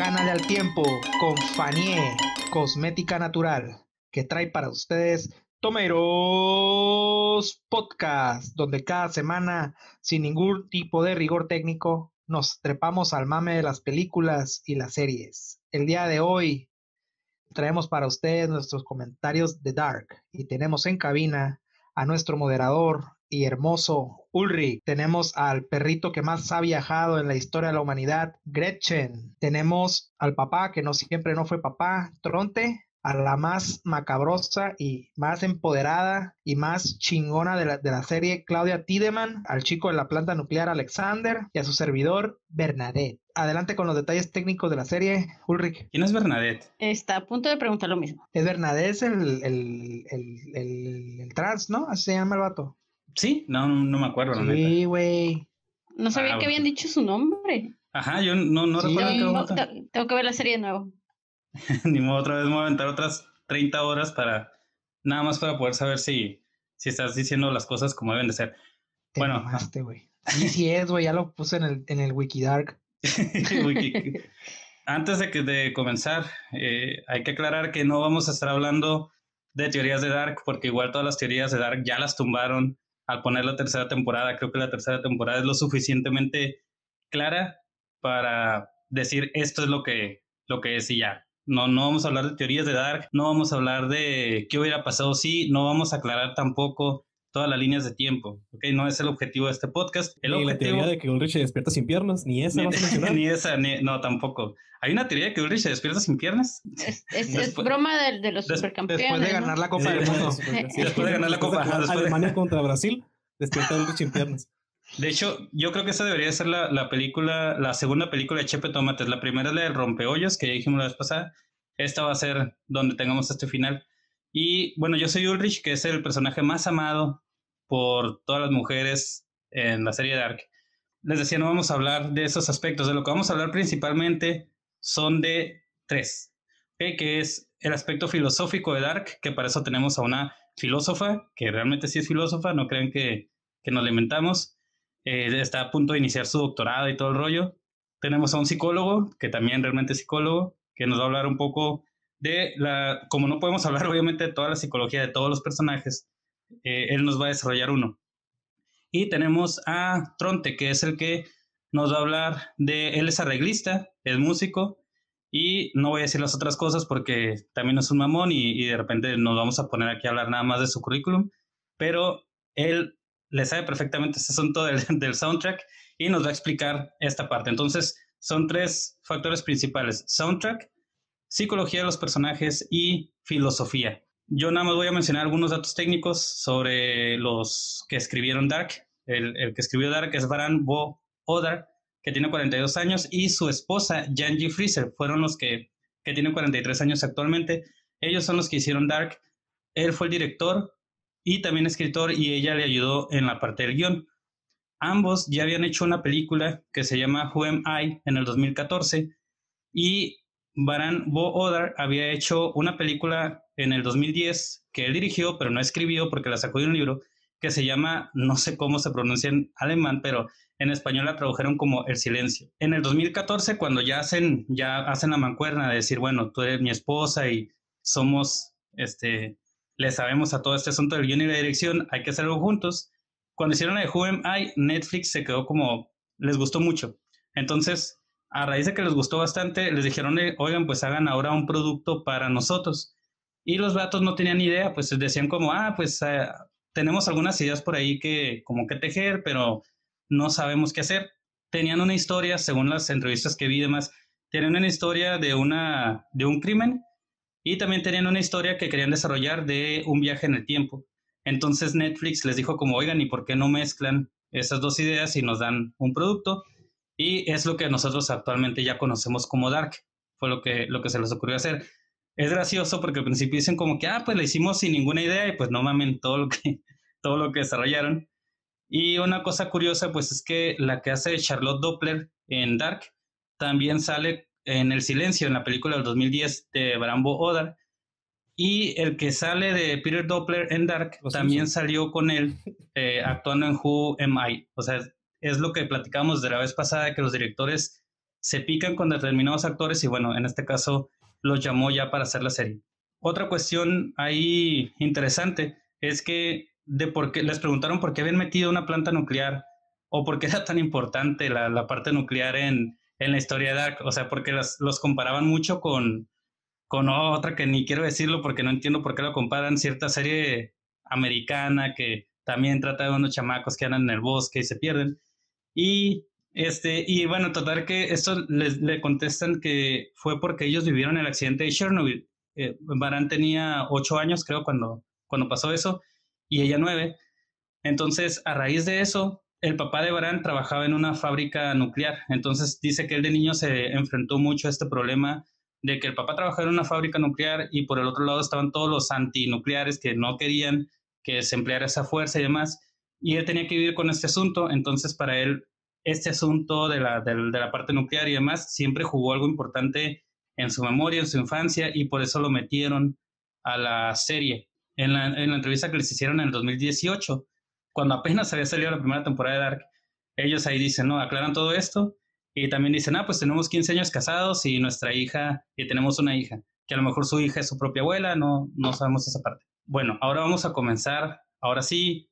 Gánale al tiempo con Fanier, cosmética natural, que trae para ustedes Tomeros Podcast, donde cada semana, sin ningún tipo de rigor técnico, nos trepamos al mame de las películas y las series. El día de hoy traemos para ustedes nuestros comentarios de Dark y tenemos en cabina a nuestro moderador y hermoso Ulrich. Tenemos al perrito que más ha viajado en la historia de la humanidad, Gretchen. Tenemos al papá que no siempre no fue papá, Tronte a la más macabrosa y más empoderada y más chingona de la, de la serie, Claudia Tiedemann, al chico de la planta nuclear Alexander y a su servidor Bernadette. Adelante con los detalles técnicos de la serie, Ulrich. ¿Quién es Bernadette? Está a punto de preguntar lo mismo. Es Bernadette, es el, el, el, el, el trans, ¿no? Así se llama el vato. Sí, no, no me acuerdo. la Sí, güey. No sabía Ah, que habían dicho su nombre. Ajá, yo no, no Sí. recuerdo Tengo, te- tengo que ver la serie de nuevo. Ni modo, otra vez me voy a aventar otras 30 horas para nada más para poder saber si, si estás diciendo las cosas como deben de ser. Te Bueno. mamaste, güey. Sí, sí es, güey. Ya lo puse en el, en el Wikidark. Wiki. Antes de, que, de comenzar, eh, hay que aclarar que no vamos a estar hablando de teorías de Dark, porque igual todas las teorías de Dark ya las tumbaron al poner la tercera temporada. Creo que la tercera temporada es lo suficientemente clara para decir esto es lo que, lo que es y ya. No, no vamos a hablar de teorías de Dark, no vamos a hablar de qué hubiera pasado si, no vamos a aclarar tampoco todas las líneas de tiempo, ¿ok? No es el objetivo de este podcast. El Ni la objetivo... teoría de que Ulrich se despierta sin piernas, ni esa Ni, vas a mencionar. ni esa, ni- no, tampoco. Hay una teoría de que Ulrich se despierta sin piernas. Es, es- es Después- broma de, de los des- supercampeones. Después de ¿no? ganar la Copa del Mundo. sí. Después de ganar la Copa, después de- Alemania contra Brasil, despierta Ulrich sin piernas. De hecho, yo creo que esa debería ser la, la película, la segunda película de Chepe Tomates. La primera es la del Rompeollos, que ya dijimos la vez pasada. Esta va a ser donde tengamos este final. Y bueno, yo soy Ulrich, que es el personaje más amado por todas las mujeres en la serie Dark. Les decía, no vamos a hablar de esos aspectos. De lo que vamos a hablar principalmente son de tres, ¿ok? que es el aspecto filosófico de Dark, que para eso tenemos a una filósofa, que realmente sí es filósofa, no crean que, que nos la. Eh, está a punto de iniciar su doctorado y todo el rollo. Tenemos a un psicólogo, que también realmente es psicólogo, que nos va a hablar un poco de la, como no podemos hablar obviamente de toda la psicología de todos los personajes, eh, él nos va a desarrollar uno. Y tenemos a Tronte, que es el que nos va a hablar de, él es arreglista, es músico, y no voy a decir las otras cosas porque también es un mamón y, y de repente nos vamos a poner aquí a hablar nada más de su currículum, pero él le sabe perfectamente este asunto del, del soundtrack y nos va a explicar esta parte. Entonces, son tres factores principales, soundtrack, psicología de los personajes y filosofía. Yo nada más voy a mencionar algunos datos técnicos sobre los que escribieron Dark. El, que escribió Dark es Baran Bo Odar, que tiene 42 años, y su esposa, Janji Freezer, fueron los que, que tienen 43 años actualmente. Ellos son los que hicieron Dark. Él fue el director y también escritor, y ella le ayudó en la parte del guion. Ambos ya habían hecho una película que se llama Who Am I en el 2014, y Baran Bo Odar había hecho una película en el 2010 que él dirigió, pero no escribió porque la sacó de un libro que se llama, no sé cómo se pronuncia en alemán, pero en español la tradujeron como El Silencio. En el 2014, cuando ya hacen, ya hacen la mancuerna de decir, bueno, tú eres mi esposa y somos, este, le sabemos a todo este asunto del guion y la dirección, hay que hacerlo juntos. Cuando hicieron la de I, Netflix se quedó como, les gustó mucho. Entonces, a raíz de que les gustó bastante, les dijeron, eh, oigan, pues hagan ahora un producto para nosotros. Y los vatos no tenían idea, pues decían como, ah, pues eh, tenemos algunas ideas por ahí que como que tejer, pero no sabemos qué hacer. Tenían una historia, según las entrevistas que vi y demás, tenían una historia de, una, de un crimen y también tenían una historia que querían desarrollar de un viaje en el tiempo. Entonces Netflix les dijo como, oigan, ¿y por qué no mezclan esas dos ideas y nos dan un producto? Y es lo que nosotros actualmente ya conocemos como Dark. Fue lo que, lo que se les ocurrió hacer. Es gracioso porque al principio dicen como que, ah, pues la hicimos sin ninguna idea y pues no mamen todo lo que, todo lo que desarrollaron. Y una cosa curiosa, pues es que la que hace Charlotte Doppler en Dark también sale en El Silencio, en la película del 2010 de Brambo Odar. Y el que sale de Peter Doppler en Dark Los también salió con él eh, actuando en Who Am I. O sea, es lo que platicamos de la vez pasada, que los directores se pican con determinados actores y bueno, en este caso los llamó ya para hacer la serie. Otra cuestión ahí interesante es que de por qué, les preguntaron por qué habían metido una planta nuclear o por qué era tan importante la, la parte nuclear en, en, la historia de Dark. O sea, porque las, los comparaban mucho con, con otra que ni quiero decirlo porque no entiendo por qué lo comparan, cierta serie americana que también trata de unos chamacos que andan en el bosque y se pierden. Y este, y bueno, total que esto les, le contestan que fue porque ellos vivieron el accidente de Chernobyl. Eh, Barán tenía ocho años, creo, cuando, cuando pasó eso, y ella nueve. Entonces, a raíz de eso, el papá de Barán trabajaba en una fábrica nuclear. Entonces, dice que él de niño se enfrentó mucho a este problema de que el papá trabajaba en una fábrica nuclear y por el otro lado estaban todos los antinucleares que no querían que se empleara esa fuerza y demás. Y él tenía que vivir con este asunto. Entonces, para él este asunto de la, de, la parte nuclear y demás siempre jugó algo importante en su memoria, en su infancia, y por eso lo metieron a la serie. En la, en la entrevista que les hicieron en el 2018, cuando apenas había salido la primera temporada de Dark, ellos ahí dicen, no, aclaran todo esto, y también dicen, ah, pues tenemos 15 años casados y nuestra hija, y tenemos una hija, que a lo mejor su hija es su propia abuela, no, no sabemos esa parte. Bueno, ahora vamos a comenzar, ahora sí,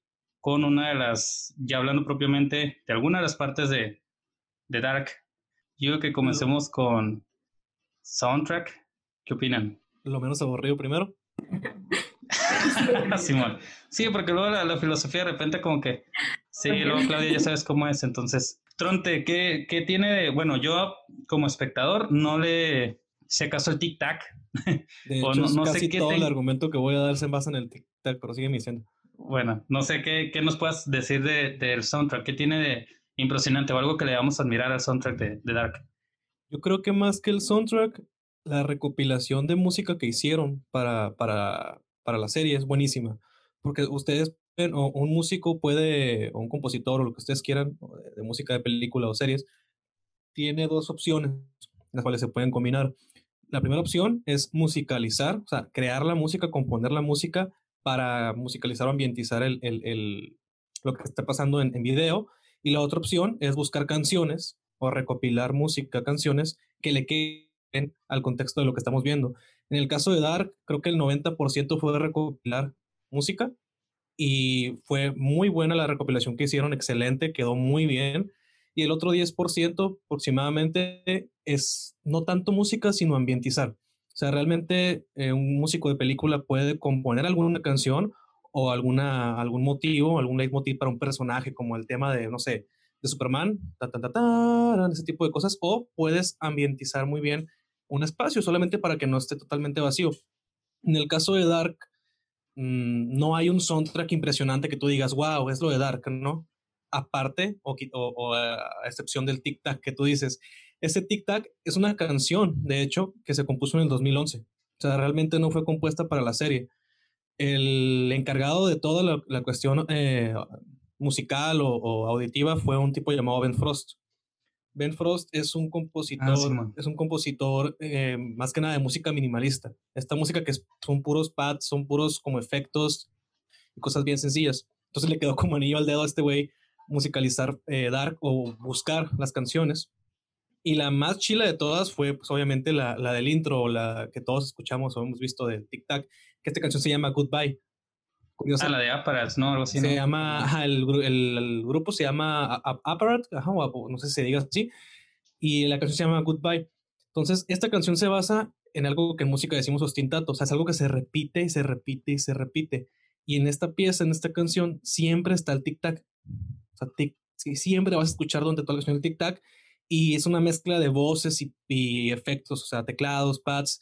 con una de las, ya hablando propiamente de alguna de las partes de, de Dark. Yo creo que comencemos con soundtrack. ¿Qué opinan? Lo menos aburrido primero. Simón. Sí, porque luego la, la, filosofía de repente como que... Sí, luego Claudia ya sabes cómo es. Entonces, Tronte, ¿qué, qué tiene de... Bueno, yo como espectador no le... Si acaso el tic-tac. De hecho, no, no casi sé qué todo te... el argumento que voy a dar se basa en el tic-tac, pero sigue diciendo. Bueno, no sé qué, qué nos puedas decir del de, soundtrack. ¿Qué tiene de impresionante o algo que le vamos a admirar al soundtrack de, de, Dark? Yo creo que más que el soundtrack, la recopilación de música que hicieron para, para, para la serie es buenísima. Porque ustedes, o un músico puede, o un compositor, o lo que ustedes quieran, de música de película o series, tiene dos opciones, las cuales se pueden combinar. La primera opción es musicalizar, o sea, crear la música, componer la música para musicalizar o ambientizar el, lo que está pasando en, en, video. Y la otra opción es buscar canciones o recopilar música, canciones que le queden al contexto de lo que estamos viendo. En el caso de Dark, creo que el 90% fue recopilar música y fue muy buena la recopilación que hicieron, excelente, quedó muy bien. Y el otro 10% aproximadamente es no tanto música, sino ambientizar. O sea, realmente eh, un músico de película puede componer alguna canción o alguna, algún motivo, algún leitmotiv para un personaje, como el tema de, no sé, de Superman, ta, ta, ta, ese tipo de cosas, o puedes ambientizar muy bien un espacio solamente para que no esté totalmente vacío. En el caso de Dark, mmm, no hay un soundtrack impresionante que tú digas, wow, es lo de Dark, ¿no? Aparte, o, o, o a excepción del tic-tac que tú dices, este Tic Tac es una canción, de hecho, que se compuso en el 2011. O sea, realmente no fue compuesta para la serie. El encargado de toda la, la cuestión eh, musical o, o, auditiva fue un tipo llamado Ben Frost. Ben Frost es un compositor, ah, sí, es un compositor eh, más que nada de música minimalista. Esta música que son puros pads, son puros como efectos y cosas bien sencillas. Entonces le quedó como anillo al dedo a este güey musicalizar eh, Dark o buscar las canciones y la más chila de todas fue, pues, obviamente, la, la del intro, la que todos escuchamos o hemos visto del Tic Tac, que esta canción se llama Goodbye. Curioso. Ah, la de Apparat, ¿no? Algo así. Se ¿no? llama, ajá, el, el, el, grupo se llama Apparat, ajá, o no sé si se diga así, y la canción se llama Goodbye. Entonces, esta canción se basa en algo que en música decimos ostintato, o sea, es algo que se repite y se repite y se repite. Y en esta pieza, en esta canción, siempre está el tic-tac. O sea, tic, siempre vas a escuchar durante toda la canción el tic-tac y es una mezcla de voces y, efectos, o sea, teclados, pads,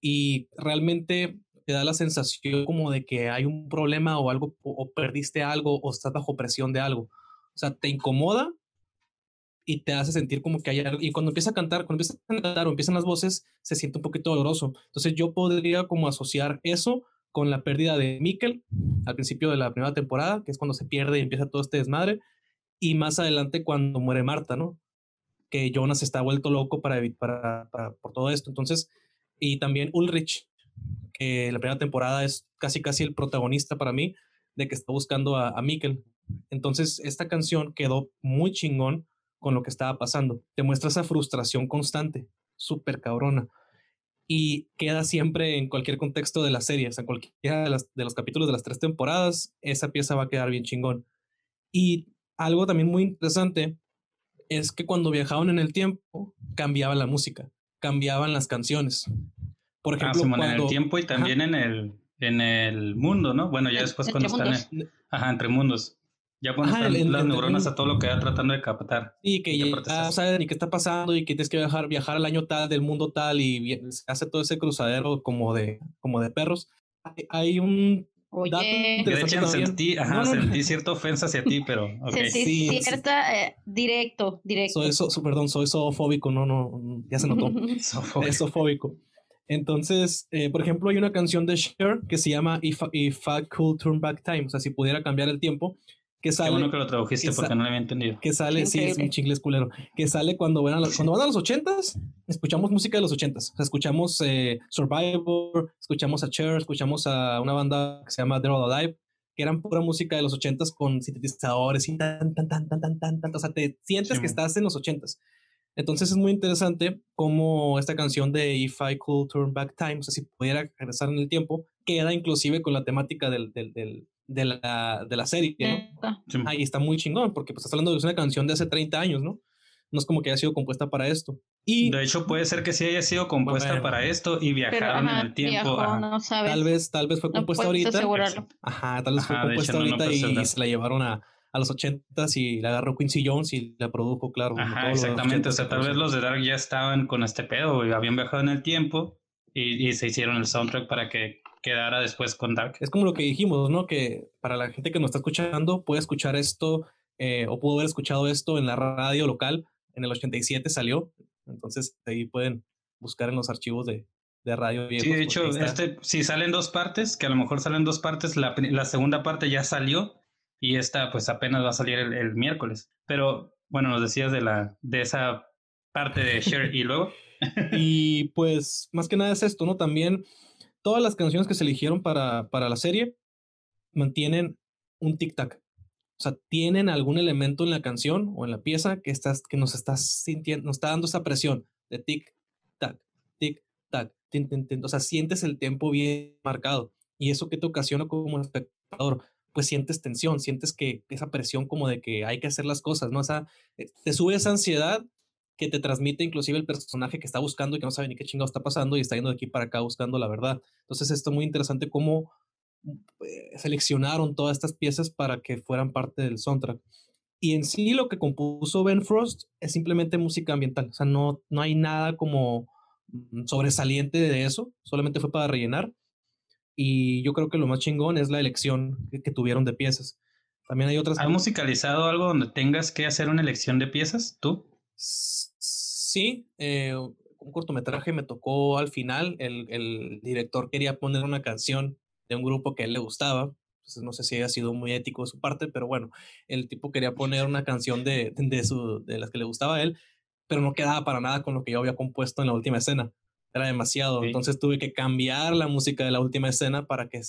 y realmente te da la sensación como de que hay un problema o algo, o perdiste algo, o estás bajo presión de algo. O sea, te incomoda y te hace sentir como que hay algo. Y cuando empieza a cantar, cuando empieza a cantar o empiezan las voces, se siente un poquito doloroso. Entonces yo podría como asociar eso con la pérdida de Mikkel al principio de la primera temporada, que es cuando se pierde y empieza todo este desmadre, y más adelante cuando muere Marta, ¿no? Que Jonas está vuelto loco para, para, para, por todo esto. Entonces, y también Ulrich, que la primera temporada es casi casi el protagonista para mí, de que está buscando a, a Mikkel. Entonces, esta canción quedó muy chingón con lo que estaba pasando. Te muestra esa frustración constante, súper cabrona. Y queda siempre en cualquier contexto de la serie, o sea, en cualquiera las, de los capítulos de las tres temporadas, esa pieza va a quedar bien chingón. Y algo también muy interesante es que cuando viajaban en el tiempo, cambiaba la música, cambiaban las canciones. Por Ah, ejemplo, en cuando, el tiempo y también en el, en el mundo, ¿no? Bueno, ya En- después cuando están en, ajá, entre mundos. Ya cuando Ajá, están en- las entre neuronas mundos. a todo lo que va tratando de captar. Y que ¿Y ya estás? saben ni qué está pasando y que tienes que viajar, viajar al año tal del mundo tal y hace todo ese cruzadero como de, como de perros. Hay, hay un Oye, Yo de hecho sentí, ajá, No, no, no. sentí cierta ofensa hacia ti, pero ok. sentí Sí, sí. cierta, eh, directo, directo. Soy, so- so- perdón, soy zoofóbico, no, no, ya se notó. Sofóbico. es zoofóbico. Entonces, eh, por ejemplo, hay una canción de Cher que se llama If, If I Could Turn Back Time, o sea, si pudiera cambiar el tiempo, que Qué sale, bueno que lo tradujiste porque no lo había entendido. que sale, sí, es un chinglés culero, que sale cuando van a, los- cuando van a los ochentas, escuchamos música de los ochentas, o sea, escuchamos eh, Survivor, escuchamos a Cher, escuchamos a una banda que se llama Dead or Alive, que eran pura música de los ochentas con sintetizadores y tan, tan, tan, tan, tan, tan, tan, o sea, te sientes Sí, que estás en los ochentas. Entonces es muy interesante cómo esta canción de If I Could Turn Back Time, o sea, si pudiera regresar en el tiempo, queda inclusive con la temática del, del, del- de, la, de la serie, ¿no? Sí. Ahí está muy chingón, porque pues estás hablando de una canción de hace 30 años, ¿no? No es como que haya sido compuesta para esto. Y De hecho, puede ser que sí haya sido compuesta Bueno. para esto y Pero viajaron ajá, en el tiempo. viajó, ajá. no sabes. tal vez, tal vez fue no compuesta puedes ahorita. asegurarlo. Ajá, tal vez fue Ajá, compuesta hecho, no, no ahorita y se la llevaron a, a los 80s y la agarró Quincy Jones y la produjo, claro. Ajá, exactamente. O 80s sea, que tal vez los de Dark ya estaban con este pedo, güey, habían viajado en el tiempo y, y se hicieron el soundtrack para que quedara después con Dark. Es como lo que dijimos, ¿no? Que para la gente que nos está escuchando, puede escuchar esto eh, o pudo haber escuchado esto en la radio local. En el 87 salió. Entonces ahí pueden buscar en los archivos de, de radio viejos. Sí, de hecho, este, si salen dos partes, que a lo mejor salen dos partes, la, la segunda parte ya salió y esta pues apenas va a salir el, el miércoles. Pero bueno, nos decías de la de esa parte de Cher y luego. Y pues más que nada es esto, ¿no? También todas las canciones que se eligieron para, para la serie mantienen un tic-tac. O sea, tienen algún elemento en la canción o en la pieza que, estás, que nos está sintiendo, nos está dando esa presión de tic-tac, tic-tac, tin, tin, tin. O sea, sientes el tiempo bien marcado. Y eso que te ocasiona como espectador, pues sientes tensión, sientes que esa presión como de que hay que hacer las cosas, ¿no? O sea, eh, te sube esa ansiedad que te transmite inclusive el personaje que está buscando y que no sabe ni qué chingado está pasando y está yendo de aquí para acá buscando la verdad. Entonces esto es muy interesante cómo eh, seleccionaron todas estas piezas para que fueran parte del soundtrack. Y en sí lo que compuso Ben Frost es simplemente música ambiental, o sea, no, no hay nada como mm, sobresaliente de eso, solamente fue para rellenar. Y yo creo que lo más chingón es la elección que, que tuvieron de piezas. También hay otras... ¿Has musicalizado algo donde tengas que hacer una elección de piezas tú? Sí, eh, un cortometraje me tocó al final. El, el director quería poner una canción de un grupo que a él le gustaba. Entonces, no sé si haya sido muy ético de su parte, pero bueno, el tipo quería poner una canción de, de, su, de las que le gustaba a él, pero no quedaba para nada con lo que yo había compuesto en la última escena. Era demasiado. Sí. Entonces tuve que cambiar la música de la última escena para que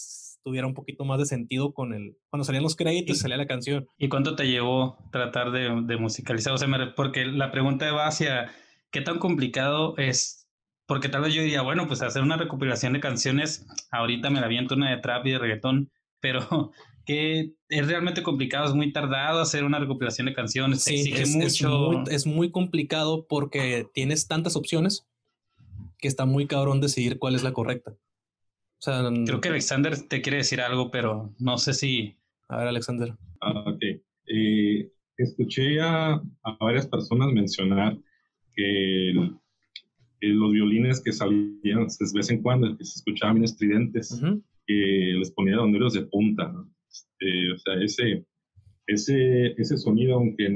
tuviera un poquito más de sentido con el... Cuando salían los créditos, Y- salía la canción. ¿Y cuánto te llevó tratar de, de musicalizar? O sea, me porque la pregunta va hacia qué tan complicado es, porque tal vez yo diría, bueno, pues hacer una recopilación de canciones, ahorita me la aviento una de trap y de reggaetón, pero que es realmente complicado, es muy tardado hacer una recopilación de canciones, te Sí, exige es, es mucho. muy, es muy complicado porque tienes tantas opciones que está muy cabrón decidir cuál es la correcta. O sea, Creo que Alexander te quiere decir algo, pero no sé si... a ver, Alexander. Ah, ok. Eh, escuché a, a varias personas mencionar que el- los violines que salían de vez en cuando, que se escuchaban bien estridentes, Ujú. que les ponían ondillos de punta. Este, o sea, ese, ese, ese sonido, aunque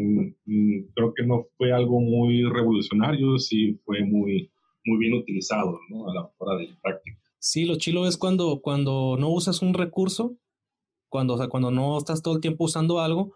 mm, creo que no fue algo muy revolucionario, sí fue muy, muy bien utilizado ¿no? a la hora de la práctica. Sí, lo chilo es cuando, cuando no usas un recurso, cuando, o sea, cuando no estás todo el tiempo usando algo,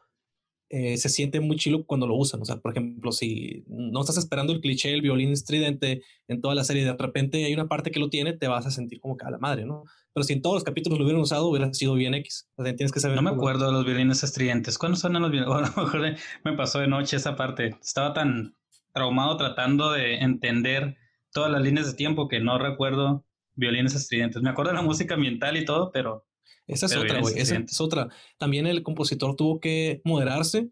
eh, se siente muy chilo cuando lo usan. O sea, por ejemplo, si no estás esperando el cliché del violín estridente en toda la serie, de repente hay una parte que lo tiene, te vas a sentir como que a la madre, ¿no? pero si en todos los capítulos lo hubieran usado, hubiera sido bien X. O sea, tienes que saber. No me cómo- acuerdo de los violines estridentes. ¿Cuándo suenan los violines? Bueno, a lo mejor me pasó de noche esa parte. Estaba tan traumado tratando de entender todas las líneas de tiempo que no recuerdo violines estridentes. Me acuerdo de la música ambiental y todo, pero Esa es Pero otra, güey. Esa es otra. También el compositor tuvo que moderarse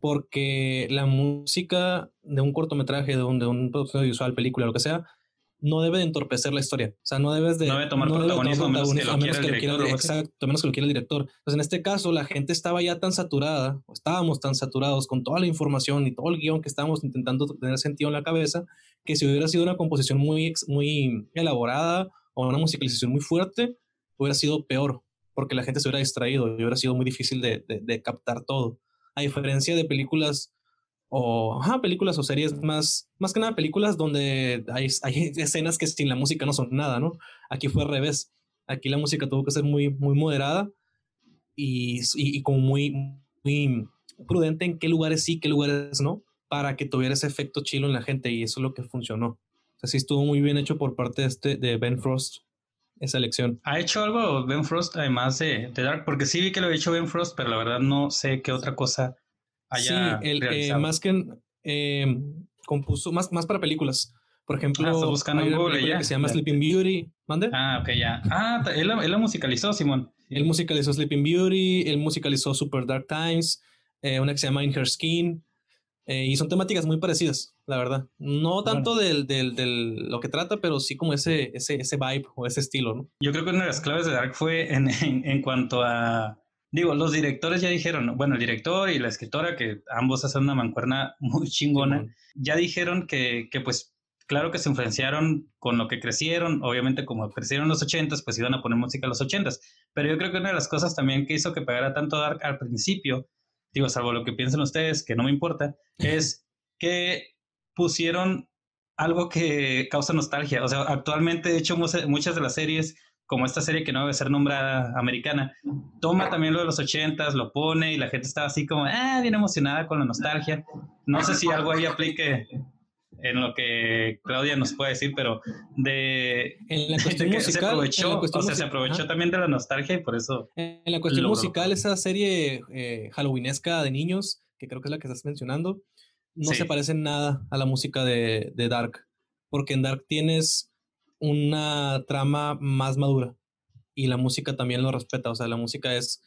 porque la música de un cortometraje, de un, de un producción visual, película, lo que sea, no debe de entorpecer la historia. O sea, no debes de... No debe tomar de protagonismo a menos que protagonismo, lo quiera el director. Exacto, a menos que lo quiera el director. Entonces, en este caso, la gente estaba ya tan saturada, o estábamos tan saturados con toda la información y todo el guion que estábamos intentando tener sentido en la cabeza, que si hubiera sido una composición muy, muy elaborada o una musicalización muy fuerte, hubiera sido peor, porque la gente se hubiera distraído y hubiera sido muy difícil de, de- de captar todo. A diferencia de películas o ajá, películas o series más, más que nada películas donde hay, hay escenas que sin la música no son nada, ¿no? Aquí fue al revés. Aquí la música tuvo que ser muy, muy moderada y, y, y como muy, muy prudente en qué lugares sí, qué lugares no, para que tuviera ese efecto chilo en la gente y eso es lo que funcionó. O sea, sí estuvo muy bien hecho por parte de, este, de Ben Frost, esa elección. ¿ha hecho algo Ben Frost además de, de Dark? Porque sí vi que lo ha hecho Ben Frost, pero la verdad no sé qué otra cosa haya sí, el, eh, realizado. más que eh, compuso más, más para películas. Por ejemplo, Ah, está buscando en una Google ya. que se llama Ya. Sleeping Beauty. ¿Mande? Ah, ok, ya. Ah, él, la- él la musicalizó, Simón. Él musicalizó Sleeping Beauty, él musicalizó Super Dark Times, eh, una que se llama In Her Skin, eh, y son temáticas muy parecidas, la verdad. No tanto del, del, del- lo que trata, pero sí como ese, ese, ese vibe o ese estilo, ¿no? Yo creo que una de las claves de Dark fue en, en, en cuanto a. Digo, los directores ya dijeron, bueno, el director y la escritora, que ambos hacen una mancuerna muy chingona, Simón. ya dijeron que, que, pues, claro que se influenciaron con lo que crecieron. Obviamente, como crecieron los ochentas, pues iban a poner música a los ochentas. Pero yo creo que una de las cosas también que hizo que pegara tanto Dark al principio, digo, salvo lo que piensen ustedes, que no me importa, es que pusieron algo que causa nostalgia. O sea, actualmente, de hecho, muchas de las series, como esta serie que no debe ser nombrada americana, toma también lo de los ochentas, lo pone y la gente estaba así como, ah, bien emocionada con la nostalgia. No sé si algo ahí aplique en lo que Claudia nos puede decir, pero de, En la cuestión musical, se en la aprovechó, cuestión o sea, se aprovechó ajá. también de la nostalgia y por eso En la cuestión logró. musical, esa serie eh, halloweenesca de niños, que creo que es la que estás mencionando, no Sí. se parece en nada a la música de, de Dark, porque en Dark tienes una trama más madura y la música también lo respeta, o sea, la música es...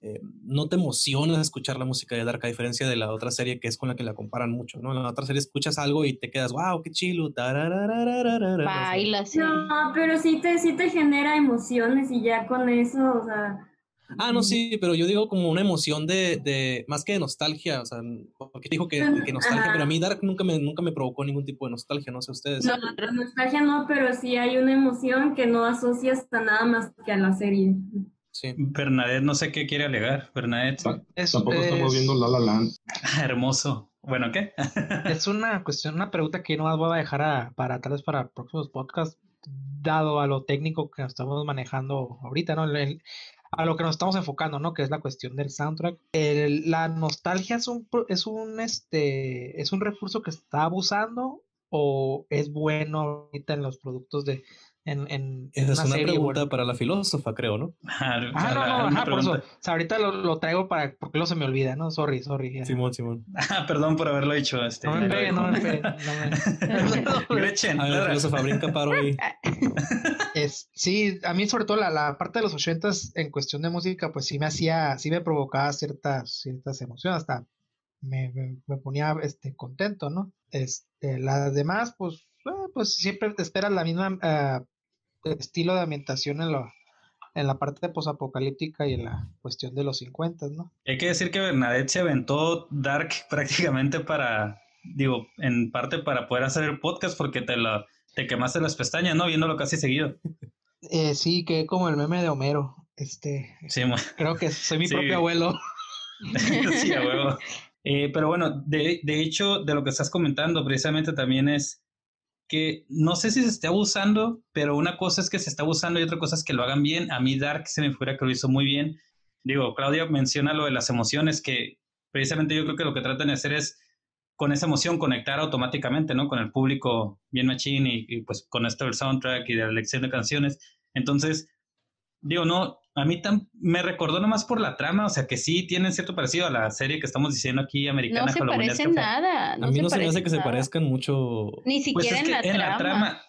eh, no te emocionas escuchar la música de Dark a diferencia de la otra serie que es con la que la comparan mucho, ¿no? En la otra serie escuchas algo y te quedas, wow, qué chilo. tarararararara", o sea, Baila, sí. No, pero sí te, sí te genera emociones y ya con eso, o sea. Ah, no, sí, pero yo digo como una emoción de, de más que de nostalgia, o sea, porque dijo que, que nostalgia, pero a mí Dark nunca me, nunca me provocó ningún tipo de nostalgia, no sé ustedes. No, nostalgia no, pero sí hay una emoción que no asocias a nada más que a la serie. Sí. Bernadette no sé qué quiere alegar. Bernadette, Es, Tampoco estamos es- viendo La La Land. ah, hermoso. Bueno, ¿qué? es una cuestión, una pregunta que no más voy a dejar a- para tal vez para próximos podcasts, dado a lo técnico que estamos manejando ahorita, ¿no? El- el- a lo que nos estamos enfocando, ¿no? Que es la cuestión del soundtrack. El- la nostalgia es un, pro- es un, este, es un recurso que está abusando o es bueno ahorita en los productos de, en, en, en Esa es una serie, pregunta bueno. para la filósofa, creo, ¿no? Ah, Ah, no, no, ajá, por eso. pregunta. O sea, ahorita lo, lo traigo para, porque luego se me olvida, ¿no? Sorry, sorry. ya. Simón, Simón. Ah, perdón por haberlo dicho. Este, No me me lo pegue, dejo. no me pegue, no me- Gretchen, A ver, filósofa, brinca paro ahí. Es, sí, a mí sobre todo la, la parte de los ochentas en cuestión de música, pues sí me hacía, sí me provocaba ciertas, ciertas emociones, hasta me, me, me ponía este contento, ¿no? Este, las demás, pues, eh, pues siempre te esperas la misma ah, estilo de ambientación en lo, en la parte posapocalíptica y en la cuestión de los 50, ¿no? Hay que decir que Bernadette se aventó Dark prácticamente para, digo, en parte para poder hacer el podcast porque te la, te quemaste las pestañas, ¿no? Viéndolo casi seguido. Eh, sí, que como el meme de Homero, este, Sí, creo que soy mi Sí. propio abuelo. sí, a huevo. Eh, pero bueno, de, de hecho, de lo que estás comentando precisamente también es que no sé si se esté abusando, pero una cosa es que se está abusando y otra cosa es que lo hagan bien. A mí Dark se me fuera que lo hizo muy bien. Digo, Claudia menciona lo de las emociones, que precisamente yo creo que lo que tratan de hacer es con esa emoción conectar automáticamente, ¿no? Con el público bien machín y, pues con esto del soundtrack y de la elección de canciones. Entonces, digo, no, a mí tam- me recordó nomás por la trama, o sea que sí tienen cierto parecido a la serie que estamos diciendo aquí, americana. No se parecen nada. a mí no se me hace parecen que se parezcan mucho. Ni Pues siquiera es que en la trama.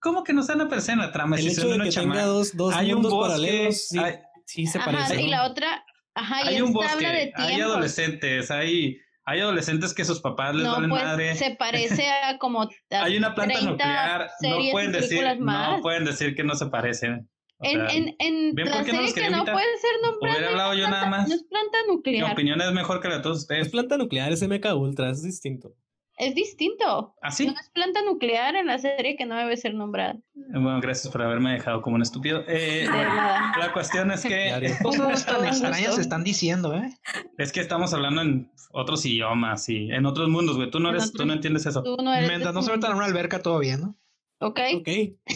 ¿cómo que no se van a parecer en la trama? El Si hecho de que tenga chamacos. dos, dos Hay un bosque, paralelos, sí, hay- sí se Ajá, parece. y ¿no? la otra, ajá, y hay un bosque, habla de hay adolescentes, hay, hay adolescentes que sus papás les No, valen pues madre. se parece a como a Hay una planta 30 nuclear, no pueden decir, no pueden decir que no se parecen. En, sea, en, en ¿ven la serie que no invitar? puede ser nombrada. Hubiera hablado no es yo nada planta- más. No es planta mi nuclear. opinión es mejor que la de todos Es ustedes. planta nuclear, es MK Ultra, es distinto. Es distinto. ¿Ah, sí? No es planta nuclear en la serie que no debe ser nombrada. Bueno, gracias por haberme dejado como un estúpido. Eh, nada. la cuestión es que. Cosas tan Un extrañas gusto. se están diciendo, ¿eh? es que estamos hablando en otros idiomas y en otros mundos, güey. Tú no eres, tú no entiendes eso. Tú no eres Mientras no se metan en una alberca, todo bien, ¿no? ¿Ok? Ok.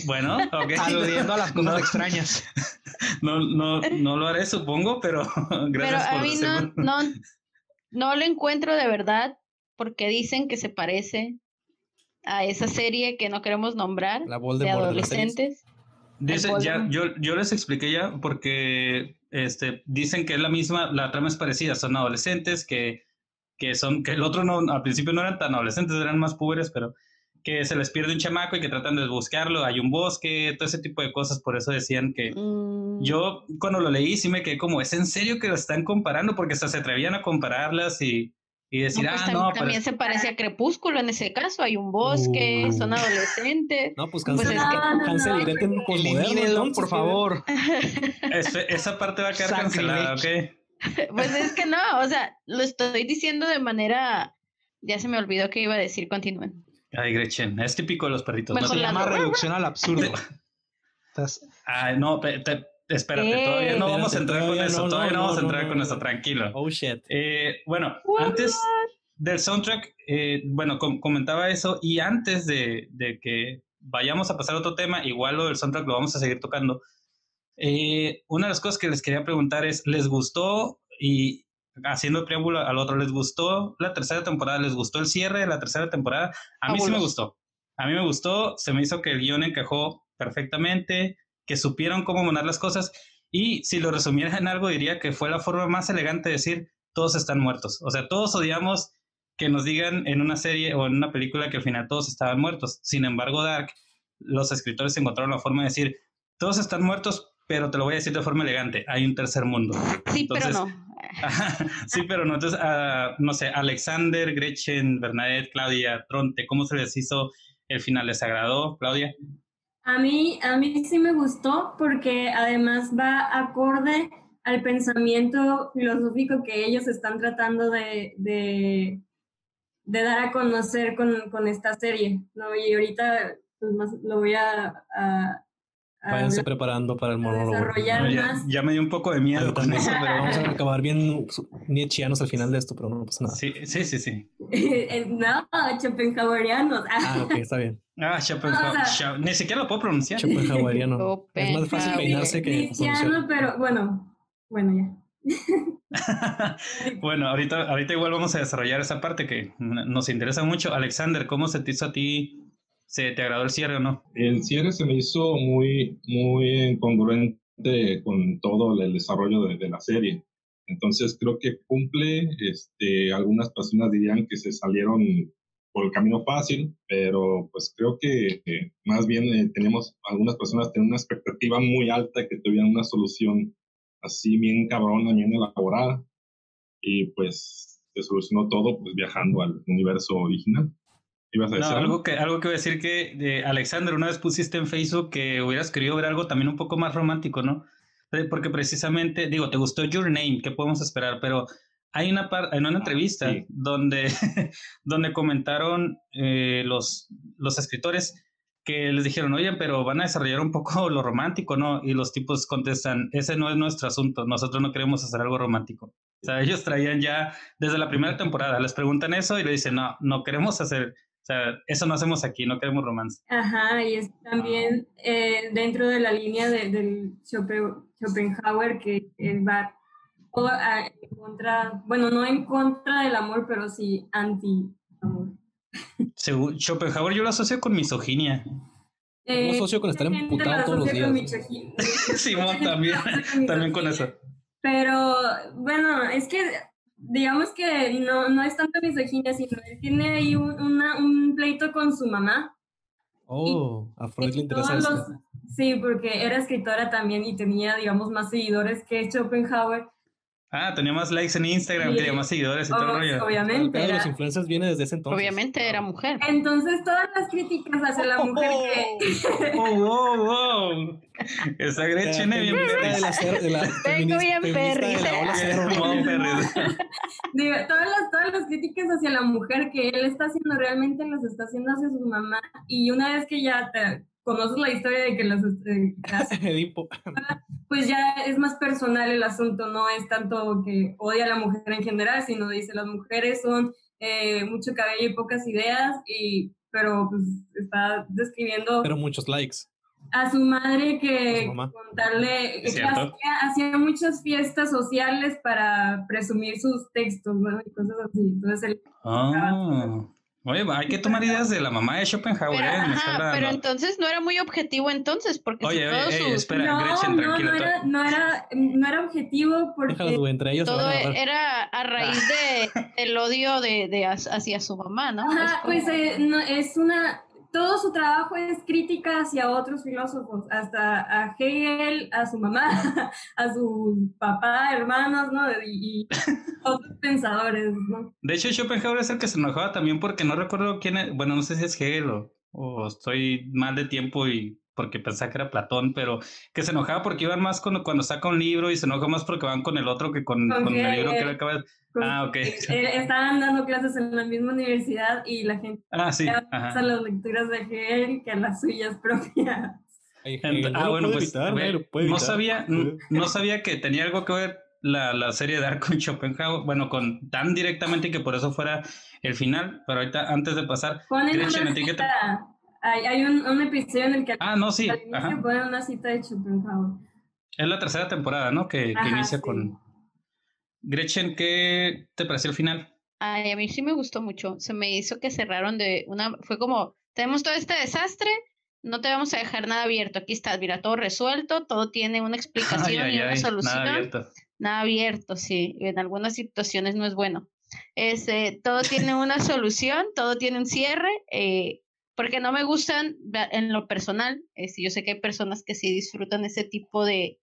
Bueno, ok. Aludiendo a las cosas No. extrañas. No, no, no lo haré, supongo, pero Pero gracias a por mí no, no, no lo encuentro de verdad porque dicen que se parece a esa serie que no queremos nombrar La de de adolescentes. Dice, El ya, yo, yo les expliqué ya porque este, dicen que es la misma, la trama es parecida, son adolescentes que, que son, que el otro no, al principio no eran tan adolescentes, eran más púberes, pero que se les pierde un chamaco y que tratan de buscarlo, hay un bosque, todo ese tipo de cosas, por eso decían que Mm, yo cuando lo leí sí me quedé como, ¿es en serio que lo están comparando? Porque hasta se atrevían a compararlas y, y no, decir, pues ah, no, también parece- se parece a Crepúsculo en ese caso. Hay un bosque, Uh. son adolescentes. No, pues Pues Hansel, es que- No, no, no. Elimínenlo, por favor. es- esa parte va a quedar cancelada, ¿ok? Pues es que no, o sea, lo estoy diciendo de manera. Ya se me olvidó que iba a decir, continúen. Ay, Gretchen, es típico de los perritos. Mejor Se llama reducción al absurdo. Estás- Ay, no, te- espérate, ¿Qué? todavía no vamos a entrar con eso, no, todavía no, no, vamos a entrar no, con no. eso, tranquilo. Oh shit. Eh, bueno, What? antes del soundtrack, eh, bueno, com- comentaba eso y antes de, de que vayamos a pasar a otro tema, igual lo del soundtrack lo vamos a seguir tocando. Eh, una de las cosas que les quería preguntar es, ¿les gustó y haciendo el preámbulo al otro, ¿les gustó la tercera temporada? ¿Les gustó el cierre de la tercera temporada? A mí sí me gustó. A mí me gustó, se me hizo que el guion encajó perfectamente, que supieron cómo monar las cosas y si lo resumiera en algo diría que fue la forma más elegante de decir todos están muertos. O sea, todos odiamos que nos digan en una serie o en una película que al final todos estaban muertos. Sin embargo, Dark, los escritores encontraron la forma de decir todos están muertos, pero te lo voy a decir de forma elegante, hay un tercer mundo. Sí, pero Entonces, no. sí, pero no. Entonces, ah, no sé, Alexander, Gretchen, Bernadette, Claudia, Tronte, ¿cómo se les hizo el final? ¿Les agradó, Claudia? A mí, a mí sí me gustó porque además va acorde al pensamiento filosófico que ellos están tratando de, de, de dar a conocer con, con esta serie, ¿no? Y ahorita pues, más, lo voy a, a Váyanse hablar- preparando para el monólogo. ya, más. ya me dio un poco de miedo con eso, pero Vamos a acabar bien nietzscheanos al final de esto, pero no pasa nada. Sí, sí, sí, sí. no, Schopenhauerianos. Ah, Ah, ok, está bien. Ah, Schopenhauer. O sea- Scho- Ni siquiera lo puedo pronunciar. Schopenhaueriano. Es más fácil peinarse que Nietzscheano, pero bueno, bueno, ya. bueno, ahorita, ahorita igual vamos a desarrollar esa parte que nos interesa mucho. Alexander, ¿cómo se te hizo a ti? ¿Se te agradó el cierre o no? El cierre se me hizo muy, muy congruente con todo el desarrollo de, de la serie. Entonces creo que cumple, este, algunas personas dirían que se salieron por el camino fácil, pero pues creo que eh, más bien eh, tenemos, algunas personas tienen una expectativa muy alta que tuvieran una solución así bien cabrona, bien elaborada, y pues se solucionó todo pues viajando al universo original. ¿Ibas a No, decir algo que, algo que voy a decir que, eh, Alexander, una vez pusiste en Facebook que hubieras querido ver algo también un poco más romántico, ¿no? Eh, Porque precisamente, digo, te gustó Your Name, ¿qué podemos esperar? Pero hay una en una entrevista sí. donde, donde comentaron eh, los, los escritores que les dijeron, oye, pero van a desarrollar un poco lo romántico, ¿no? Y los tipos contestan, ese no es nuestro asunto, nosotros no queremos hacer algo romántico. O sea, ellos traían ya desde la primera temporada, les preguntan eso y le dicen, no, no queremos hacer, sea, eso no hacemos aquí, no queremos romance. Ajá, y es también eh, dentro de la línea de- del Schope- Schopenhauer que él va todo a- en contra, bueno, no en contra del amor, pero sí anti-amor. Según Schopenhauer yo lo asocio con misoginia. Eh, asocio con estar emputado lo todos los días. Simón también, también con eso. Pero bueno, es que digamos que no, no es tanto misoginia, sino él tiene ahí un, una- un pleito con su mamá. Oh, a Freud le Y interesa los- sí, porque era escritora también y tenía, digamos, más seguidores que Schopenhauer. Ah, tenía más likes en Instagram, Sí. tenía más seguidores y todo el Oh, rollo. Obviamente. de los era- influencers viene desde ese entonces. Obviamente era mujer. Entonces todas las críticas hacia la mujer que... ¡Oh, wow, wow! Esa Gretchen es bien perris. la cero- de la feminista- bien perris. Digo, todas las, todas las críticas hacia la mujer que él está haciendo realmente las está haciendo hacia su mamá y una vez que ya te conoces la historia de que las eh, pues ya es más personal el asunto, no es tanto que odia a la mujer en general, sino dice las mujeres son eh, mucho cabello y pocas ideas y pero pues está describiendo Pero muchos likes. a su madre que su contarle que hacía, hacía muchas fiestas sociales para presumir sus textos, ¿no? Y cosas así. Entonces él Ah. Oye, hay que tomar ideas de la mamá de Schopenhauer, Pero, ¿eh? Ajá, pero entonces no era muy objetivo entonces, porque si Oye, oye, todo, ey, su- espera, no, Gretchen, no, tranquila. no era, no era, no era objetivo porque entre ellos todo era a raíz de, del odio de, de hacia su mamá, ¿no? Ajá, como- pues eh, no, es una todo su trabajo es crítica hacia otros filósofos, hasta a Hegel, a su mamá, a su papá, hermanos, ¿no? Y, y otros pensadores, ¿no? De hecho, Schopenhauer es el que se enojaba también porque no recuerdo quién es, bueno, no sé si es Hegel o, o estoy mal de tiempo y porque pensaba que era Platón, pero que se enojaba porque iban más con, cuando saca un libro y se enoja más porque van con el otro que con, Con con el libro que acaba de... Con- Ah, ok. eh, estaban dando clases en la misma universidad y la gente Ah, sí. a Ajá. las lecturas de Hegel que a las suyas propias. Ah, bueno, pues evitar, no sabía, no sabía que tenía algo que ver la, la serie de Dark con Schopenhauer, bueno, con tan directamente que por eso fuera el final, pero ahorita antes de pasar, Ponen Gretchen, una ¿a ti qué te- cita, hay, hay un, un episodio en el que Ah, no, sí, al inicio ponen una cita de Schopenhauer. Es la tercera temporada, ¿no? Que, que Ajá, inicia sí. con... Gretchen, ¿qué te pareció el final? Ay, a mí sí me gustó mucho. Se me hizo que cerraron de una. Fue como: tenemos todo este desastre, no te vamos a dejar nada abierto. Aquí está, mira, todo resuelto, todo tiene una explicación Ay, ay, y una ay, solución. nada abierto. Nada abierto, sí. En algunas situaciones no es bueno. Este, todo tiene una solución, todo tiene un cierre. eh, porque no me gustan en lo personal. este, yo sé que hay personas que sí disfrutan ese tipo de,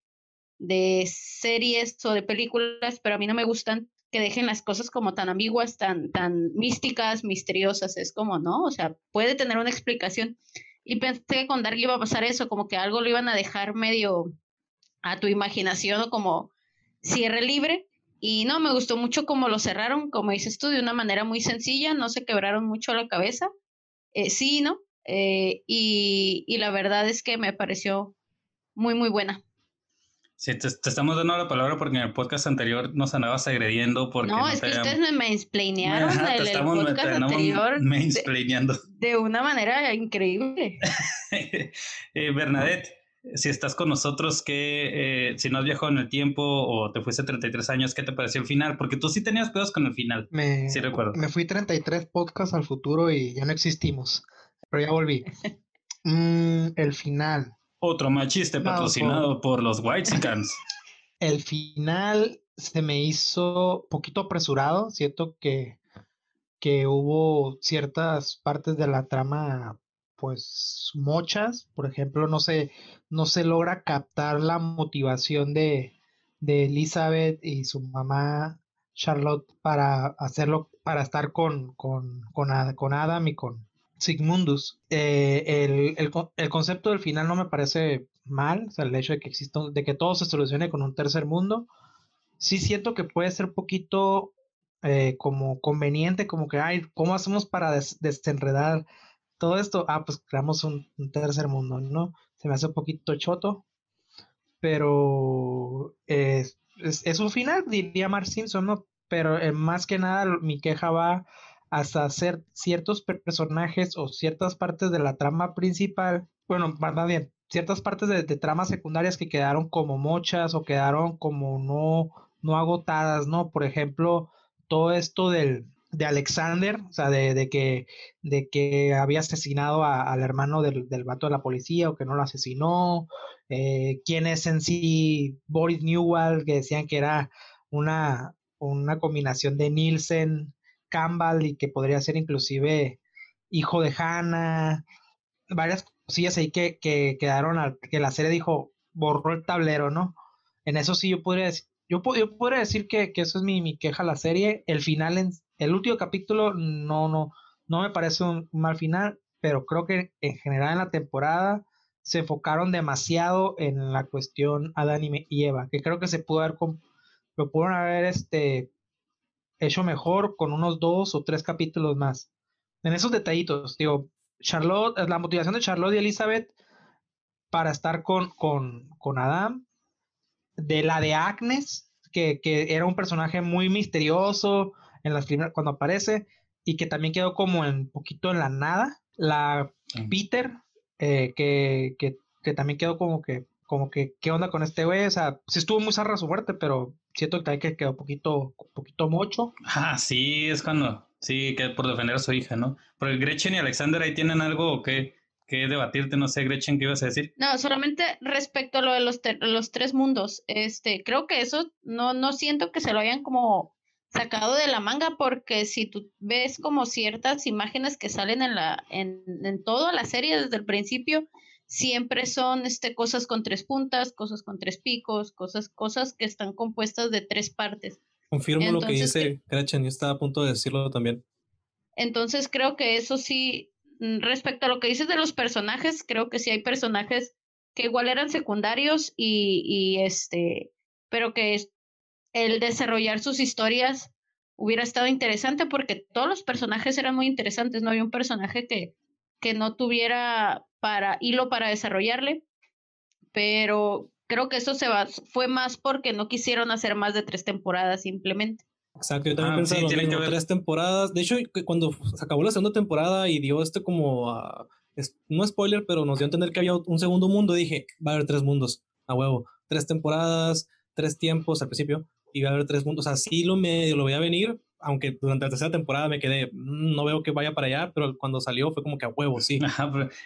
de series o de películas, pero a mí no me gustan que dejen las cosas como tan ambiguas, tan, tan místicas, misteriosas. Es como, ¿no? O sea, puede tener una explicación. Y pensé que con Dark iba a pasar eso, como que algo lo iban a dejar medio a tu imaginación o como cierre libre. Y no, me gustó mucho cómo lo cerraron, como dices tú, de una manera muy sencilla, no se quebraron mucho la cabeza. Eh, sí, ¿no? Eh, y, y la verdad es que me pareció muy, muy buena. Sí, te, te estamos dando la palabra porque en el podcast anterior nos andabas agrediendo porque no, no es que habíamos- ustedes me mansplainearon Ajá, te el, el estamos- te podcast anterior de una manera increíble. Eh, Bernadette, si estás con nosotros, que si no has viajado en el tiempo o te fuiste 33 años, ¿qué te pareció el final? Porque tú sí tenías pedos con el final. Me, Sí, recuerdo. me fui 33 podcasts al futuro y ya no existimos. Pero ya volví. Mm, el final. Otro machiste No, patrocinado por los Whitesicans. El final se me hizo poquito apresurado. Siento que, que hubo ciertas partes de la trama, pues, mochas. Por ejemplo, no se, no se logra captar la motivación de, de Elizabeth y su mamá Charlotte para hacerlo, para estar con, con, con, con Adam y con Sigmundus. Eh, el, el el concepto del final no me parece mal, o sea, el hecho de que exista, de que todo se solucione con un tercer mundo. Sí siento que puede ser poquito eh, como conveniente, como que, ay, ¿cómo hacemos para des- desenredar todo esto? Ah, pues creamos un, tercer mundo, ¿no? Se me hace un poquito choto, pero es, es un final, diría Mark Simpson, ¿no? Pero eh, más que nada mi queja va hasta hacer ciertos per- personajes o ciertas partes de la trama principal, bueno, más bien, ciertas partes de, de tramas secundarias que quedaron como mochas o quedaron como no, no agotadas, ¿no? Por ejemplo, todo esto del, de Alexander, o sea, de, que, de que había asesinado al hermano del, del vato de la policía o que no lo asesinó, eh, quién es en sí Boris Newell, que decían que era una, una combinación de Nielsen, Campbell y que podría ser inclusive hijo de Hannah, varias cosillas ahí que, que quedaron, al, que la serie dijo, borró el tablero, ¿no? En eso sí yo podría decir, yo, yo podría decir que, que eso es mi, mi, queja a la serie. El final, en, el último capítulo, no, no, no me parece un mal final, pero creo que en general en la temporada se enfocaron demasiado en la cuestión Adán y Eva, que creo que se pudo haber, lo pudieron haber este, hecho mejor con unos dos o tres capítulos más. En esos detallitos, digo, Charlotte, la motivación de Charlotte y Elizabeth para estar con, con, con Adam, de la de Agnes, que, que, era un personaje muy misterioso en las primeras, cuando aparece, y que también quedó como un poquito en la nada. La Peter, eh, que, que, que, también quedó como que, como que, ¿qué onda con este güey? O sea, sí estuvo muy zarra su muerte, pero siento que que quedó poquito, poquito mocho. Ah, sí, es cuando, sí, que por defender a su hija, ¿no? Porque Gretchen y Alexander ahí tienen algo que, que debatirte, no sé, Gretchen, ¿qué ibas a decir? No, solamente respecto a lo de los, los tres mundos, este, creo que eso no, no siento que se lo hayan como sacado de la manga porque si tú ves como ciertas imágenes que salen en la en, en toda la serie desde el principio siempre son este cosas con tres puntas, cosas con tres picos, cosas cosas que están compuestas de tres partes. Confirmo lo que dice Gretchen, yo estaba a punto de decirlo también. Entonces creo que eso sí mm, respecto a lo que dices de los personajes, creo que sí hay personajes que igual eran secundarios y, y este, pero que el desarrollar sus historias hubiera estado interesante porque todos los personajes eran muy interesantes, no había un personaje que, que no tuviera para hilo para desarrollarle, pero creo que eso se va, fue más porque no quisieron hacer más de tres temporadas simplemente. Exacto, yo también ah, pensé sí, que tres temporadas. De hecho, cuando se acabó la segunda temporada y dio este como, uh, es, no spoiler, pero nos dio a entender que había un segundo mundo, dije, va a haber tres mundos, a huevo, tres temporadas, tres tiempos al principio, y va a haber tres mundos. Así lo medio lo voy a venir, aunque durante la tercera temporada me quedé, mm, no veo que vaya para allá, pero cuando salió fue como que a huevo, sí.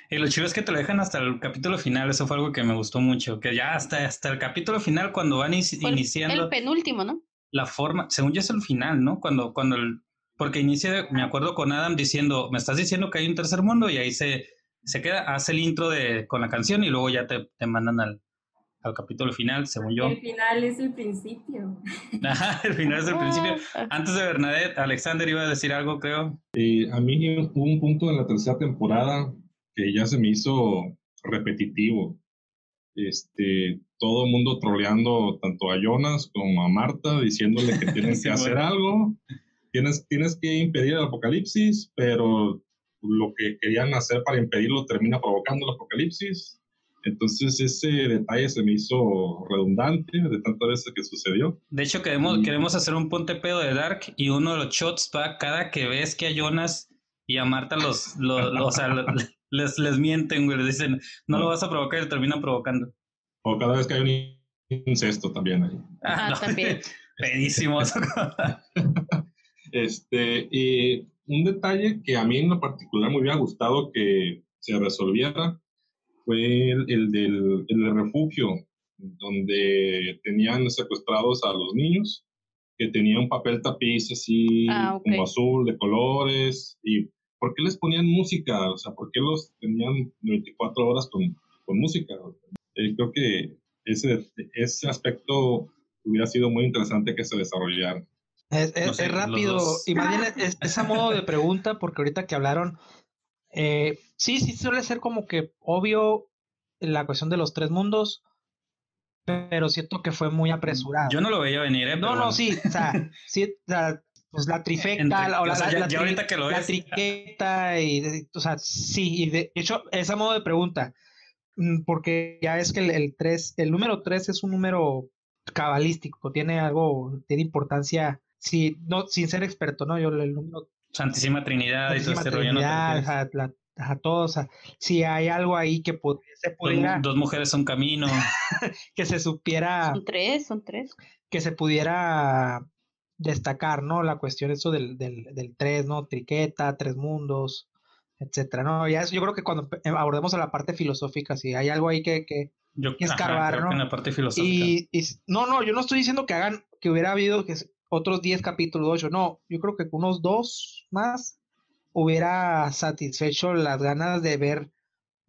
y lo chido es que te lo dejan hasta el capítulo final, eso fue algo que me gustó mucho, que ya hasta, hasta el capítulo final, cuando van iniciando... El penúltimo, ¿no? La forma, según yo es el final, ¿no? Cuando, cuando el... Porque inicia, me acuerdo con Adam diciendo, me estás diciendo que hay un tercer mundo y ahí se, se queda, hace el intro de, con la canción y luego ya te, te mandan al, al capítulo final, según yo. El final es el principio. Ajá, el final es el principio. Ah. Antes de Bernadette, Alexander iba a decir algo, creo. Eh, a mí hubo un punto en la tercera temporada que ya se me hizo repetitivo. Este, todo el mundo troleando tanto a Jonas como a Marta, diciéndole que tienen que hacer algo. Tienes, tienes que impedir el apocalipsis, pero lo que querían hacer para impedirlo termina provocando el apocalipsis entonces ese detalle se me hizo redundante de tantas veces que sucedió. De hecho, queremos, queremos hacer un ponte pedo de Dark y uno de los shots va cada que ves que a Jonas y a Marta los, los, o sea, les, les mienten, güey, les dicen, no lo vas a provocar y terminan provocando. O cada vez que hay un incesto también ahí. Ah, también. Pedísimos. este, y un detalle que a mí en lo particular me hubiera gustado que se resolviera fue el, del, refugio, donde tenían secuestrados a los niños, que tenía un papel tapiz así ah, como azul, de colores, y ¿por qué les ponían música? O sea, ¿por qué los tenían 24 horas con, con música? Eh, creo que ese, ese aspecto hubiera sido muy interesante que se desarrollara. Es, es, rápido, y más bien es, es, a modo de pregunta, porque ahorita que hablaron eh, sí, sí suele ser como que obvio la cuestión de los tres mundos, pero siento que fue muy apresurado. Yo no lo veía venir, ¿eh? No, no, sí, o sea, sí, pues la trifecta, o la, triqueta, y, o sea, sí, y de hecho, esa modo de pregunta, mm, porque ya es que el, el, el número tres es un número cabalístico, tiene algo, tiene importancia, sí, no, sin ser experto, ¿no? Yo el número Santísima Trinidad y todo este rollo. ¿no? a, todos, si hay algo ahí que se pudiera... Dos, mujeres son camino. que se supiera... Son tres, son tres. Que se pudiera destacar, ¿no? La cuestión eso del, del, del tres, ¿no? Triqueta, tres mundos, etcétera, ¿no? Ya yo creo que cuando abordemos a la parte filosófica, si hay algo ahí que, que, Yo, que escarbar, ajá, creo ¿no? que en la parte filosófica. Y, y no, no, yo no estoy diciendo que hagan, que hubiera habido que otros 10 capítulos, 8, no, yo creo que unos dos más hubiera satisfecho las ganas de ver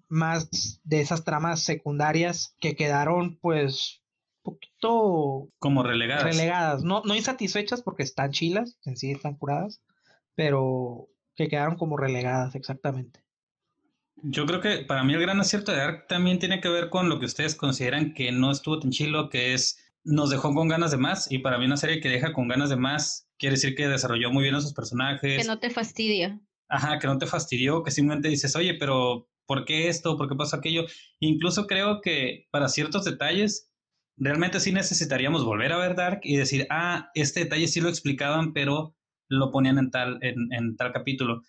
más de esas tramas secundarias que quedaron pues poquito como relegadas. relegadas, no, no insatisfechas porque están chilas, en sí están curadas, pero que quedaron como relegadas exactamente. Yo creo que para mí el gran acierto de Ark también tiene que ver con lo que ustedes consideran que no estuvo tan chilo, que es nos dejó con ganas de más y para mí una serie que deja con ganas de más quiere decir que desarrolló muy bien a sus personajes. Que no te fastidia. Ajá, que no te fastidió, que simplemente dices, oye, pero ¿por qué esto? ¿Por qué pasó aquello? Incluso creo que para ciertos detalles realmente sí necesitaríamos volver a ver Dark y decir, ah, este detalle sí lo explicaban, pero lo ponían en tal, en, en tal capítulo.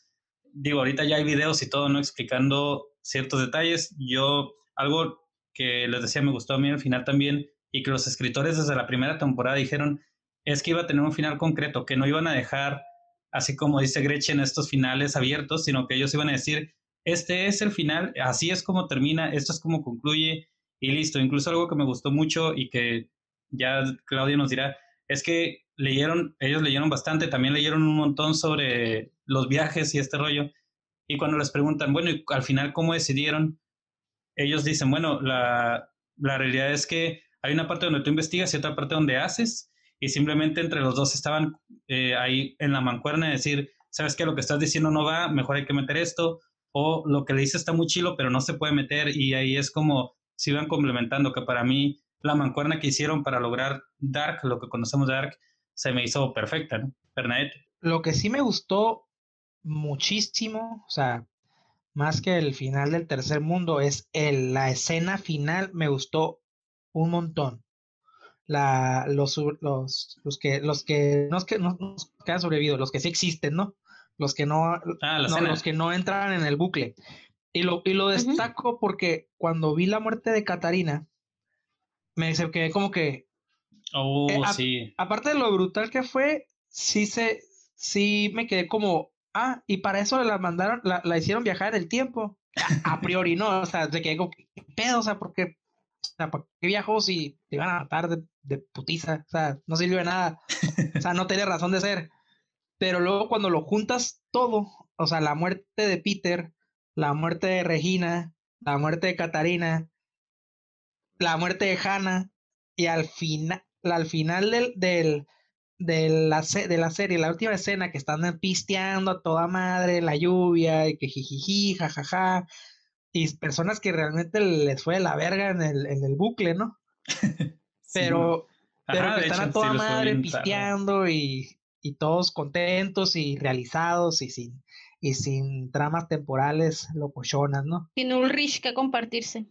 Digo, ahorita ya hay videos y todo, ¿no? Explicando ciertos detalles. Yo, algo que les decía, me gustó a mí al final también, y que los escritores desde la primera temporada dijeron, es que iba a tener un final concreto, que no iban a dejar, así como dice Gretchen, estos finales abiertos, sino que ellos iban a decir, este es el final, así es como termina, esto es como concluye, y listo. Incluso algo que me gustó mucho y que ya Claudia nos dirá, es que leyeron, ellos leyeron bastante, también leyeron un montón sobre los viajes y este rollo. Y cuando les preguntan, bueno, y al final, ¿cómo decidieron? Ellos dicen, bueno, la, la realidad es que hay una parte donde tú investigas y otra parte donde haces, y simplemente entre los dos estaban eh, ahí en la mancuerna de decir, sabes que lo que estás diciendo no va, mejor hay que meter esto, o lo que le dice está muy chilo, pero no se puede meter, y ahí es como se iban complementando, que para mí la mancuerna que hicieron para lograr Dark, lo que conocemos de Dark, se me hizo perfecta, ¿no? Bernadette. Lo que sí me gustó muchísimo, o sea, más que el final del tercer mundo, es el, la escena final, me gustó un montón. La, los, los, los que, los que, no es que no, no que han sobrevivido, los que sí existen, ¿no? Los que no, ah, no los que no entran en el bucle. Y lo, y lo destaco porque cuando vi la muerte de Catarina, me quedé como que, Oh, Eh, a- sí. aparte de lo brutal que fue, sí se, sí me quedé como, ah, y para eso la mandaron, la, la hicieron viajar en el tiempo. A, a priori no, o sea, se quedé como, ¿qué pedo? O sea, ¿por qué, o sea, ¿por qué viajó si te iban a matar de, putiza? O sea, no sirvió de nada. O sea, no tenía razón de ser. Pero luego cuando lo juntas todo, o sea, la muerte de Peter, la muerte de Regina, la muerte de Catarina, la muerte de Hannah, y al final, al final del, del, de, la, de la serie, la última escena que están pisteando a toda madre, la lluvia, y que jijiji, jajaja, y personas que realmente les fue de la verga en el, en el bucle, ¿no? Pero, pero Ajá, que están hecho, a toda sí madre pisteando y, y todos contentos y realizados y sin, y sin tramas temporales locochonas, ¿no? Sin Ulrich que compartirse.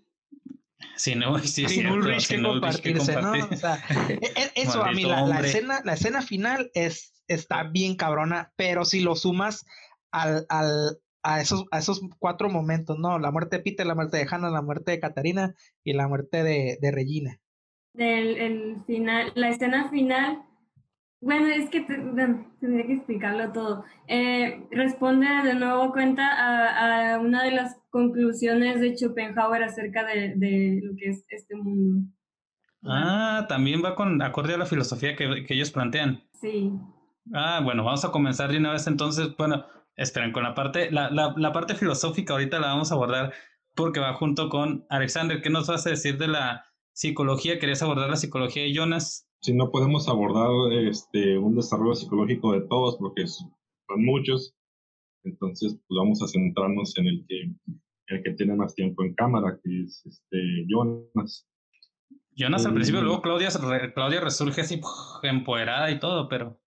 Sí, no, sí, sin cierto, Ulrich que sin Ulrich que compartirse, ¿no? compartir. O sea, e- e- eso a mí, la, la escena, la escena final es, está bien cabrona, pero si lo sumas al, al, a, esos, a esos cuatro momentos, ¿no? La muerte de Peter, la muerte de Hannah, la muerte de Catarina y la muerte de, de Regina. El, el final, la escena final, bueno, es que te- bueno, tendría que explicarlo todo. Eh, responde de nuevo cuenta a, a una de las conclusiones de Schopenhauer acerca de, de lo que es este mundo. Ah, también va con acorde a la filosofía que, que ellos plantean. Sí. Ah, bueno, vamos a comenzar de una vez entonces. Bueno, esperen, con la parte, la, la, la parte filosófica ahorita la vamos a abordar porque va junto con Alexander. ¿Qué nos vas a decir de la psicología? ¿Querías abordar la psicología de Jonas? Si no podemos abordar este, un desarrollo psicológico de todos, porque son muchos, entonces pues vamos a centrarnos en el que, el que tiene más tiempo en cámara, que es este, Jonas. Jonas al Mm. principio, luego Claudia, Claudia resurge así empoderada y todo, pero...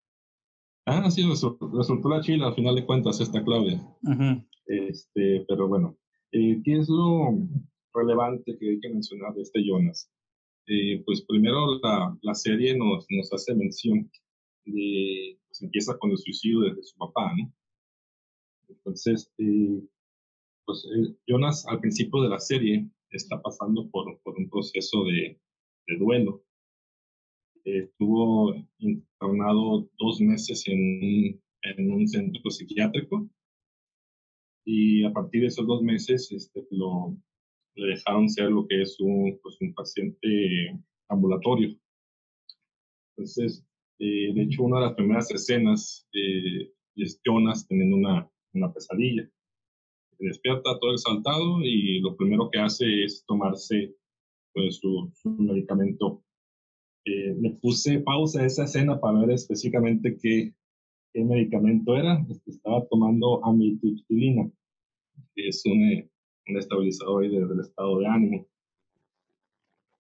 Ah, sí, resu- resultó la chila al final de cuentas esta Claudia. ujú. Este, pero bueno, eh, ¿qué es lo relevante que hay que mencionar de este Jonas? Eh, pues primero la, la serie nos, nos hace mención de, pues empieza con el suicidio de, de su papá, ¿no? Entonces, eh, pues eh, Jonas al principio de la serie está pasando por, por un proceso de, de duelo. Estuvo internado dos meses en, en un centro psiquiátrico y a partir de esos dos meses este, lo, le dejaron ser lo que es un, pues, un paciente ambulatorio. Entonces, eh, de hecho, una de las primeras escenas eh, es Jonas teniendo una, una pesadilla. Despierta todo exaltado y lo primero que hace es tomarse pues, su, su medicamento. Eh, le puse pausa a esa escena para ver específicamente qué, qué medicamento era. Estaba tomando amitriptilina, que es un, eh, un estabilizador del estado de ánimo.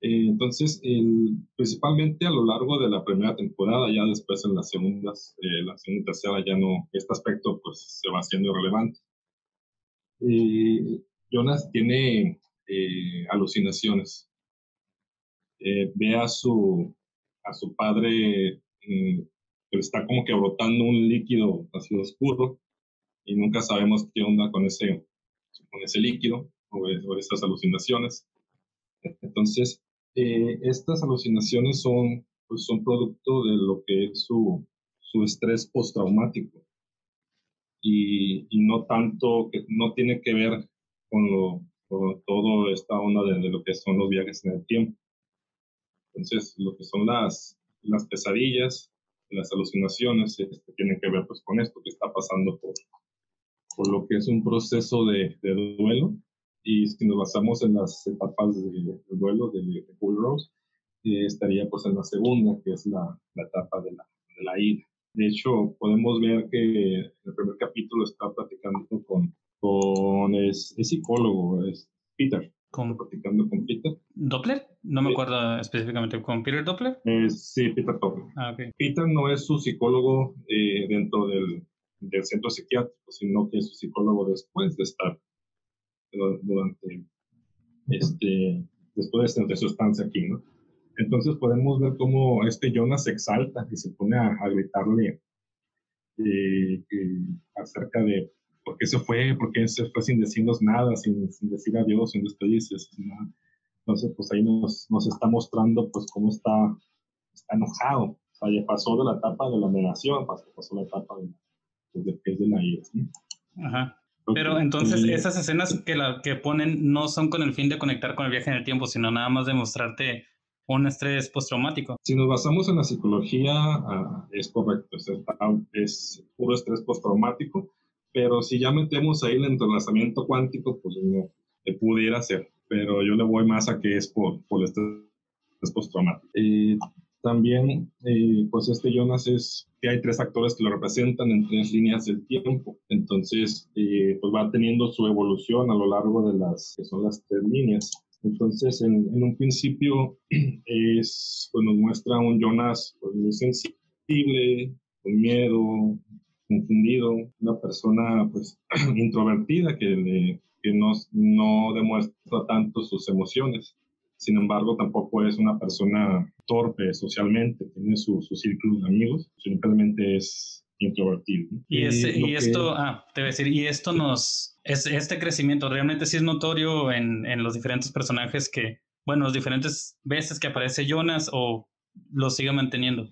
Eh, entonces, el, principalmente a lo largo de la primera temporada, ya después en las segundas, eh, la segunda y tercera, ya no, este aspecto pues se va haciendo irrelevante. Eh, Jonas tiene eh, alucinaciones. Eh, ve a su, a su padre que está como que brotando un líquido así oscuro y nunca sabemos qué onda con ese, con ese líquido o, o esas alucinaciones. Entonces, eh, estas alucinaciones son, pues, son producto de lo que es su, su estrés postraumático y, y, no tanto, que no tiene que ver con, lo, con toda esta onda de, de, lo que son los viajes en el tiempo. Entonces, lo que son las, las pesadillas, las alucinaciones, este, tienen que ver pues, con esto que está pasando por, por lo que es un proceso de, de duelo y si nos basamos en las etapas del de duelo de, de Rose, eh, estaría pues en la segunda, que es la, la etapa de la, de la ira. De hecho, podemos ver que el primer capítulo está platicando con, con es, es psicólogo, es Peter. ¿Con platicando con Peter. ¿Doppler? No me acuerdo específicamente. ¿Con Peter Doppler? Eh, sí, Peter Doppler. Ah, okay. Peter no es su psicólogo eh, dentro del, del centro psiquiátrico, sino que es su psicólogo después de estar durante este, después de su estancia aquí, ¿no? Entonces podemos ver cómo este Jonas se exalta y se pone a, a gritarle eh, acerca de por qué se fue, por qué se fue sin decirnos nada, sin, sin decir adiós, sin despedirse. ¿no? Entonces, pues ahí nos, nos está mostrando pues cómo está, está enojado. O sea, ya pasó de la etapa de la negación, pasó, pasó la etapa de, pues, de, de, la ira. ¿no? Ajá. Pero entonces esas escenas que, la, que ponen no son con el fin de conectar con el viaje en el tiempo, sino nada más de mostrarte un estrés postraumático. Si nos basamos en la psicología, uh, es correcto, es, es, puro estrés postraumático, pero si ya metemos ahí el entrelazamiento cuántico, pues no, eh, pudiera ser, pero yo le voy más a que es por, por el estrés postraumático. Eh, también, eh, pues este Jonas es que hay tres actores que lo representan en tres líneas del tiempo. Entonces, eh, pues va teniendo su evolución a lo largo de las que son las tres líneas. Entonces, en, en un principio, es, pues nos muestra un Jonas pues, muy sensible, con miedo, confundido, una persona pues introvertida que, le, que no, no demuestra tanto sus emociones. Sin embargo, tampoco es una persona torpe socialmente, tiene su, su círculo de amigos, simplemente es introvertido. Y, ese, y, y esto, que... ah, te voy a decir, y esto nos, es, este crecimiento realmente sí es notorio en, en los diferentes personajes que, bueno, las diferentes veces que aparece Jonas o lo sigue manteniendo.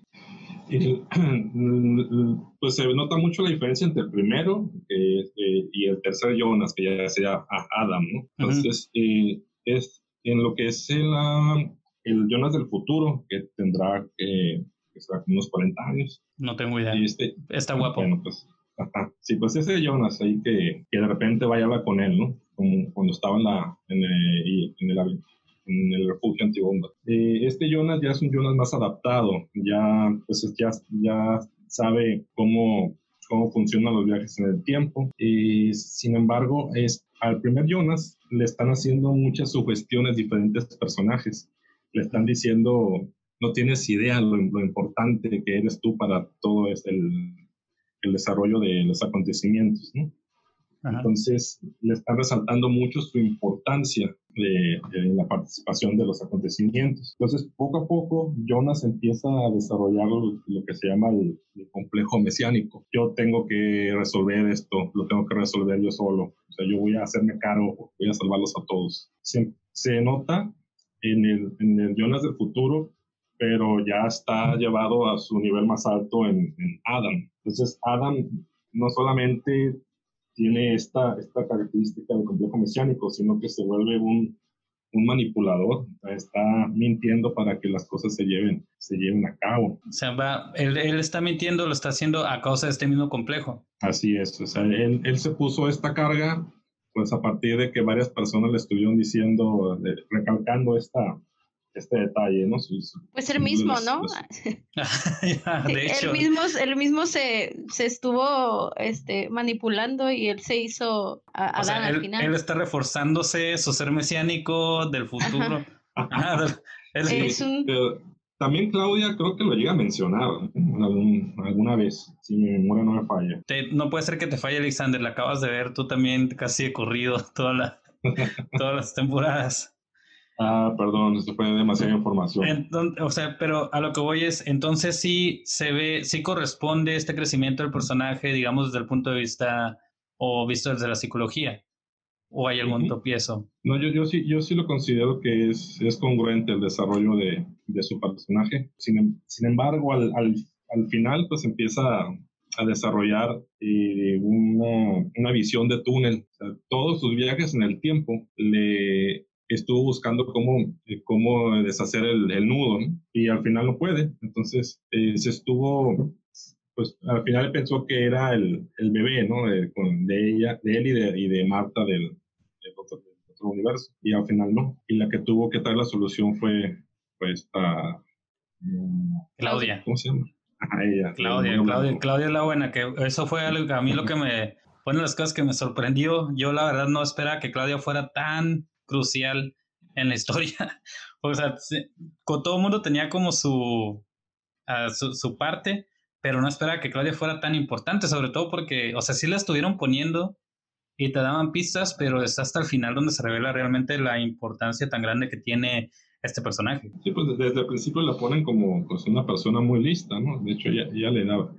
El, pues se nota mucho la diferencia entre el primero eh, eh, y el tercer Jonas, que ya sea Adam, ¿no? Entonces, uh -huh. eh, es en lo que es el, uh, el Jonas del futuro, que tendrá que, que estar unos 40 años. No tengo idea. Este, Está guapo. Bueno, pues, ajá. Sí, pues ese Jonas ahí que, que de repente vaya a hablar con él, ¿no? Como cuando estaba en, la, en, el, en, el, en el refugio antibomba. Eh, este Jonas ya es un Jonas más adaptado, ya, pues, ya, ya sabe cómo, cómo funcionan los viajes en el tiempo. Y, sin embargo, es, al primer Jonas le están haciendo muchas sugestiones diferentes personajes. Le están diciendo, no tienes idea lo, lo importante que eres tú para todo este, el, el desarrollo de los acontecimientos, ¿no? Ajá. Entonces, le están resaltando mucho su importancia de, de, la participación de los acontecimientos. Entonces, poco a poco, Jonas empieza a desarrollar lo, que se llama el, el, complejo mesiánico. Yo tengo que resolver esto, lo tengo que resolver yo solo. O sea, yo voy a hacerme cargo, voy a salvarlos a todos. Se, se nota en el, en el Jonas del futuro pero ya está llevado a su nivel más alto en, en Adam. Entonces, Adam no solamente tiene esta, esta característica del complejo mesiánico, sino que se vuelve un, un manipulador, está mintiendo para que las cosas se lleven, se lleven a cabo. O sea, va, él, él, está mintiendo, lo está haciendo a causa de este mismo complejo. Así es, o sea, él, él se puso esta carga, pues a partir de que varias personas le estuvieron diciendo, recalcando esta, este detalle, ¿no? Pues el mismo, los, ¿no? Los... ya, de hecho. El mismo, el mismo se, se, estuvo este, manipulando y él se hizo a, a o sea, él, al final. Él está reforzándose su ser mesiánico del futuro. Ajá. él, es un... Pero también Claudia creo que lo llega a mencionar alguna vez, si mi memoria no me falla. Te, no puede ser que te falle, Alexander, la acabas de ver tú también casi de corrido toda la, todas las temporadas. Ah, perdón, esto fue demasiada información. Entonces, o sea, pero a lo que voy es, entonces sí se ve, sí corresponde este crecimiento del personaje, digamos, desde el punto de vista o visto desde la psicología. ¿O hay algún uh -huh. tropiezo? No, yo, yo, sí, yo sí lo considero que es, es congruente el desarrollo de, de su personaje. Sin, sin embargo, al, al, al, final, pues empieza a desarrollar eh, una, una, visión de túnel. O sea, todos sus viajes en el tiempo le, estuvo buscando cómo, cómo deshacer el, el nudo ¿no? y al final no puede. Entonces eh, se estuvo, pues al final pensó que era el, el bebé, ¿no? De, con, de, ella, de él y de, y de Marta del, del, otro, del, otro, universo. Y al final no. Y la que tuvo que traer la solución fue, fue esta... Claudia. ¿Cómo se llama? Ella. Claudia, Claudia, Claudia es la buena, que eso fue algo, a mí lo que me... De las cosas que me sorprendió, yo la verdad no esperaba que Claudia fuera tan crucial en la historia. O sea, todo el mundo tenía como su, uh, su, su, parte, pero no esperaba que Claudia fuera tan importante, sobre todo porque, o sea, sí la estuvieron poniendo y te daban pistas, pero es hasta el final donde se revela realmente la importancia tan grande que tiene este personaje. Sí, pues desde el principio la ponen como pues, una persona muy lista, ¿no? De hecho, ya, ya le daba,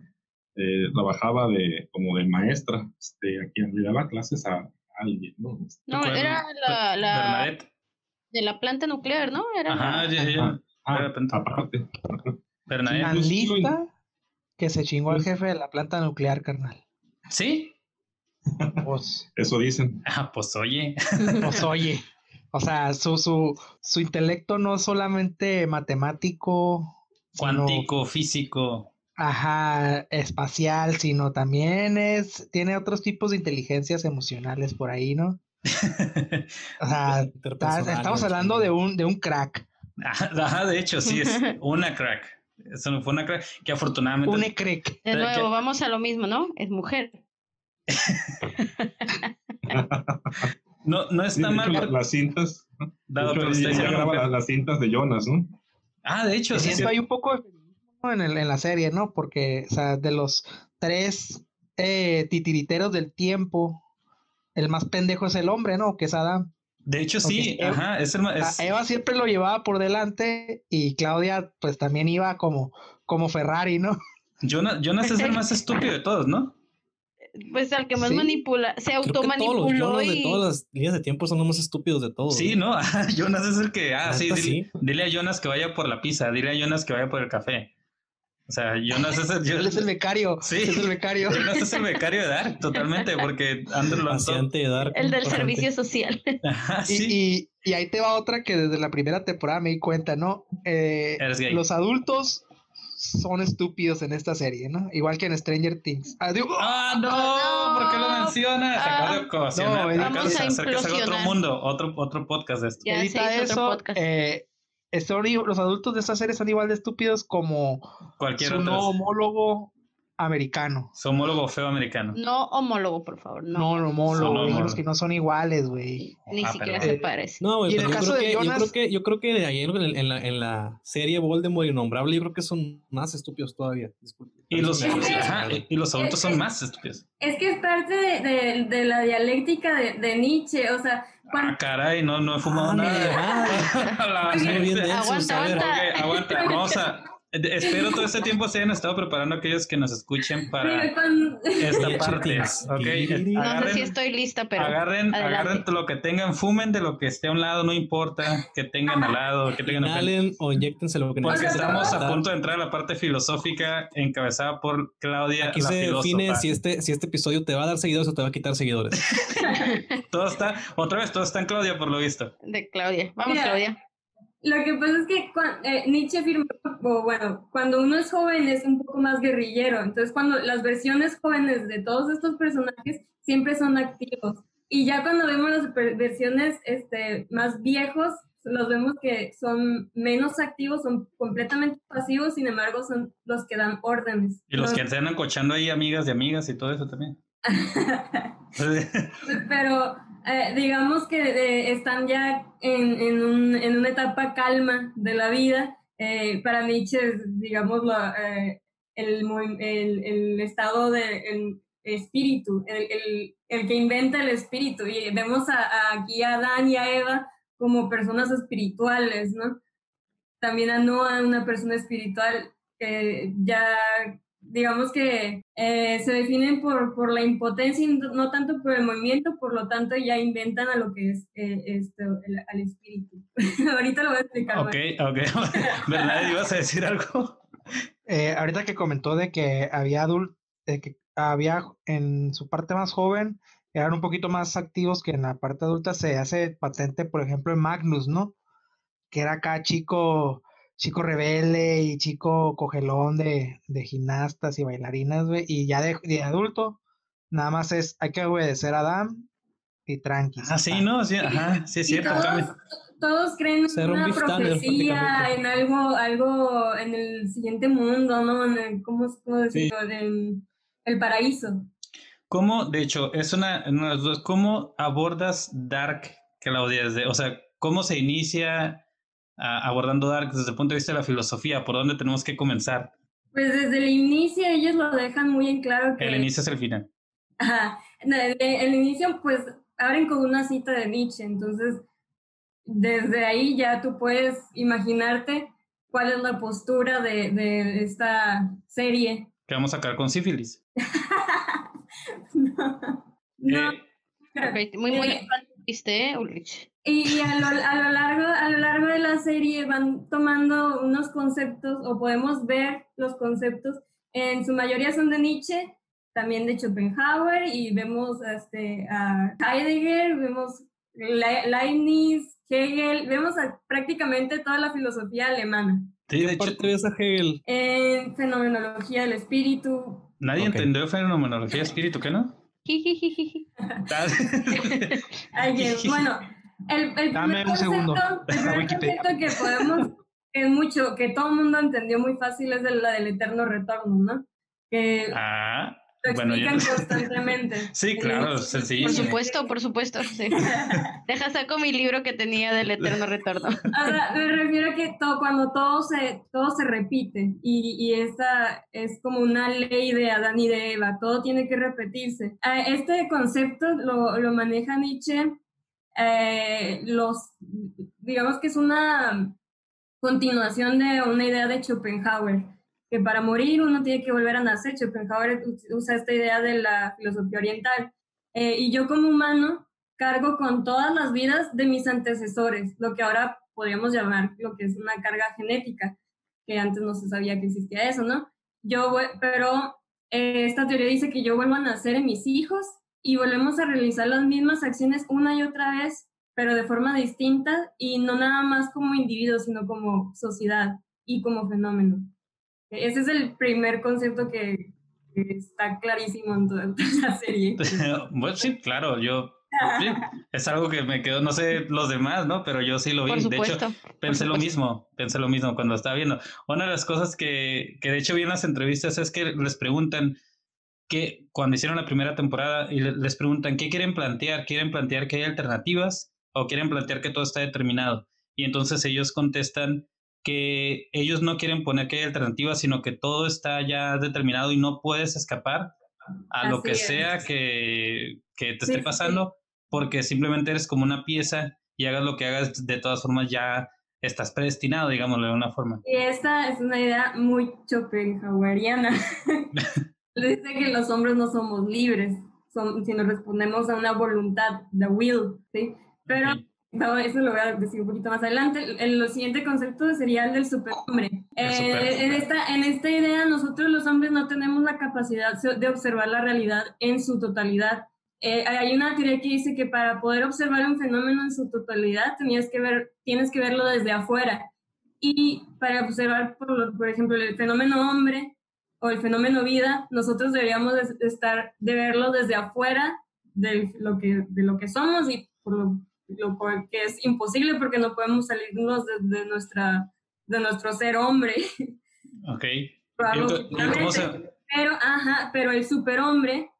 eh, trabajaba de, como de maestra, este, a quien le daba clases a, alguien, ¿no? No, era la, la de la planta nuclear, ¿no? Era Ajá, ya, ya. Ah, aparte. Bernadette. Tan lista que se chingó al jefe de la planta nuclear, carnal. ¿Sí? Pues, Eso dicen. Ah, pues oye. Pues oye. O sea, su, su, su intelecto no solamente matemático. Cuántico, sino... físico ajá, espacial, sino también es, tiene otros tipos de inteligencias emocionales por ahí, ¿no? o sea, está, estamos hablando de un, de un crack. Ajá, de hecho, sí, es una crack. Eso no fue una crack que afortunadamente. Un crack. De nuevo, que... vamos a lo mismo, ¿no? Es mujer. no, no está sí, mal. Hecho, las cintas. Dado hecho, ella graba las, las, cintas de Jonas, ¿no? Ah, de hecho, sí. Hay un poco de en, el, en, la serie, ¿no? Porque, o sea, de los tres eh, titiriteros del tiempo, el más pendejo es el hombre, ¿no? Que es Adam. De hecho, sí, Eva, ajá, es el es... Eva siempre lo llevaba por delante y Claudia, pues también iba como, como Ferrari, ¿no? Jonas, Jonas es el más estúpido de todos, ¿no? Pues al que más sí. manipula, se automanipuló. Todos los y... de todas las líneas de tiempo son los más estúpidos de todos. Sí, ¿no? Jonas es el que, ah, sí, dile, sí, dile, a Jonas que vaya por la pizza, dile a Jonas que vaya por el café. O sea, Jonas es el, Él es el becario. Sí, es el becario. Jonas es el becario de Dark, totalmente, porque Andrew Lanzón. de Dark. El del servicio social. Ajá, sí. y, y, y, ahí te va otra que desde la primera temporada me di cuenta, ¿no? Eh, los adultos son estúpidos en esta serie, ¿no? Igual que en Stranger Things. Ah, digo, ah no, no, ¿por qué lo mencionas? Ah, acaba de ocasionar, no, acaba de hacer que sea otro mundo, otro, otro podcast de esto. Ya Edita eso, eh, son, los adultos de esta serie son igual de estúpidos como Cualquier su otro. no homólogo americano. Su homólogo feo americano. No homólogo, por favor. No, no homólogo. Los que no son iguales, güey. Ni ah, siquiera pero... se parece. No, güey, pero en el yo, caso creo de que, Jonas... yo creo que yo creo que de ayer en, en, la, en la serie Voldemort Innombrable, yo creo que son más estúpidos todavía. Disculpe. Y los, ajá, y los adultos son más estúpidos. Es que es parte de, de, de la dialéctica de, de, Nietzsche, o sea... Ah, caray, no, no he fumado ah, nada. Bien aguanta, aguanta. Okay, aguanta. Vamos a... Espero todo este tiempo se hayan estado preparando aquellos que nos escuchen para esta parte. Okay. No sé si estoy lista, pero. Agarren, agarren lo que tengan, fumen de lo que esté a un lado, no importa que tengan al lado, que tengan. Inhalen o inyectense lo que Porque estamos a punto de entrar a la parte filosófica encabezada por Claudia. Aquí se define si este, si este episodio te va a dar seguidores o te va a quitar seguidores. todo está, otra vez, todo está en Claudia, por lo visto. De Claudia. Vamos, Claudia. Lo que pasa es que eh, Nietzsche afirmó, bueno, cuando uno es joven es un poco más guerrillero, entonces cuando las versiones jóvenes de todos estos personajes siempre son activos. Y ya cuando vemos las versiones este, más viejos, los vemos que son menos activos, son completamente pasivos, sin embargo son los que dan órdenes. Y los, que se andan cochando ahí amigas de amigas y todo eso también. Pero eh, digamos que eh, están ya en, en, un, en, una etapa calma de la vida. Eh, para Nietzsche, digamos, el, el, el, estado del espíritu, el, el, que inventa el espíritu. Y vemos a, aquí a Adán y a Eva como personas espirituales, ¿no? También a Noah, una persona espiritual que ya digamos que eh, se definen por, por la impotencia y no tanto por el movimiento, por lo tanto ya inventan a lo que es eh, esto, al espíritu. ahorita lo voy a explicar. Ok, ok. ¿Verdad? ¿Ibas a decir algo? Eh, ahorita que comentó de que había adult, que había en su parte más joven, eran un poquito más activos que en la parte adulta, se hace patente, por ejemplo, en Magnus, ¿no? Que era acá chico chico rebelde y chico cogelón de, de gimnastas y bailarinas, güey. Y ya de, de, adulto, nada más es, hay que obedecer a Adam y tranqui. Ah, sí, ¿no? Sí, ajá, sí, es cierto. Todos, todos, creen en una profecía, en algo, algo en el siguiente mundo, ¿no? En el, ¿Cómo, cómo decirlo? En el paraíso. ¿Cómo, de hecho, es una, una de las dos, ¿cómo abordas Dark, Claudia? O sea, ¿cómo se inicia abordando Dark desde el punto de vista de la filosofía? ¿Por dónde tenemos que comenzar? Pues desde el inicio ellos lo dejan muy en claro que... El inicio es el final. Ajá. El, inicio pues abren con una cita de Nietzsche, entonces desde ahí ya tú puedes imaginarte cuál es la postura de, de esta serie. ¿Qué vamos a sacar con sífilis? no. Eh, muy, muy eh, ¿viste, Ulrich? Y a lo, a, lo largo, a lo largo de la serie van tomando unos conceptos, o podemos ver los conceptos, en su mayoría son de Nietzsche, también de Schopenhauer, y vemos este, a Heidegger, vemos Leibniz, Hegel, vemos prácticamente toda la filosofía alemana. Sí, de hecho, ves a Hegel? En fenomenología del espíritu. Nadie entendió fenomenología del espíritu, ¿qué no? bueno, el, el Dame un segundo. El concepto que podemos, es mucho, que todo el mundo entendió muy fácil, es de la del eterno retorno, ¿no? Que ah, lo explican constantemente. Sí, claro, sencillo. Por supuesto, por supuesto. Sí. Deja saco mi libro que tenía del eterno retorno. Ahora, me refiero a que todo, cuando todo se, todo se repite y, y esta es como una ley de Adán y de Eva, todo tiene que repetirse. Ah, este concepto lo, lo maneja Nietzsche eh, los, digamos que es una continuación de una idea de Schopenhauer, que para morir uno tiene que volver a nacer. Schopenhauer usa esta idea de la filosofía oriental. Eh, y yo como humano cargo con todas las vidas de mis antecesores, lo que ahora podríamos llamar lo que es una carga genética, que antes no se sabía que existía eso, ¿no? Yo, pero eh, esta teoría dice que yo vuelvo a nacer en mis hijos y volvemos a realizar las mismas acciones una y otra vez, pero de forma distinta y no nada más como individuo, sino como sociedad y como fenómeno. Ese es el primer concepto que, está clarísimo en toda la serie. bueno, sí, claro, yo es algo que me quedó, no sé los demás, ¿no? Pero yo sí lo vi. de hecho, pensé lo mismo, pensé lo mismo cuando estaba viendo. Una de las cosas que, que de hecho vi en las entrevistas es que les preguntan, que cuando hicieron la primera temporada y les preguntan qué quieren plantear, quieren plantear que hay alternativas o quieren plantear que todo está determinado. Y entonces ellos contestan que ellos no quieren poner que hay alternativas, sino que todo está ya determinado y no puedes escapar a lo que sea que, que, te esté pasando, porque simplemente eres como una pieza y hagas lo que hagas, de todas formas ya estás predestinado, digámoslo de una forma. Y esta es una idea muy schopenhaueriana. Dice que los hombres no somos libres, son, sino respondemos a una voluntad, the will, ¿sí? Pero eso lo voy a decir un poquito más adelante. El, siguiente concepto sería el del superhombre. Eh, en, esta, en esta idea, nosotros los hombres no tenemos la capacidad de observar la realidad en su totalidad. Eh, hay una teoría que dice que para poder observar un fenómeno en su totalidad tenías que ver, tienes que verlo desde afuera. Y para observar, por, por ejemplo, el fenómeno hombre, o el fenómeno vida, nosotros deberíamos de estar, de verlo desde afuera de lo que, de lo que somos y por lo, lo que es imposible porque no podemos salirnos de, nuestra, de nuestro ser hombre. Ok. Pero, ajá, pero el superhombre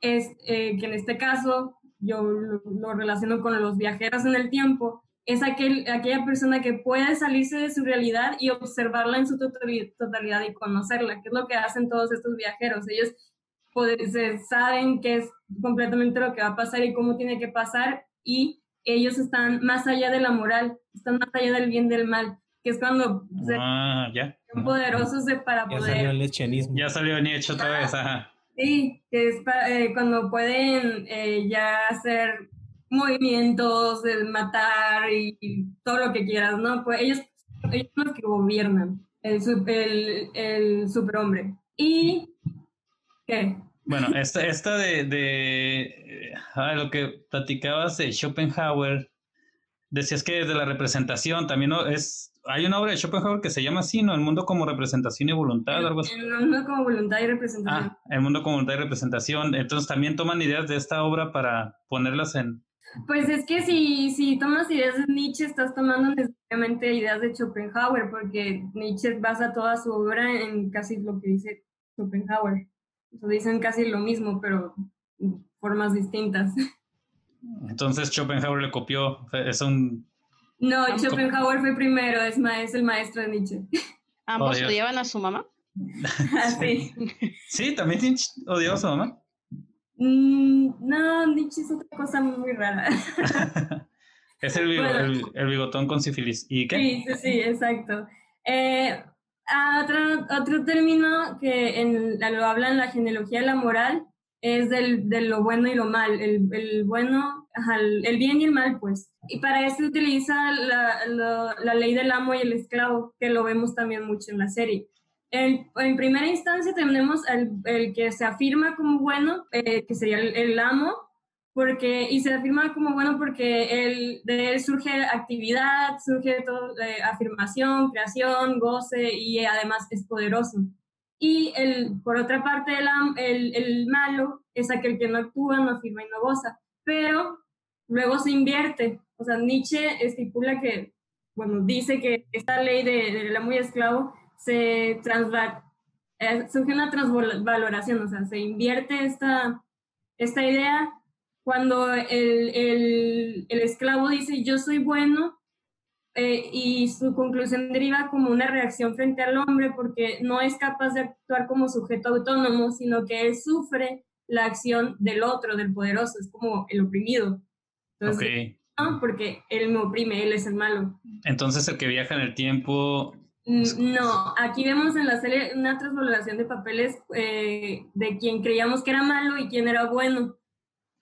es eh, que en este caso yo lo, lo, relaciono con los viajeros en el tiempo, es aquel, aquella persona que puede salirse de su realidad y observarla en su totalidad y conocerla, que es lo que hacen todos estos viajeros. Ellos saben qué es completamente lo que va a pasar y cómo tiene que pasar y ellos están más allá de la moral, están más allá del bien del mal, que es cuando ah, ya. son poderosos de, para Ya poder... salió el lechenismo. Ya salió Nietzsche otra vez, ajá. Sí, que es pa- eh, cuando pueden eh, ya hacer movimientos, de matar y, y todo lo que quieras, ¿no? Pues ellos, ellos son los que gobiernan, el, el, el superhombre. Y, ¿qué? Bueno, esta, esta de, de ah, lo que platicabas de Schopenhauer, decías que desde la representación también ¿no? es, hay una obra de Schopenhauer que se llama así, ¿no? El mundo como representación y voluntad, algo así. El mundo como voluntad y representación. Ah, el mundo como voluntad y representación. Entonces también toman ideas de esta obra para ponerlas en... Pues es que si, si tomas ideas de Nietzsche, estás tomando necesariamente ideas de Schopenhauer, porque Nietzsche basa toda su obra en casi lo que dice Schopenhauer. O sea, dicen casi lo mismo, pero formas distintas. Entonces Schopenhauer le copió, es un... No, Ah, Schopenhauer fue primero, es, ma- es el maestro de Nietzsche. Ambos odiaban a su mamá. Así. Sí, también Nietzsche odiaba a su mamá. Mm, no, Nietzsche es otra cosa muy rara. es el, bigo- Bueno. el, el bigotón con sífilis. ¿Y qué? Sí, sí, sí, exacto. Eh, otro, otro término que en, lo habla en la genealogía de la moral es del, de lo bueno y lo mal. El, el bueno, ajá, el, bien y el mal, pues. Y para esto utiliza la, la, la ley del amo y el esclavo, que lo vemos también mucho en la serie. En, en primera instancia tenemos el, el que se afirma como bueno, eh, que sería el, el amo, porque, y se afirma como bueno porque él, de él surge actividad, surge todo, eh, afirmación, creación, goce y además es poderoso. Y el, por otra parte, el, el, el malo es aquel que no actúa, no afirma y no goza. Pero luego se invierte. O sea, Nietzsche estipula que, bueno, dice que esta ley de- del amo y esclavo se transva, eh, surge una transvaloración, o sea, se invierte esta, esta idea cuando el, el, el esclavo dice yo soy bueno eh, y su conclusión deriva como una reacción frente al hombre porque no es capaz de actuar como sujeto autónomo, sino que él sufre la acción del otro, del poderoso, es como el oprimido. Entonces, ok. no, porque él me oprime, él es el malo. Entonces el que viaja en el tiempo... Mm, No, aquí vemos en la serie una transvaloración de papeles eh, de quien creíamos que era malo y quien era bueno.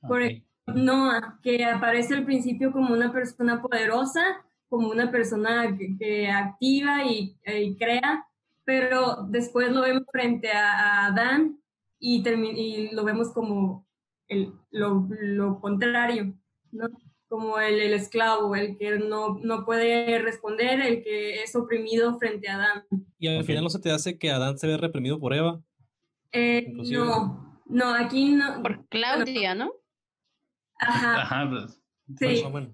Por ok. Noah, que aparece al principio como una persona poderosa, como una persona que, que activa y, y crea, pero después lo vemos frente a, a Adán y lo vemos como el, lo, lo contrario, ¿no? Como el, el esclavo, el que no, no puede responder, el que es oprimido frente a Adán. Y al final no se te hace que Adán se ve reprimido por Eva. Eh, no, no, aquí no. Por Claudia, ¿no? Ajá. Ajá, pues, Sí. Pues, bueno,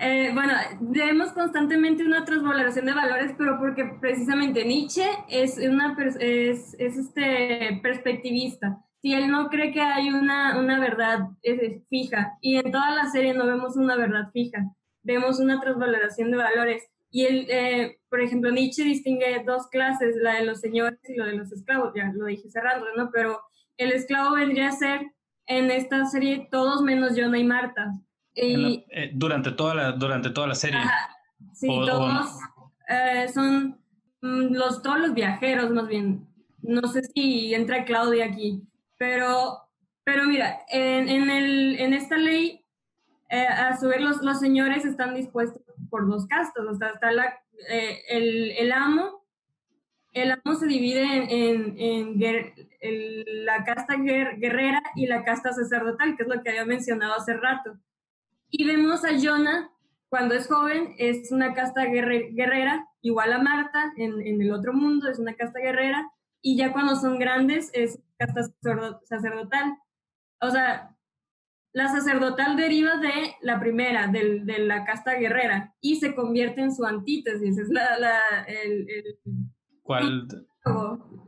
Eh, bueno, vemos constantemente una transvaloración de valores, pero porque precisamente Nietzsche es, una, es, es este perspectivista. Si él no cree que hay una, una verdad eh, fija, y en toda la serie no vemos una verdad fija, vemos una transvaloración de valores. Y él, eh, por ejemplo, Nietzsche distingue dos clases, la de los señores y lo de los esclavos, ya lo dije cerrando, ¿no? Pero el esclavo vendría a ser en esta serie todos menos Jonah y Marta. la- Y, eh, durante, toda la, durante toda la serie. Sí, O- todos, eh, son mm, los, todos los viajeros más bien. No sé si entra Claudia aquí, pero, pero mira, en, en, el, en esta ley, eh, a su vez los, los señores están dispuestos por dos castas, o sea, está la, eh, el, el amo el amo se divide en, en, la casta guerrera y la casta sacerdotal, que es lo que había mencionado hace rato. Y vemos a Jonah, cuando es joven, es una casta guerrera, igual a Marta en, en, el otro mundo, es una casta guerrera, y ya cuando son grandes es sacerdotal. O sea, la sacerdotal deriva de la primera, de, de la casta guerrera, y se convierte en su antítesis, es la, la el, ¿Cuál?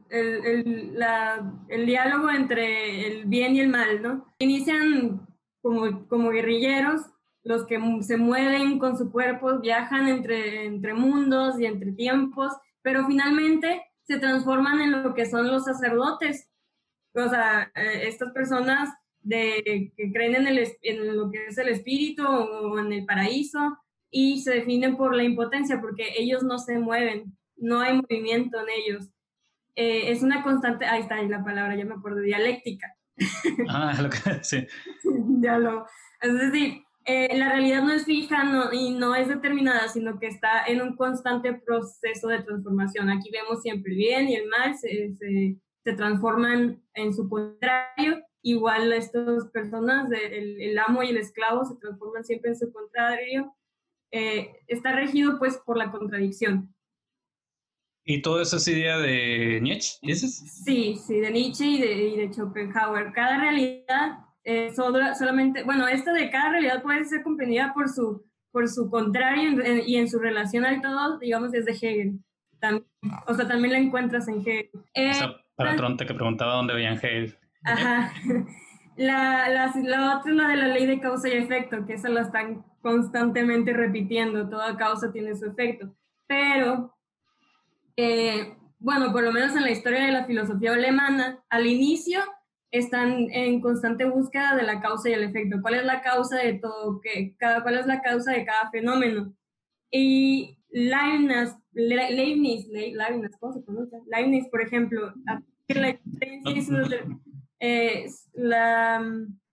El, el, la, el, diálogo entre el bien y el mal, ¿no? Inician como, como guerrilleros, los que se mueven con su cuerpo, viajan entre, entre mundos y entre tiempos, pero finalmente se transforman en lo que son los sacerdotes. O sea, eh, estas personas de, que creen en, el, en lo que es el espíritu o en el paraíso y se definen por la impotencia porque ellos no se mueven no hay movimiento en ellos. Eh, es una constante, ahí está ahí la palabra, ya me acuerdo, dialéctica. Ah, lo que, sí. ya lo, es decir, eh, la realidad no es fija no, y no es determinada, sino que está en un constante proceso de transformación. Aquí vemos siempre el bien y el mal se, se, se transforman en su contrario. Igual estas personas, el, el, amo y el esclavo, se transforman siempre en su contrario. Eh, está regido pues por la contradicción. ¿Y todo eso es idea de Nietzsche? ¿Dices? Sí, sí, de Nietzsche y de, y de Schopenhauer. Cada realidad eh, solamente, bueno, esta de cada realidad puede ser comprendida por su, por su contrario y en su relación al todo, digamos, desde Hegel. También, o sea, también la encuentras en Hegel. Eh, para Tronte que preguntaba dónde veían Hegel. Ajá. La, la, la, otra es la de la ley de causa y efecto, que esa la están constantemente repitiendo, toda causa tiene su efecto. Pero eh, bueno, por lo menos en la historia de la filosofía alemana, al inicio están en constante búsqueda de la causa y el efecto. ¿Cuál es la causa de todo? ¿Qué, cada, ¿Cuál es la causa de cada fenómeno? Y Leibniz, Leibniz, Leibniz, ¿cómo se pronuncia? Leibniz, por ejemplo, la existencia es la,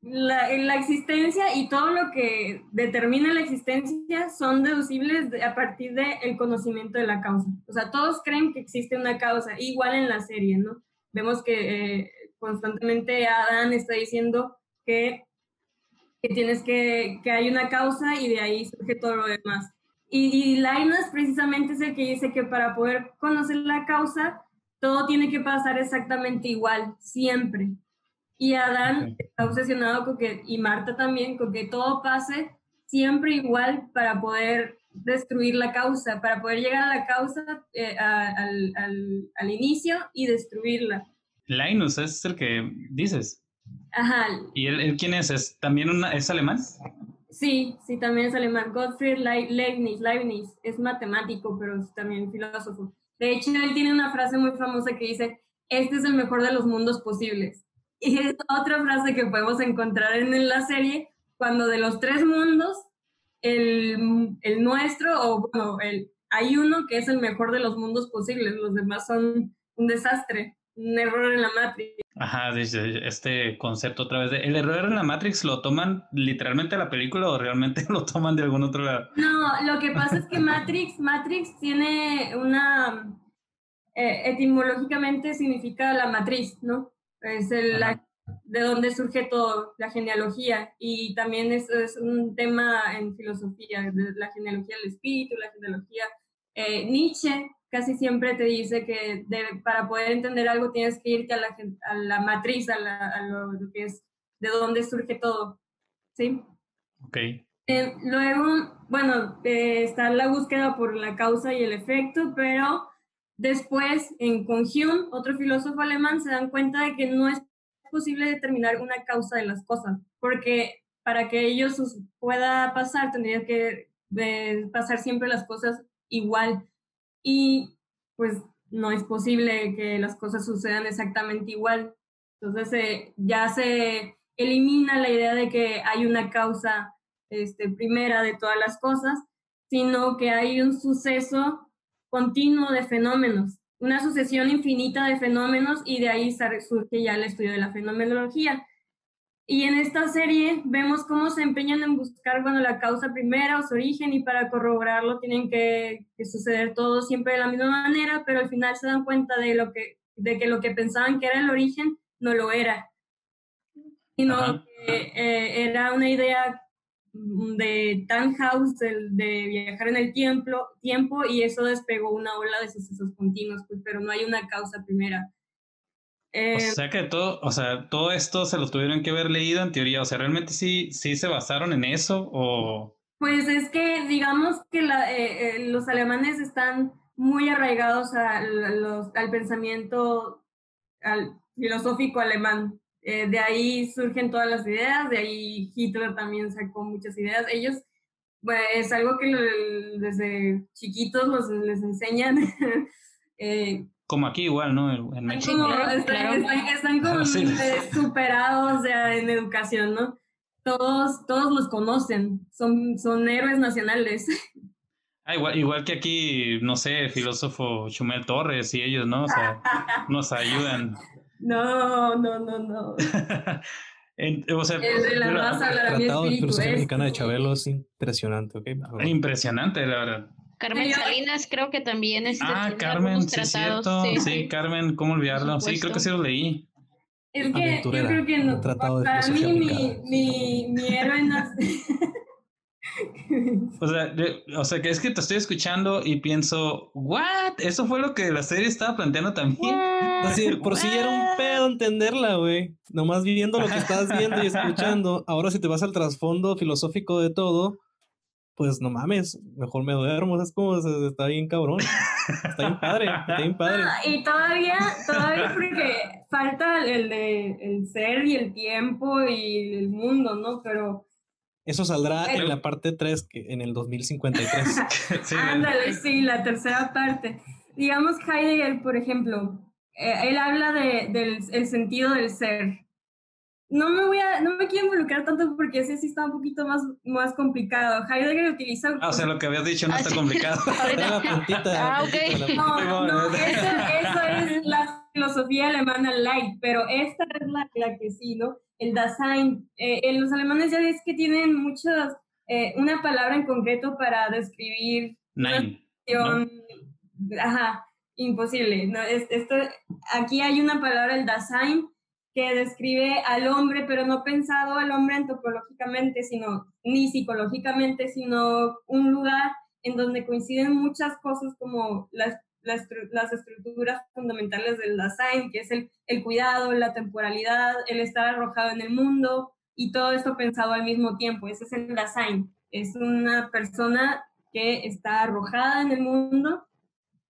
la, la, existencia y todo lo que determina la existencia son deducibles a partir del el conocimiento de la causa. O sea, todos creen que existe una causa, igual en la serie, ¿no? Vemos que eh, constantemente Adán está diciendo que, que tienes que, que hay una causa y de ahí surge todo lo demás. Y, y Linus precisamente es el que dice que para poder conocer la causa, todo tiene que pasar exactamente igual, siempre. Y Adán está obsesionado con que, y Marta también, con que todo pase siempre igual para poder destruir la causa, para poder llegar a la causa eh, al, al, al, inicio y destruirla. Linus es el que dices. Ajá. ¿Y él, quién es? ¿Es también una, es alemán? Sí, sí, también es alemán. Gottfried Leibniz, Leibniz es matemático, pero es también filósofo. De hecho, él tiene una frase muy famosa que dice, este es el mejor de los mundos posibles. Y es otra frase que podemos encontrar en la serie, cuando de los tres mundos, el, el nuestro, o bueno, el, hay uno que es el mejor de los mundos posibles, los demás son un desastre, un error en la Matrix. Ajá, dice este concepto otra vez de el error en la Matrix lo toman literalmente la película o realmente lo toman de algún otro lado. No, lo que pasa es que Matrix, Matrix tiene una eh, etimológicamente significa la matriz, ¿no? Es el, la, de donde surge todo, la genealogía. Y también es, es un tema en filosofía, la genealogía del espíritu, la genealogía. Eh, Nietzsche casi siempre te dice que para poder entender algo tienes que irte a la, a la matriz, a, la, a lo, que es de dónde surge todo. ¿Sí? Ok. Eh, luego, bueno, eh, está la búsqueda por la causa y el efecto, pero Después, en con Hume, otro filósofo alemán, se dan cuenta de que no es posible determinar una causa de las cosas, porque para que ello pueda pasar, tendría que pasar siempre las cosas igual. Y pues no es posible que las cosas sucedan exactamente igual. Entonces ya se elimina la idea de que hay una causa este, primera de todas las cosas, sino que hay un suceso continuo de fenómenos, una sucesión infinita de fenómenos y de ahí surge ya el estudio de la fenomenología. Y en esta serie vemos cómo se empeñan en buscar, bueno, la causa primera o su origen y para corroborarlo tienen que, suceder todo siempre de la misma manera, pero al final se dan cuenta de, lo que, de que lo que pensaban que era el origen no lo era, sino que eh, era una idea de Tannhaus de, de viajar en el tiempo, tiempo y eso despegó una ola de sucesos continuos, pues, pero no hay una causa primera. Eh, o sea que todo, o sea, todo esto se lo tuvieron que haber leído en teoría, o sea, realmente sí, sí se basaron en eso o... Pues es que digamos que la, eh, eh, los alemanes están muy arraigados a, los, al pensamiento al filosófico alemán. de ahí surgen todas las ideas, de ahí Hitler también sacó muchas ideas. Ellos, pues, es algo que desde chiquitos los, les enseñan. Como aquí igual, ¿no? En México. están, como superados en educación, ¿no? Todos, todos los conocen, son, son héroes nacionales. Ah, igual, igual que aquí, no sé, filósofo Chumel Torres y ellos, ¿no? O sea, nos ayudan. No, no, no, no. o sea, el de la raza, la Tratado de Filosofía Mexicana de Chabelo es impresionante, ¿ok? Impresionante, la verdad. Carmen Salinas creo que también es Ah, Carmen, sí, cierto. Sí, Carmen, ¿cómo olvidarlo? Sí, creo que sí lo leí. Es que yo creo que no, para mí mi, mi, mi héroe o sea, o sea, que es que te estoy escuchando y pienso, ¿what? Eso fue lo que la serie estaba planteando también. Así, por si era un pedo entenderla, güey. Nomás viviendo lo que estás viendo y escuchando. Ahora si te vas al trasfondo filosófico de todo, pues no mames, mejor me duermo, es como, está bien cabrón, está bien padre, está bien padre. y todavía, todavía porque falta el de el ser y el tiempo y el mundo, ¿no? Pero... Eso saldrá en la parte 3, que en el 2053. sí, Ándale, sí, la tercera parte. Digamos, Heidegger, por ejemplo, eh, él habla de, del el sentido del ser, no me voy a, no me quiero involucrar tanto porque ese sí está un poquito más, más complicado. Heidegger utiliza... Ah, o sea, lo que habías dicho no está complicado. ah, ok. No, no, eso, eso, es la filosofía alemana light, pero esta es la, la que sí, ¿no? El Dasein. Eh, en los alemanes ya ves que tienen muchas, eh, una palabra en concreto para describir... Nein. Ajá, imposible. No, es, esto, aquí hay una palabra, el Dasein, describe al hombre, pero no pensado al hombre antropológicamente, sino ni psicológicamente, sino un lugar en donde coinciden muchas cosas como las, las, las estructuras fundamentales del Dasein, que es el, el cuidado, la temporalidad, el estar arrojado en el mundo y todo esto pensado al mismo tiempo. Ese es el Dasein. Es una persona que está arrojada en el mundo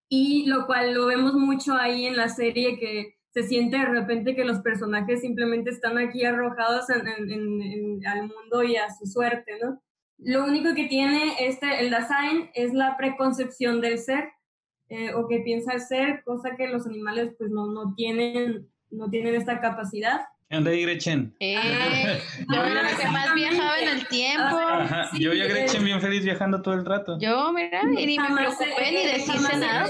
y lo cual lo vemos mucho ahí en la serie que se siente de repente que los personajes simplemente están aquí arrojados al mundo y a su suerte, ¿no? Lo único que tiene este, el Dasein es la preconcepción del ser, eh, o que piensa el ser, cosa que los animales pues no, no, tienen, no tienen esta capacidad. ¿Dónde hay Gretchen? Eh, yo era la que más viajaba en el tiempo. yo vi a Gretchen bien feliz viajando todo el rato. Yo, mira, y ni me preocupé ni decirse nada.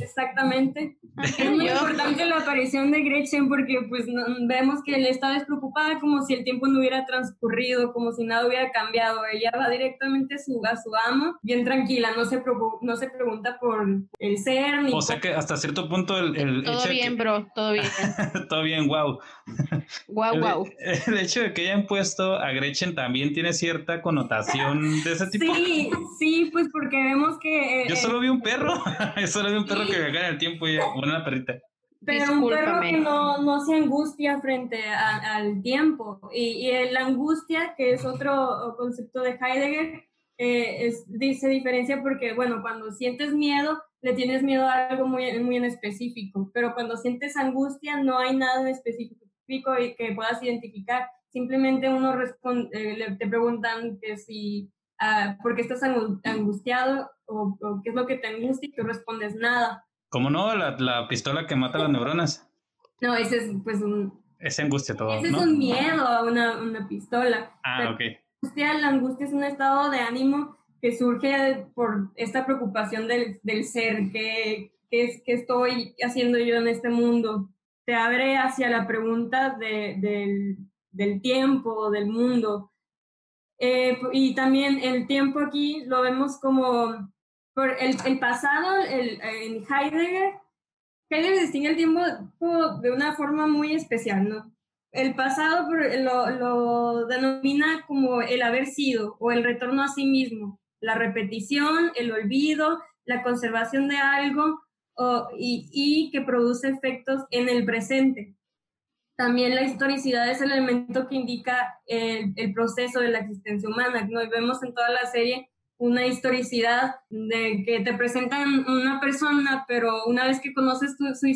Exactamente. Es muy importante la aparición de Gretchen porque pues vemos que él está despreocupada como si el tiempo no hubiera transcurrido, como si nada hubiera cambiado. Ella va directamente a su, a su amo, bien tranquila, no se, no se pregunta por el ser. Ni o sea que hasta cierto punto el... el todo bien, bro, todo bien. todo bien, wow. Wow, wow. El, hecho de que hayan puesto a Gretchen también tiene cierta connotación de ese tipo. Sí, sí, pues porque vemos que. Eh, Yo solo vi un perro. Yo solo vi un perro que viajaba en el tiempo y una perrita. Pero un perro que no, no se angustia frente al tiempo. Y, y, la angustia, que es otro concepto de Heidegger, eh, es, se diferencia porque, bueno, cuando sientes miedo, le tienes miedo a algo muy, muy en específico, pero cuando sientes angustia, no hay nada en específico y que puedas identificar. Simplemente uno responde, eh, te preguntan que si, uh, ¿por qué estás angustiado o, qué es lo que te angustia y tú respondes nada. ¿Cómo no? La, la pistola que mata las neuronas. No, ese es pues un... Es angustia todo, Ese es un miedo a una, una pistola. Ah, ok. La angustia, la angustia es un estado de ánimo que surge por esta preocupación del, del ser, que, es, que estoy haciendo yo en este mundo. Te abre hacia la pregunta de, del, tiempo, del mundo. Eh, y también el tiempo aquí lo vemos como por el, pasado, el, en Heidegger, Heidegger distingue el tiempo de una forma muy especial, ¿no? El pasado lo denomina como el haber sido o el retorno a sí mismo la repetición, el olvido, la conservación de algo y, que produce efectos en el presente. También la historicidad es el elemento que indica el, proceso de la existencia humana. ¿no? vemos en toda la serie una historicidad de que te presentan una persona, pero una vez que conoces su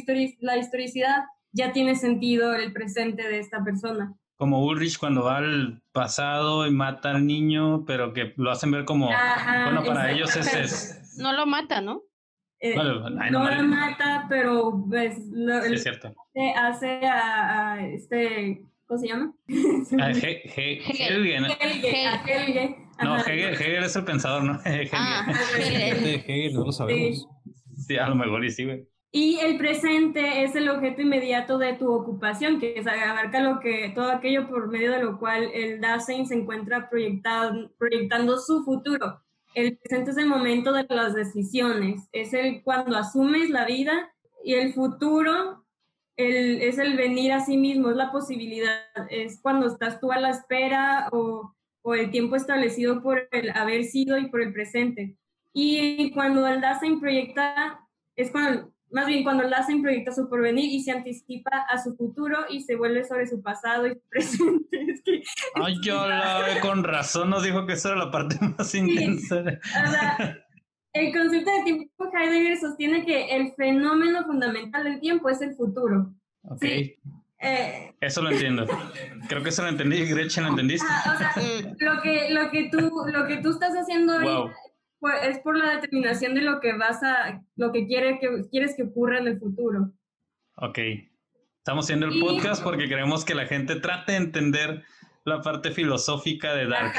la historicidad, ya tiene sentido el presente de esta persona como Ulrich cuando va al pasado y mata al niño, pero que lo hacen ver como, bueno, para ellos es, No lo mata, ¿no? Eh, no, lo mata, pero pues, lo, es cierto. hace a, este, ¿cómo se llama? A Helge, ¿no? Helge, No, Hegel, es el pensador, ¿no? Ah, Hegel, no lo sabemos. Sí, a lo mejor y sí, güey. Y el presente es el objeto inmediato de tu ocupación, que es, abarca lo que, todo aquello por medio de lo cual el Dasein se encuentra proyectado, proyectando su futuro. El presente es el momento de las decisiones, es el cuando asumes la vida y el futuro es el venir a sí mismo, es la posibilidad, es cuando estás tú a la espera o, o el tiempo establecido por el haber sido y por el presente. Y cuando el Dasein proyecta, es cuando más bien cuando hacen proyecta su porvenir y se anticipa a su futuro y se vuelve sobre su pasado y su presente. Es que, Ay, yo la con razón nos dijo que esa era la parte más intensa. O sea, el concepto de tiempo Heidegger sostiene que el fenómeno fundamental del tiempo es el futuro. Ok. Eh, eso lo entiendo. Creo que eso lo entendí. Gretchen, ¿lo entendiste? o sea, lo que, lo que, tú, lo que tú estás haciendo wow es por la determinación de lo que vas a, lo que, quiere que quieres que ocurra en el futuro. Ok. Estamos haciendo el podcast porque queremos que la gente trate de entender la parte filosófica de Dark.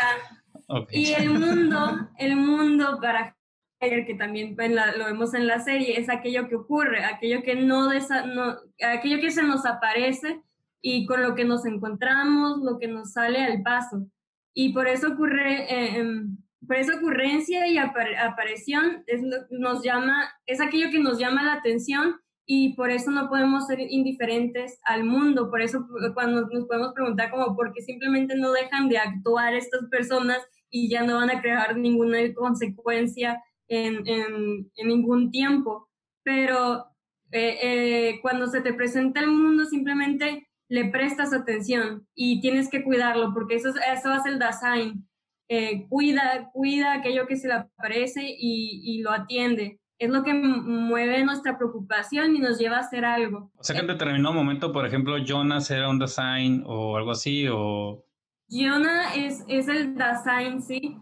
Y el mundo, el mundo para que también lo vemos en la serie, es aquello que ocurre, aquello que no, no, aquello que se nos aparece y con lo que nos encontramos, lo que nos sale al paso. Y por eso ocurre, eh, por esa ocurrencia y aparición es, nos llama, es aquello que nos llama la atención y por eso no podemos ser indiferentes al mundo. Por eso cuando nos podemos preguntar como por qué simplemente no dejan de actuar estas personas y ya no van a crear ninguna consecuencia en, en, ningún tiempo. Pero eh, eh, cuando se te presenta el mundo simplemente le prestas atención y tienes que cuidarlo porque eso, eso hace el Dasein eh, cuida, cuida aquello que se le aparece y, y, lo atiende. Es lo que mueve nuestra preocupación y nos lleva a hacer algo. O sea que en determinado momento, por ejemplo, Jonas era un design o algo así, o... Jonah es, es el design, sí.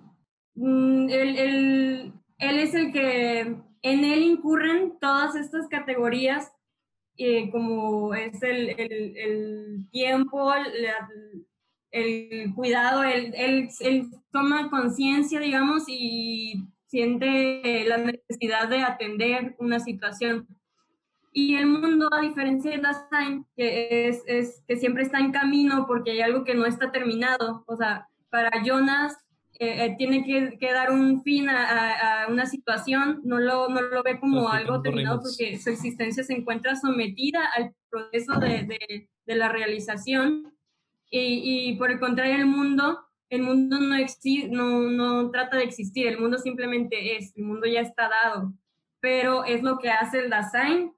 Mm, él, él, él, es el que en él incurren todas estas categorías, eh, como es el, el, el tiempo, la, el cuidado, él, él, él toma conciencia, digamos, y siente la necesidad de atender una situación. Y el mundo, a diferencia de Dasein, que es, es, que siempre está en camino porque hay algo que no está terminado, o sea, para Jonas eh, eh, tiene que, que, dar un fin a, a, una situación, no lo, no lo ve como algo terminado porque su existencia se encuentra sometida al proceso de, de, de la realización y, por el contrario, el mundo, el mundo no, no, no trata de existir, el mundo simplemente es, el mundo ya está dado, pero es lo que hace el Dasein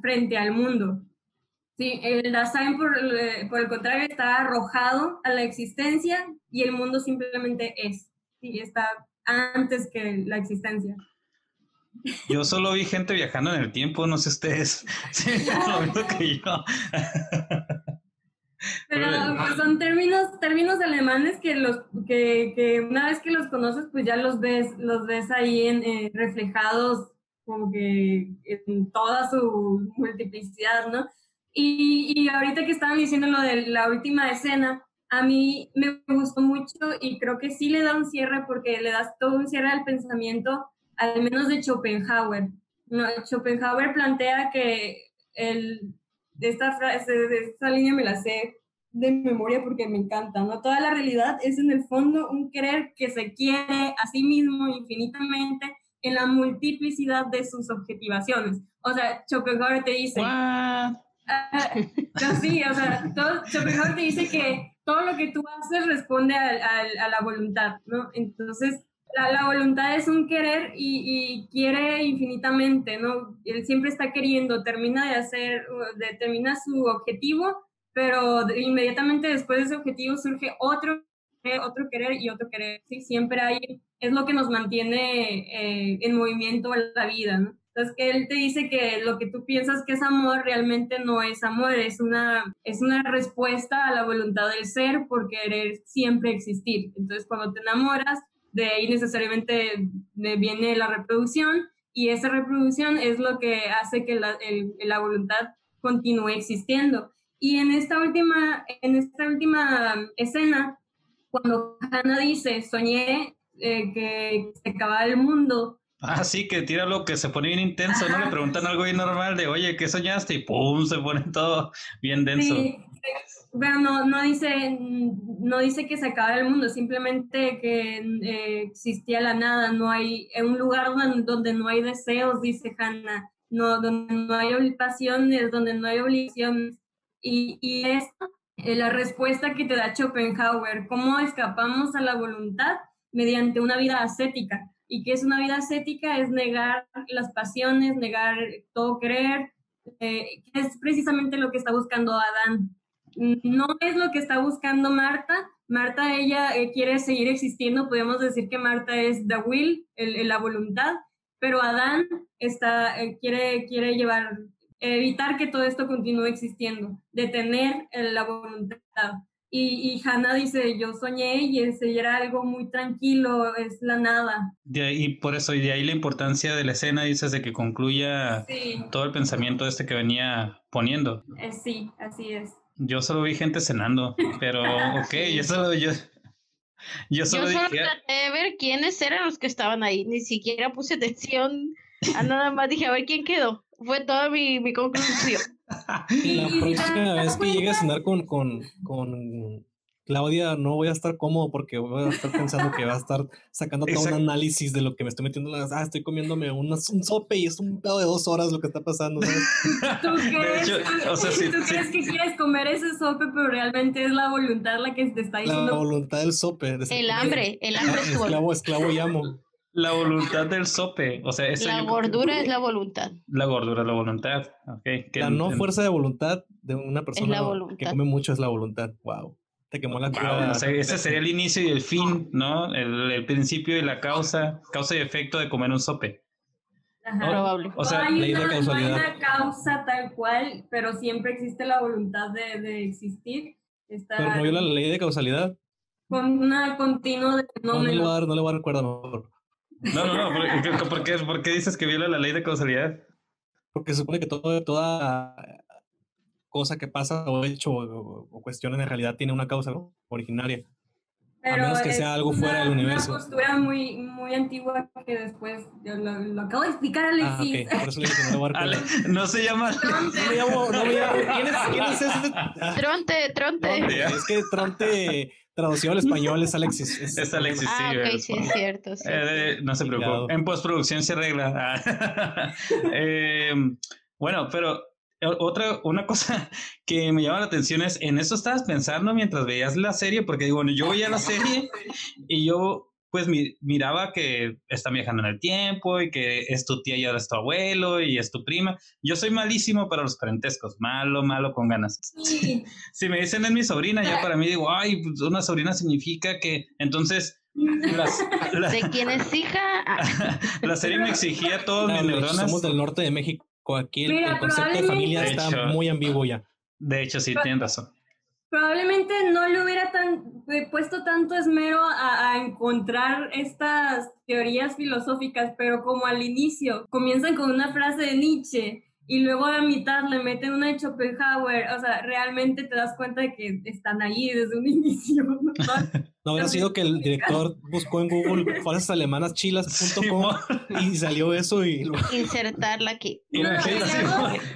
frente al mundo. Sí, el Dasein, por, por, el contrario, está arrojado a la existencia y el mundo simplemente es. Sí, está antes que la existencia. Yo solo vi gente viajando en el tiempo, no sé ustedes. Sí, lo mismo que yo. Pero pues, son términos, términos alemanes que los que, que, una vez que los conoces, pues ya los ves, los ves ahí en, eh, reflejados como que en toda su multiplicidad, ¿no? Y, y, ahorita que estaban diciendo lo de la última escena, a mí me gustó mucho y creo que sí le da un cierre porque le das todo un cierre al pensamiento, al menos de Schopenhauer. No, Schopenhauer plantea que el, de esta frase, de esta línea me la sé de memoria porque me encanta, ¿no? Toda la realidad es en el fondo un querer que se quiere a sí mismo infinitamente en la multiplicidad de sus objetivaciones. O sea, Schopenhauer te dice... Ah, sí, o sea, Schopenhauer te dice que todo lo que tú haces responde a, la voluntad, ¿no? Entonces, la, voluntad es un querer y, quiere infinitamente, ¿no? Él siempre está queriendo, termina de hacer, termina su objetivo, pero inmediatamente después de ese objetivo surge otro otro querer y otro querer, ¿sí? Siempre hay, es lo que nos mantiene eh, en movimiento la vida, ¿no? Entonces, que él te dice que lo que tú piensas que es amor realmente no es amor, es una, es una respuesta a la voluntad del ser por querer siempre existir. Entonces, cuando te enamoras, de ahí necesariamente viene la reproducción y esa reproducción es lo que hace que la, la voluntad continúe existiendo. Y en esta última, en esta última escena, cuando Hannah dice, soñé eh, que se acababa el mundo, Ah, sí, que tira lo que se pone bien intenso, ¿no? Le preguntan algo bien normal de, oye, ¿qué soñaste? Y pum, se pone todo bien denso. Sí, pero no, dice, no dice que se acabara el mundo, simplemente que eh, existía la nada, no hay, en un lugar donde, no hay deseos, dice Hannah, no, donde no hay pasiones, donde no hay obligaciones. Y, y es eh, la respuesta que te da Schopenhauer, cómo escapamos a la voluntad mediante una vida ascética y que es una vida ascética, es negar las pasiones, negar todo creer, eh, es precisamente lo que está buscando Adán. No es lo que está buscando Marta. Marta, ella eh, quiere seguir existiendo, podemos decir que Marta es the will, el, la voluntad, pero Adán está, eh, quiere, quiere llevar, evitar que todo esto continúe existiendo, detener la voluntad. Y, y Hannah dice, yo soñé y ese era algo muy tranquilo, es la nada. y por eso, y de ahí la importancia de la escena, dices, de que concluya todo el pensamiento este que venía poniendo. Eh, sí, así es. Yo solo vi gente cenando, pero ok, yo solo, yo, yo solo, yo solo traté de ver quiénes eran los que estaban ahí, ni siquiera puse atención a nada más, dije, a ver quién quedó. Fue toda mi, mi conclusión. La próxima vez que llegue a cenar con, con, con Claudia, no voy a estar cómodo porque voy a estar pensando que va a estar sacando todo un análisis de lo que me estoy metiendo. Ah, estoy comiéndome un sope y es un pedo de dos horas lo que está pasando. ¿Tú, crees, o sea, ¿tú crees que quieres comer ese sope, pero realmente es la voluntad la que te está diciendo? La voluntad del sope. el hambre, el hambre. es esclavo, esclavo y amo. La voluntad del sope. O sea, la gordura es la voluntad. La gordura es la voluntad. Okay. la no fuerza de voluntad de una persona que come mucho es la voluntad. Wow. Te quemó la wow, ese sería el inicio y el fin, ¿no? El, principio y la causa, causa y efecto de comer un sope. Ajá. Probable. O sea, no hay, una, no hay una causa tal cual, pero siempre existe la voluntad de, de existir. Está pero no viola la ley de causalidad. Con una continua de no, no, le voy a dar, no le voy a dar cuerda mejor. No, no, no. ¿Por, qué, ¿Por qué dices que viola la ley de causalidad? Porque se supone que todo, toda cosa que pasa o hecho o, cuestión en realidad tiene una causa originaria. a menos que sea algo fuera del universo. Es una postura muy, muy antigua que después lo, acabo de explicar, ah, Alexis. Ah, Por eso le dije, no, Ale, no se llama. No me llamo, no me llamo. ¿Quién es, quién es ese? Tronte, Tronte. Tronte. Es que Tronte Traducido al español es Alexis. Es, Alexis, ah, sí. sí, es cierto. Eh, no se preocupe. En postproducción se arregla. eh, bueno, pero otra, una cosa que me llama la atención es, en eso estabas pensando mientras veías la serie, porque digo, bueno, yo veía la serie y yo pues miraba que están viajando en el tiempo y que es tu tía y ahora es tu abuelo y es tu prima. Yo soy malísimo para los parentescos, malo, malo con ganas. si me dicen es mi sobrina, ya para mí digo, ay, pues una sobrina significa que entonces... ¿De quién es hija? la serie me exigía todos mis neuronas. Somos del norte de México. Aquí el, concepto de familia está muy ambiguo ya. De hecho, sí, tienen razón probablemente no le hubiera tan, eh, puesto tanto esmero a, encontrar estas teorías filosóficas, pero como al inicio comienzan con una frase de Nietzsche y luego a mitad le meten una de Schopenhauer, o sea, realmente te das cuenta de que están ahí desde un inicio. ¿no? No hubiera sido que el director buscó en Google frases alemanas chilas.com y salió eso y lo... Insertarla aquí.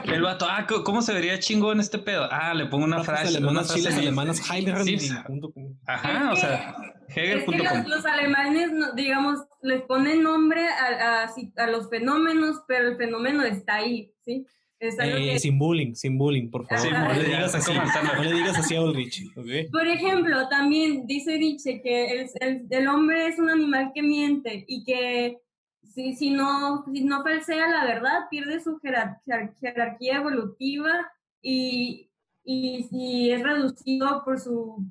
El vato, ah, ¿cómo- ¿cómo se vería chingón este pedo? Ah, le pongo una frase. alemanas frase chilas alemanas Sí, Heidelberg.com. Ajá, o sea, Es que los, los alemanes, digamos, les ponen nombre a, a los fenómenos, pero el fenómeno está ahí, ¿sí? Es algo Eh, que- sin bullying, sin bullying, por favor. Sí, no, le digas así, comenzando. no le digas así a Ulrich. Por ejemplo, también dice Nietzsche que el, el- el hombre es un animal que miente y que si, si, no, si no falsea la verdad, pierde su jerar- jerar- jerarquía evolutiva y, y, y es reducido por su...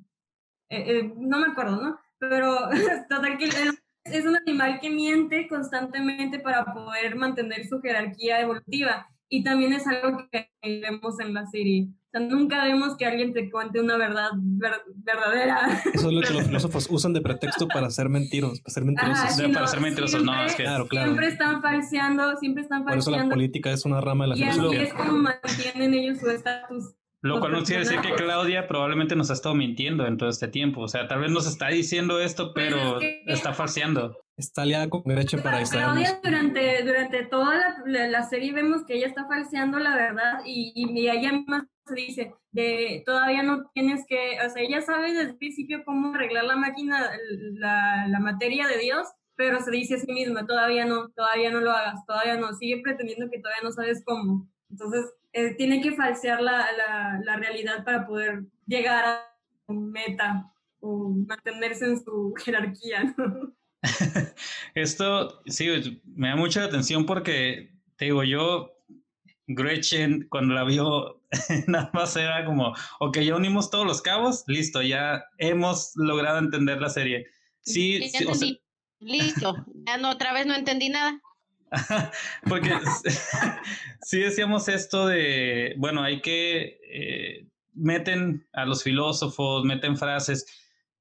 eh, eh, no me acuerdo, ¿no? Pero total que el- es un animal que miente constantemente para poder mantener su jerarquía evolutiva. Y también es algo que vemos en la serie. O sea, nunca vemos que alguien te cuente una verdad ver- verdadera. Eso es lo que los filósofos usan de pretexto para ser mentiros, para ser mentirosos. Ajá, sí, para ser mentirosos, no, es que- Claro, claro. Siempre están falseando, siempre están Por eso la falseando. política es una rama de la Y filosofía. es como mantienen ellos su estatus. Lo cual no quiere decir que Claudia probablemente nos ha estado mintiendo en todo este tiempo. O sea, tal vez nos está diciendo esto, Pues pero es que- está falseando. Está aliada con Gretchen para distraernos. Claudia durante, durante toda la, la- la serie vemos que ella está falseando la verdad y, y, ella se dice de todavía no tienes que, o sea, ella sabe desde el principio cómo arreglar la máquina, la, la materia de Dios, pero se dice a sí misma, todavía no, todavía no lo hagas, todavía no, sigue pretendiendo que todavía no sabes cómo. Entonces, eh, tiene que falsear la, la, la realidad para poder llegar a un meta o mantenerse en su jerarquía, ¿no? Esto, sí, me da mucha atención porque, te digo, yo, Gretchen, cuando la vio, nada más era como, ok, ya unimos todos los cabos, listo, ya hemos logrado entender la serie. Sí, Ya sí, o sea. Listo. Ya no, otra vez no entendí nada. Porque sí decíamos esto de, bueno, hay que, eh, meten a los filósofos, meten frases,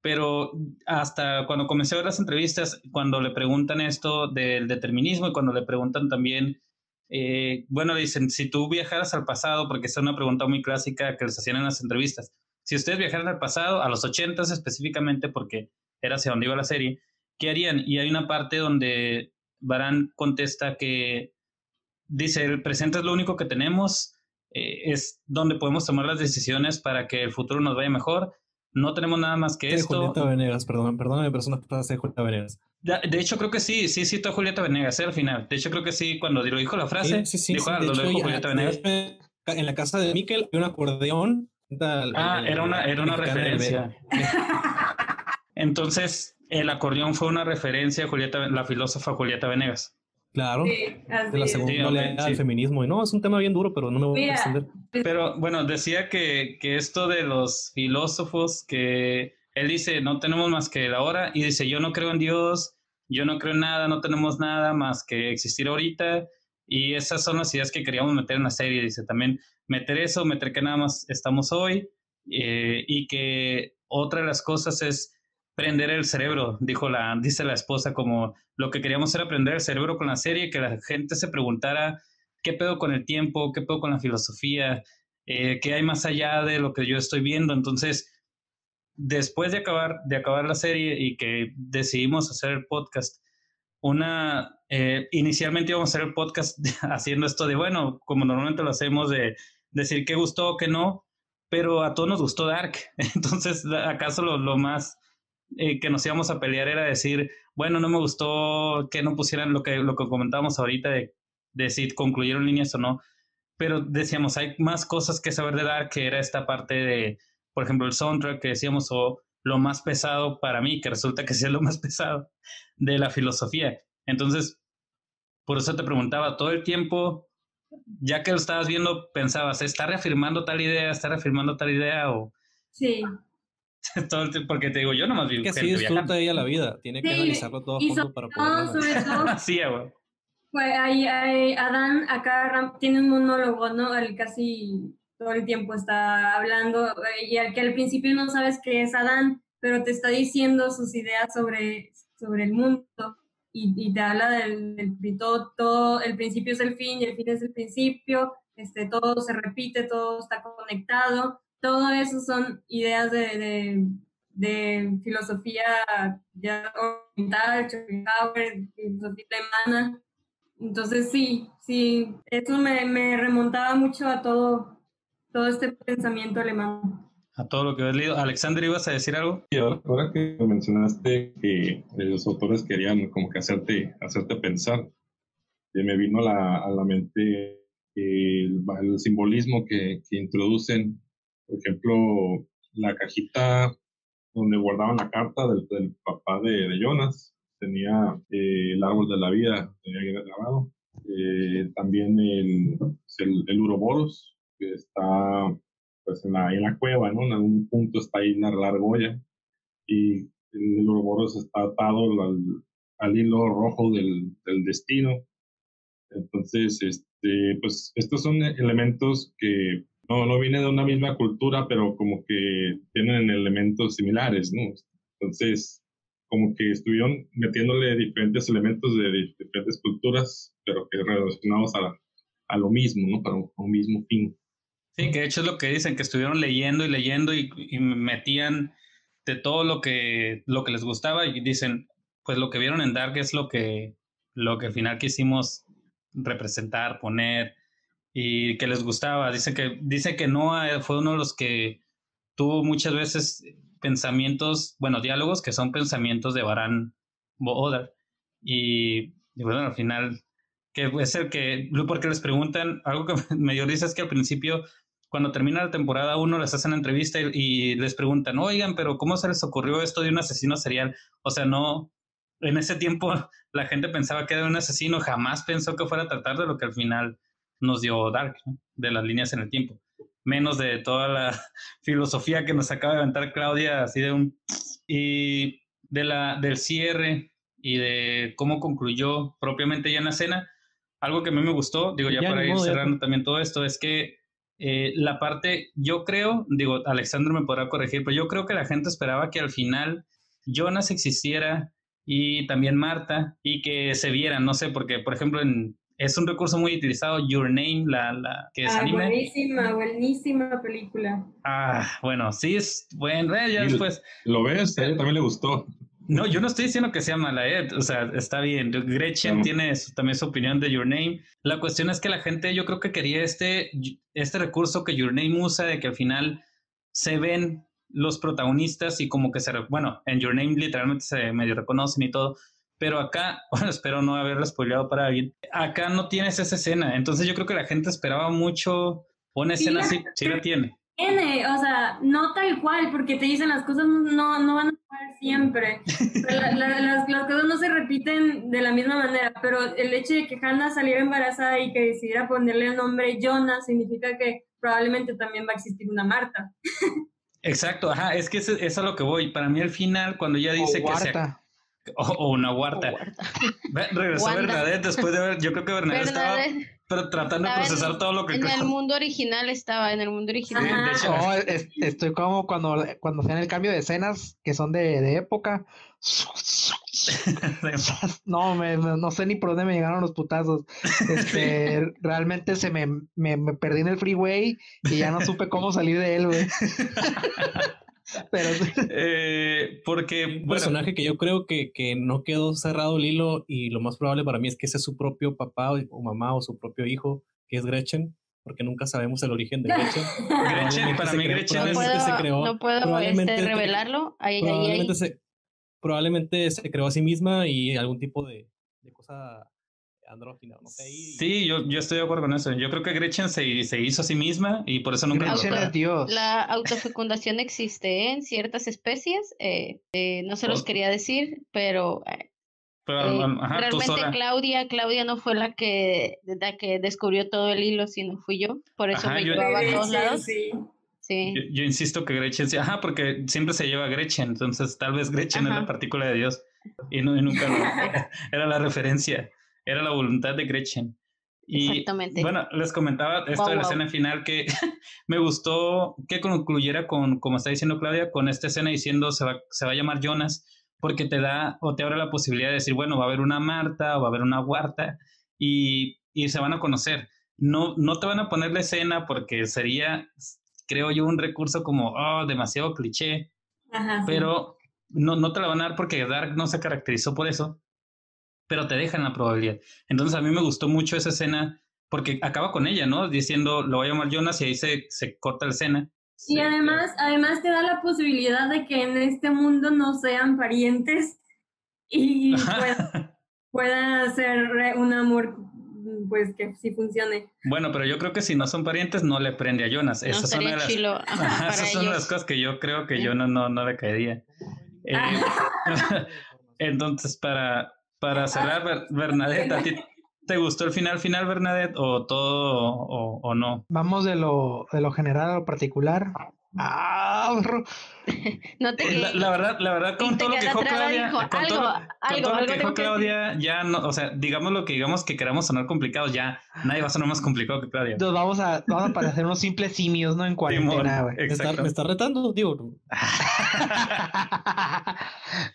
pero hasta cuando comencé a ver las entrevistas, cuando le preguntan esto del determinismo y cuando le preguntan también, eh, bueno, dicen, si tú viajaras al pasado, porque es una pregunta muy clásica que les hacían en las entrevistas, si ustedes viajaran al pasado, a los ochentas específicamente, porque era hacia donde iba la serie, ¿qué harían? Y hay una parte donde Barán contesta que dice, el presente es lo único que tenemos, eh, es donde podemos tomar las decisiones para que el futuro nos vaya mejor. No tenemos nada más que De esto. Julieta Venegas, perdón, perdóname, una frase de Julieta Venegas. De, hecho, creo que sí, sí citó a Julieta Venegas eh, al final. De hecho, creo que sí, cuando lo dijo la frase, Sí, sí, sí. dijo, sí, ah, lo dijo Julieta Venegas. En la casa de Miquel hay un acordeón. tal, Ah, el- era una, era una referencia. Entonces, el acordeón fue una referencia a Julieta, la filósofa Julieta Venegas. Claro, Sí, de la segunda Sí, oleada del sí. feminismo. Y no, es un tema bien duro, pero no me voy a extender. Pero bueno, decía que, que esto de los filósofos, que él dice, no tenemos más que la hora, y dice, yo no creo en Dios, yo no creo en nada, no tenemos nada más que existir ahorita, y esas son las ideas que queríamos meter en la serie, dice también, meter eso, meter que nada más estamos hoy, eh, y que otra de las cosas es prender el cerebro, dijo la, dice la esposa, como lo que queríamos era aprender el cerebro con la serie, que la gente se preguntara qué pedo con el tiempo, qué pedo con la filosofía, eh, qué hay más allá de lo que yo estoy viendo. Entonces, después de acabar, de acabar la serie y que decidimos hacer el podcast, una, eh, inicialmente íbamos a hacer el podcast haciendo esto de, bueno, como normalmente lo hacemos, de decir qué gustó, qué no, pero a todos nos gustó Dark. Entonces, ¿acaso lo más eh, que nos íbamos a pelear era decir, bueno, no me gustó que no pusieran lo que, lo que comentábamos ahorita de, de si concluyeron líneas o no? Pero decíamos, hay más cosas que saber de Dark, que era esta parte de, por ejemplo, el soundtrack que decíamos, o lo más pesado para mí, que resulta que sí es lo más pesado de la filosofía. Entonces, por eso te preguntaba, todo el tiempo, ya que lo estabas viendo, pensabas, ¿está reafirmando tal idea? ¿Está reafirmando tal idea? O Sí. todo el tiempo, porque te digo, yo nomás vi Que así gente disfruta ella la vida. Tiene que Sí, analizarlo todo sobre para todo, poder. sobre todo, Así, güey. pues ahí, ahí Adán acá tiene un monólogo, ¿no? Él casi todo el tiempo está hablando eh, y al que al principio no sabes qué es Adán, pero te está diciendo sus ideas sobre, sobre el mundo y, y te habla del, del todo, todo, el principio es el fin y el fin es el principio, este, todo se repite, todo está conectado. Todo eso son ideas de, de, filosofía ya oriental, Schopenhauer, filosofía alemana. Entonces sí, sí, eso me, me remontaba mucho a todo, todo este pensamiento alemán a todo lo que has leído. Alexander, ¿ibas a decir algo? Sí, ahora, que mencionaste que los autores querían como que hacerte, hacerte pensar, me vino a la, a la mente el, el simbolismo que, que, introducen, por ejemplo, la cajita donde guardaban la carta del, papá de, Jonas, tenía eh, el árbol de la vida, tenía grabado, eh, también el, el, el Uroboros, que está pues en la, en la cueva, ¿no? En algún punto está ahí la, argolla y el Ouroboros está atado al, al hilo rojo del, del, destino. Entonces, este, pues estos son elementos que no, no vienen de una misma cultura, pero como que tienen elementos similares, ¿no? Entonces, como que estuvieron metiéndole diferentes elementos de, diferentes culturas, pero que relacionados a, a lo mismo, ¿no? Para un mismo fin. Sí, que de hecho es lo que dicen, que estuvieron leyendo y leyendo y, metían de todo lo que, lo que les gustaba y dicen, pues lo que vieron en Dark es lo que, lo que al final quisimos representar, poner y que les gustaba. Dicen que, dice que Noah fue uno de los que tuvo muchas veces pensamientos, bueno, diálogos que son pensamientos de Baran Boodar. Y, y bueno, al final, que puede ser que, porque les preguntan, algo que me dio es que al principio cuando termina la temporada uno les hacen entrevista y, les preguntan, oigan, pero ¿cómo se les ocurrió esto de un asesino serial? O sea, no, en ese tiempo la gente pensaba que era un asesino, jamás pensó que fuera a tratar de lo que al final nos dio Dark, de las líneas en el tiempo. Menos de toda la filosofía que nos acaba de aventar Claudia, así de un... Y de la, del cierre y de cómo concluyó propiamente ya en la escena, algo que a mí me gustó, digo ya, para ir cerrando también todo esto, es que eh, la parte, yo creo, digo, Alexandro me podrá corregir, pero yo creo que la gente esperaba que al final Jonas existiera y también Marta y que se vieran, no sé, porque por ejemplo en, es un recurso muy utilizado, Your Name, la, la que es ah, anime. Buenísima, buenísima película. Ah, bueno, sí, es bueno, eh, ya después. ¿Lo ves? A él también le gustó. No, yo no estoy diciendo que sea mala, ¿eh? o sea, está bien. Gretchen tiene también su opinión de Your Name. La cuestión es que la gente, yo creo que quería este, este recurso que Your Name usa de que al final se ven los protagonistas y como que se, bueno, en Your Name literalmente se medio reconocen y todo, pero acá, bueno, espero no haberlo spoileado para alguien, acá no tienes esa escena, entonces yo creo que la gente esperaba mucho una escena así, sí la tiene tiene, o sea, no tal cual, porque te dicen las cosas no, no van a pasar siempre. las, cosas no se repiten de la misma manera, pero el hecho de que Hannah saliera embarazada y que decidiera ponerle el nombre Jonah significa que probablemente también va a existir una Marta. Exacto, ajá, es que eso es a lo que voy. Para mí al final, cuando ella dice que se... O, una huerta. Regresó Bernadette después de ver, yo creo que Bernadette, estaba pero tratando de procesar todo lo que... En el mundo original estaba, en el mundo original. no, estoy como cuando, cuando hacen el cambio de escenas que son de, de época. no, me, no sé ni por dónde me llegaron los putazos. Este, realmente se me, me, me, perdí en el freeway y ya no supe cómo salir de él, güey. Pero... Eh, porque... Un personaje que yo creo que, que, no quedó cerrado el hilo y lo más probable para mí es que ese es su propio papá o, mamá o su propio hijo, que es Gretchen, porque nunca sabemos el origen de Gretchen. Gretchen, para mí Gretchen no puedo, se creó, no puedo este, revelarlo. Ahí, probablemente, Se, probablemente se creó a sí misma y algún tipo de, de cosa andrógina, no sé. Sí, yo, yo estoy de acuerdo con eso. Yo creo que Gretchen se, se hizo a sí misma y por eso nunca lo Dios. La autofecundación existe en ciertas especies, eh, eh, no se los quería decir, pero... Eh, realmente Claudia, Claudia no fue la que, la que descubrió todo el hilo, sino fui yo. Por eso me llevaba a todos lados. Sí. Yo, insisto que Gretchen, ajá, porque siempre se lleva Gretchen, entonces tal vez Gretchen es la partícula de Dios y, no, y nunca era la referencia era la voluntad de Gretchen. Y Exactamente. bueno, les comentaba esto de la escena final que me gustó que concluyera con, como está diciendo Claudia, con esta escena diciendo se va, se va a llamar Jonas, porque te da o te abre la posibilidad de decir, bueno, va a haber una Marta o va a haber una Huarta y, y se van a conocer. no, no te van a poner la escena porque sería, creo yo, un recurso como, oh, demasiado cliché, Ajá, sí. pero no, no te la van a dar porque Dark no se caracterizó por eso, pero te dejan la probabilidad. Entonces a mí me gustó mucho esa escena porque acaba con ella, ¿no? Diciendo, lo voy a llamar Jonas y ahí se, se corta la escena. Y además, además te da la posibilidad de que en este mundo no sean parientes y pueda, pueda ser un amor pues que sí funcione. Bueno, pero yo creo que si no son parientes, no le prende a Jonas. No Esas son una estaría de las, chilo ajá, esas son las cosas que yo creo que yo no, no, no le caería. Eh, entonces, para, para cerrar, Ber- Bernadette, ¿a ti te gustó el final final, Bernadette, o todo o, o no? Vamos de lo, de lo general a lo particular. Ah, bro. No te La, la verdad, la verdad, con todo lo que dijo Claudia, dijo, con algo, todo, lo- con algo, todo lo algo que dijo que Claudia, ya no, o sea, digamos lo que digamos que queramos sonar complicados, ya nadie va a sonar más complicado que Claudia. Nos vamos a, vamos a parecer unos simples simios, ¿no? En cuarentena, güey. ¿Me me está retando? Digo,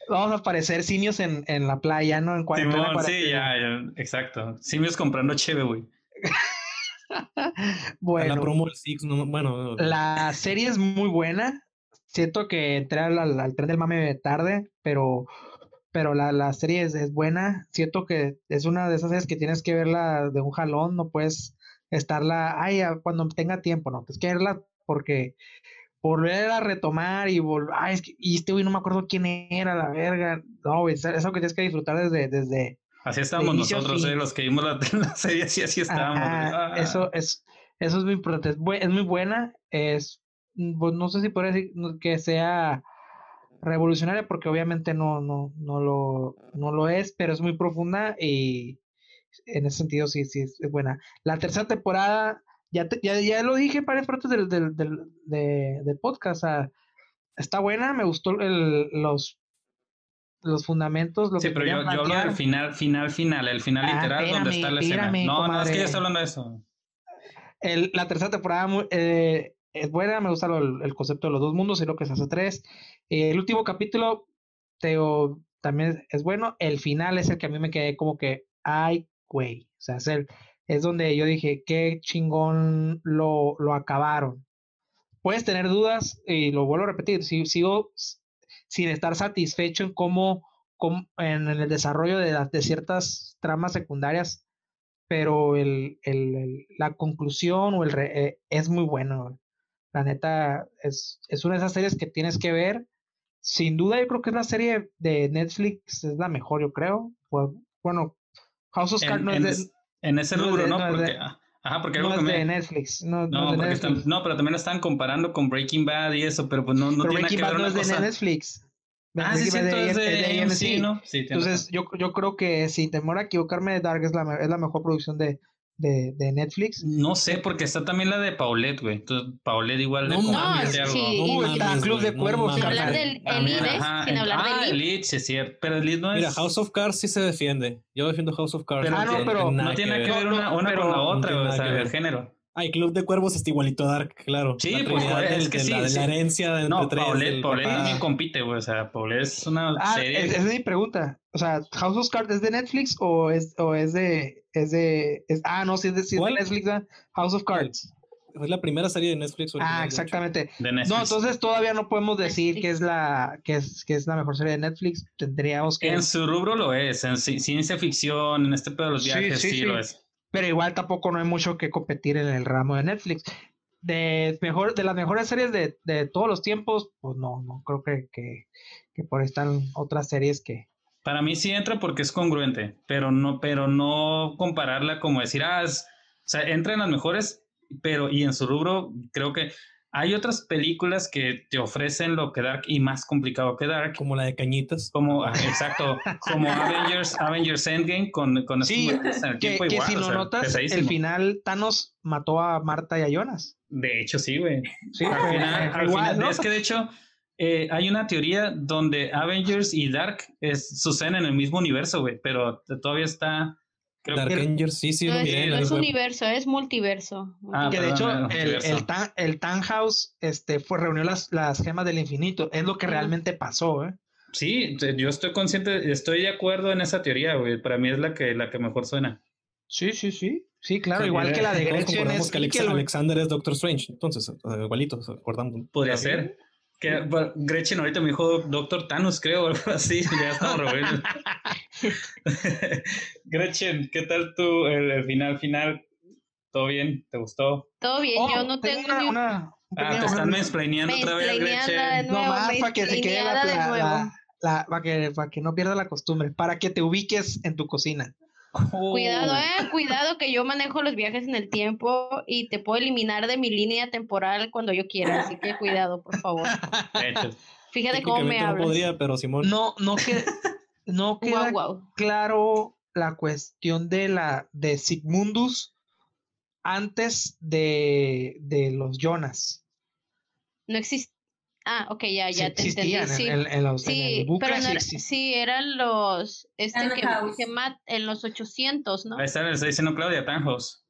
vamos a parecer simios en, en la playa, ¿no? En cuarentena. Simón, sí, ya, ya, exacto. Simios comprando cheve, güey. la Bueno, promo del Six, no, bueno, la serie es muy buena. Siento que entré al, al- tren del mame tarde, pero, pero la, la serie es, es buena. Siento que es una de esas series que tienes que verla de un jalón, no puedes estarla, ay, cuando tenga tiempo, no, tienes que verla porque volver a retomar y volver, ay, es que, y este güey no me acuerdo quién era, la verga. No, güey, es algo que tienes que disfrutar desde, desde, Así estábamos nosotros, eh, los que vimos la, la serie, así, así estábamos. Ah. Eso es, eso es muy importante. Es, muy buena. Es, pues, no sé si podría decir que sea revolucionaria, porque obviamente no, no, no lo, no lo es, pero es muy profunda y en ese sentido sí, sí es, buena. La tercera temporada, ya, te- ya, ya lo dije varias partes del, del, del, de- del podcast. o sea, está buena, me gustó el, los, los fundamentos, lo Sí, que pero yo, yo hablo del final, final, final, el final Ah, literal donde está la escena. No, no, es que comadre. ya está hablando de eso. El- la tercera temporada eh, es buena, me gusta el concepto de los dos mundos y lo que se hace tres. Eh, el último capítulo te digo, también es bueno. El final es el que a mí me quedé como que, ay, güey. O sea, es, el- es donde yo dije, qué chingón lo, lo acabaron. Puedes tener dudas y lo vuelvo a repetir, si, sigo sin estar satisfecho en cómo, cómo- en el desarrollo de, las- de ciertas tramas secundarias pero el, el- el- la conclusión o el re- eh, es muy bueno. La neta, es, es una de esas series que tienes que ver. Sin duda, yo creo que es la serie de Netflix, es la mejor, yo creo. Bueno, House of Cards no, es de, en ese no es rubro, de- ¿no? no es de- Porque, ah, ajá, porque no algo es que de me... Netflix. No, no No, es de porque Netflix. están, no, pero también lo están comparando con Breaking Bad y eso, pero pues no, no pero tiene Breaking nada Bad que no ver es una de cosa. Netflix. Ah, sí, es es de. Sí, tienes Entonces, yo, yo creo que sin temor a equivocarme, Dark es la, es la mejor producción de, de, de Netflix. No sé, porque está también la de Paulette, güey. Entonces, Paulette igual de No algo. sí. Uh, No está Club de no Cuervos, Sin hablar del Elite, sin hablar ah, del Elite. Elite, sí es cierto. Pero Elite no es. Mira, House of Cards sí se defiende. Yo defiendo House of Cards. pero Ah, no, tiene- pero- no tiene que ver una, una pero- con la no otra, o sea, el género. Ay, Club de Cuervos está igualito a Dark, claro. Sí, La pues, es que de sí, la, de sí. la herencia de entre No, tres. Paulette, Paulette ni compite, güey. O sea, Paulette es una Ah, serie. es- esa es mi pregunta. O sea, ¿House of Cards es de Netflix o es, o es de. Es de es- ah, no, sí es de, sí es de. Netflix, ¿verdad? House of Cards. Es la primera serie de Netflix. original, Ah, de hecho. exactamente. de Netflix. No, entonces todavía no podemos decir que es la que es, que es la mejor serie de Netflix. Tendríamos que. En su rubro lo es. En ci- ciencia ficción, en este pedo de los Sí, viajes, sí, sí, sí. lo es. Pero igual tampoco no hay mucho que competir en el ramo de Netflix. De, mejor, de las mejores series de, de todos los tiempos, pues no, no creo que, que, que por están otras series que. Para mí sí entra porque es congruente, pero no, pero no compararla como decir, ah, es- o sea, entra en las mejores, pero y en su rubro creo que hay otras películas que te ofrecen lo que Dark y más complicado que Dark, Como la de Cañitas. como, ah, exacto, como Avengers, Avengers Endgame con, con Sí, el Que, tiempo que igual, si lo sea, notas, el final Thanos mató a Marta y a Jonas. De hecho, sí, güey. Sí, al final, al igual, final- ¿no? es que de hecho eh, hay una teoría donde Avengers y Dark es, suceden en el mismo universo, güey, pero todavía está, creo Dark que Angels, sí, sí, No lo es, miré en no es universo, es multiverso. Ah, que de hecho el el, Tan- el Tannhaus este, fue, reunió las, las gemas del infinito. Es lo que realmente pasó, ¿eh? sí, yo estoy consciente, estoy de acuerdo en esa teoría, güey, para mí es la que, la que mejor suena. Sí, sí, sí. Sí, claro, igual que la de Gretchen es que Alexander es Doctor Strange, entonces, igualito, acordamos. Podría ser. Que, Gretchen ahorita me dijo Doctor Thanos, creo, algo así, ya estamos Gretchen, ¿qué tal tú el, final final? ¿Todo bien? ¿Te gustó? Todo bien, yo oh, no tengo una, Ah, te están mansplaineando otra vez, Gretchen. no más para que se quede la, la, para que, para que no pierda la costumbre, para que te ubiques en tu cocina. Cuidado, eh, cuidado que yo manejo los viajes en el tiempo y te puedo eliminar de mi línea temporal cuando yo quiera, así que cuidado, por favor. Fíjate cómo me hablas. No podría, pero Simón. No, no que no queda claro la cuestión de la de Sigmundus antes de, de los Jonas. No existe Ah, ok, ya, ya te entendí. Sí, en, los, sí, pero no sí, eran los este que, que en los 800, ¿no? Ahí está, está diciendo Claudia, Tannhaus.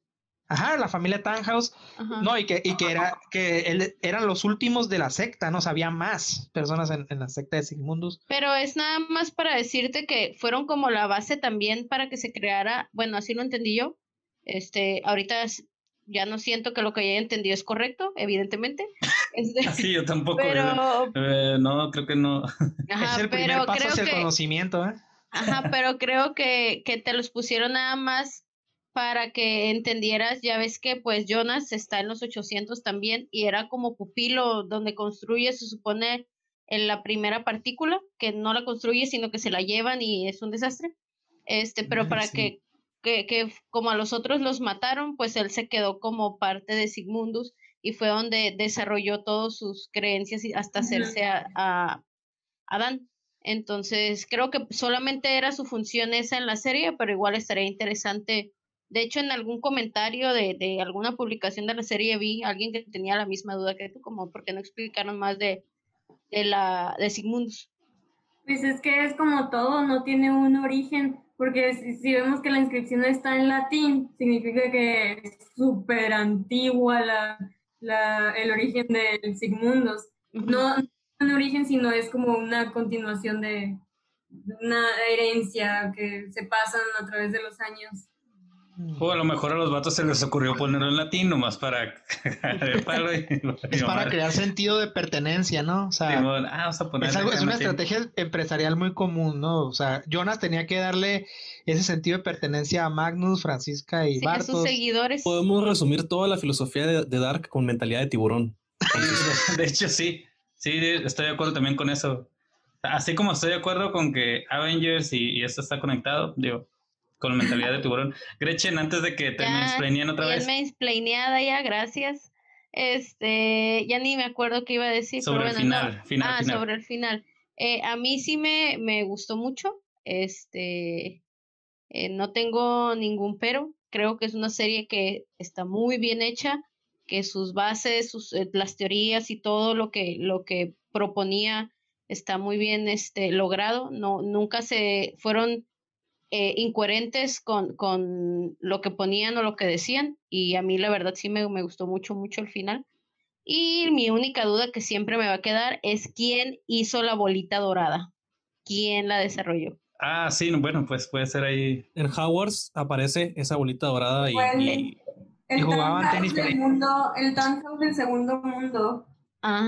Ajá, la familia Tannhaus. No, y que, y que era que él, eran los últimos de la secta, ¿no? Sabía más personas en, en, la secta de Sigmundus. Pero es nada más para decirte que fueron como la base también para que se creara, bueno, así lo entendí yo. Este, ahorita ya no siento que lo que haya entendido es correcto, evidentemente. Este, sí, yo tampoco. Pero, eh, no, creo que no. es el primer paso hacia el conocimiento, ¿eh? Ajá, pero creo que, que te los pusieron nada más para que entendieras, ya ves que pues Jonas está en los 800 también y era como pupilo donde construye, se supone, en la primera partícula, que no la construye, sino que se la llevan y es un desastre. Este, pero para que que, como a los otros los mataron, pues él se quedó como parte de Sigmundus y fue donde desarrolló todas sus creencias hasta hacerse a, Adán. Entonces, creo que solamente era su función esa en la serie, pero igual estaría interesante. De hecho, en algún comentario de, de alguna publicación de la serie vi a alguien que tenía la misma duda que tú, como por qué no explicaron más de, de la de Sigmundus. Pues es que es como todo, no tiene un origen porque si, vemos que la inscripción está en latín, significa que es súper antigua la, la, el origen del Sigmundos. No, no un origen, sino es como una continuación de una herencia que se pasan a través de los años. O a lo mejor a los vatos se les ocurrió ponerlo en latín nomás para... es para crear sentido de pertenencia, ¿no? O sea, ah, es, una estrategia empresarial muy común, ¿no? O sea, Jonas tenía que darle ese sentido de pertenencia a Magnus, Francisca y sí, A sus seguidores. Podemos resumir toda la filosofía de, Dark con mentalidad de tiburón. de hecho, sí. Sí, estoy de acuerdo también con eso. Así como estoy de acuerdo con que Avengers y, y esto está conectado, digo, con mentalidad de tiburón. Gretchen, antes de que te mansplaineen otra vez. mansplaineada ya, gracias. Este, ya ni me acuerdo qué iba a decir. Sobre el final, Ah, sobre el final. Eh, a mí sí me, me gustó mucho. Este, eh, no tengo ningún pero. Creo que es una serie que está muy bien hecha, que sus bases, sus, eh, las teorías y todo lo que, lo que proponía está muy bien este, logrado. No, nunca se fueron eh, incoherentes con, con, lo que ponían o lo que decían. Y a mí la verdad sí me, me gustó mucho, mucho el final. Y mi única duda que siempre me va a quedar es quién hizo la bolita dorada. ¿Quién la desarrolló? Ah, sí, bueno, pues puede ser ahí. En Howards aparece esa bolita dorada y, y, el, jugaban tenis. Del mundo, el del segundo mundo. Ah,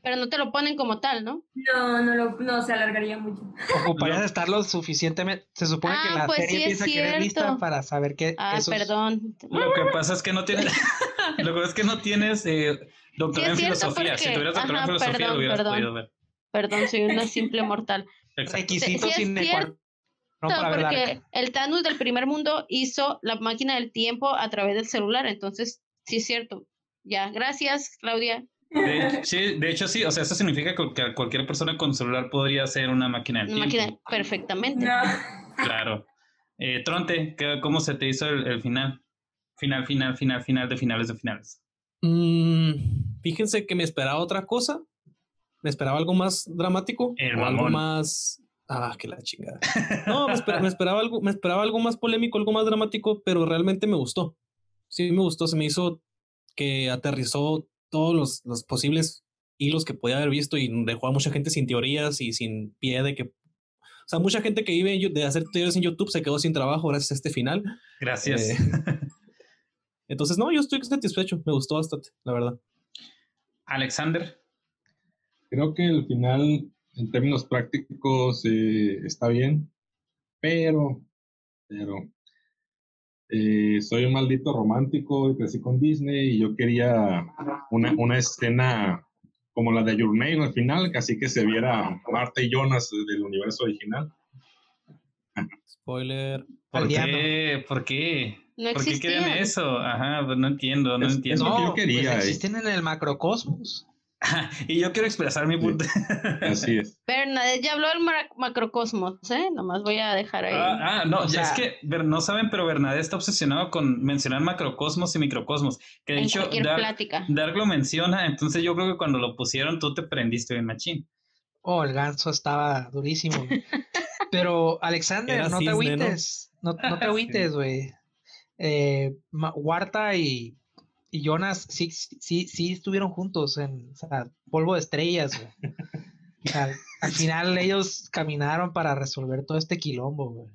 pero no te lo ponen como tal, ¿no? No, no, lo, no se alargaría mucho. Ocuparías estar lo suficientemente. Se supone que la pues serie piensa que eres lista para saber qué. Ah, perdón. Lo que pasa es que no tienes. lo que pasa es que no tienes eh, doctorado en filosofía. Si tuvieras doctorado en filosofía, lo hubieras podido ver. Perdón, soy una simple mortal. Requisitos sin no porque el Thanos del primer mundo hizo la máquina del tiempo a través del celular, entonces sí es cierto. Ya, gracias, Claudia. De, sí, de hecho, sí, o sea, eso significa que cualquier persona con celular podría ser una máquina del tiempo. Máquina, perfectamente. Claro. Eh, Tronte, ¿cómo se te hizo el, final? Final, final, final, final de finales de finales. Mm, fíjense que me esperaba otra cosa. Me esperaba algo más dramático. o algo más. Ah, que la chingada. No, me esperaba, algo, me esperaba algo más polémico, algo más dramático, pero realmente me gustó. Sí, me gustó. Se me hizo que aterrizó todos los, los, posibles hilos que podía haber visto y dejó a mucha gente sin teorías y sin pie de que... O sea, mucha gente que vive de hacer tutoriales en YouTube se quedó sin trabajo gracias a este final. Gracias. Eh, entonces, no, yo estoy satisfecho. Me gustó bastante, la verdad. Alexander. Creo que el final, en términos prácticos, eh, está bien, pero, pero eh, soy un maldito romántico y crecí con Disney y yo quería una, una escena como la de Your Name al final, así que se viera Marta y Jonas del universo original. Spoiler. ¿Por qué? ¿Por qué? No ¿Por qué querían eso? Ajá, pues no entiendo, no Es- entiendo. lo que yo No, quería, pues existen en el macrocosmos. y yo quiero expresar mi Sí. punto. Así es. Bernadette ya habló del macrocosmos, ¿eh? Nomás voy a dejar ahí. Ah, ah, no, O ya es sea- que no saben, pero Bernadette está obsesionado con mencionar macrocosmos y microcosmos. Que de en hecho, cualquier Dark, plática. Dark lo menciona, entonces yo creo que cuando lo pusieron tú te prendiste bien machín. Oh, el ganso estaba durísimo. Pero, Alexander, no te agüites. No, no te agüites, güey. Eh, y, y Jonas sí, sí, sí estuvieron juntos en o sea, polvo de estrellas, güey. Sea, al final ellos caminaron para resolver todo este quilombo, güey.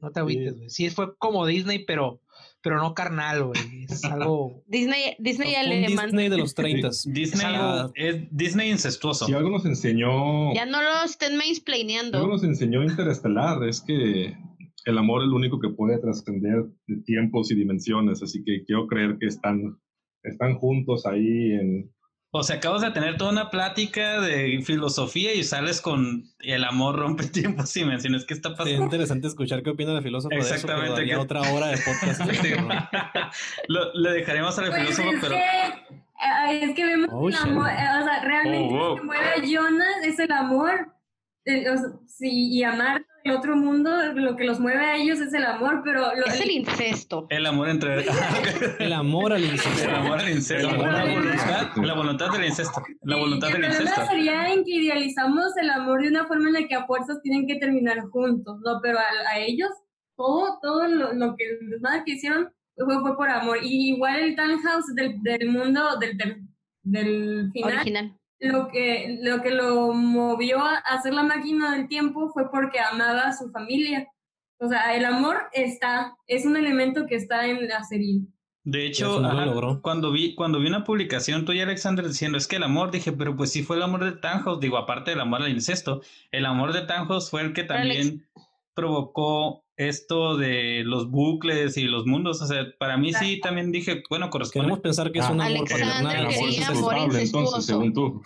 No te agüites, Sí. güey. Sí, fue como Disney, pero, pero no carnal, güey. Es algo. Disney, Disney alemán. Disney de los 30. Disney algo- es Disney incestuoso. Si algo nos enseñó, Ya no lo estén si algo nos enseñó Interestelar es que el amor es lo único que puede trascender de tiempos y dimensiones, así que quiero creer que están, están juntos ahí en, O sea, acabas de tener toda una plática de filosofía y sales con el amor rompe tiempos y menciones qué está Sería pasando. interesante escuchar qué opina el filósofo de eso, Exactamente, que- otra hora de podcast. Sí. Lo- le dejaremos al Pues filósofo, es, pero que, es que vemos Oh, el amor, o sea, realmente Oh, wow. lo que mueve a Jonas es el amor. Eh, sí, y amar el otro mundo, lo que los mueve a ellos es el amor, pero lo, Es el incesto. el amor entre El amor al incesto. el amor al incesto, El amor la voluntad, incesto. la voluntad del incesto, la voluntad el del problema incesto. sería en que idealizamos el amor de una forma en la que a fuerzas tienen que terminar juntos, ¿no? Pero a, a ellos, todo, todo lo, lo que, el desmadre que hicieron fue, fue por amor. Y igual el Townhouse del, del mundo, del, del, del final, Original. Lo que, lo que lo movió a hacer la máquina del tiempo fue porque amaba a su familia. O sea, el amor está, es un elemento que está en la serie. De hecho, ajá, logró. cuando vi cuando vi una publicación tuya, Alexander, diciendo es que el amor, dije, pero pues sí fue el amor de Thanos, digo, aparte del amor al incesto, el amor de Thanos fue el que Alex- también provocó esto de los bucles y los mundos. O sea, para mí sí también dije, bueno, corresponde. Queremos pensar que es un amor Alexander paternal. entonces, incestuoso. según tú.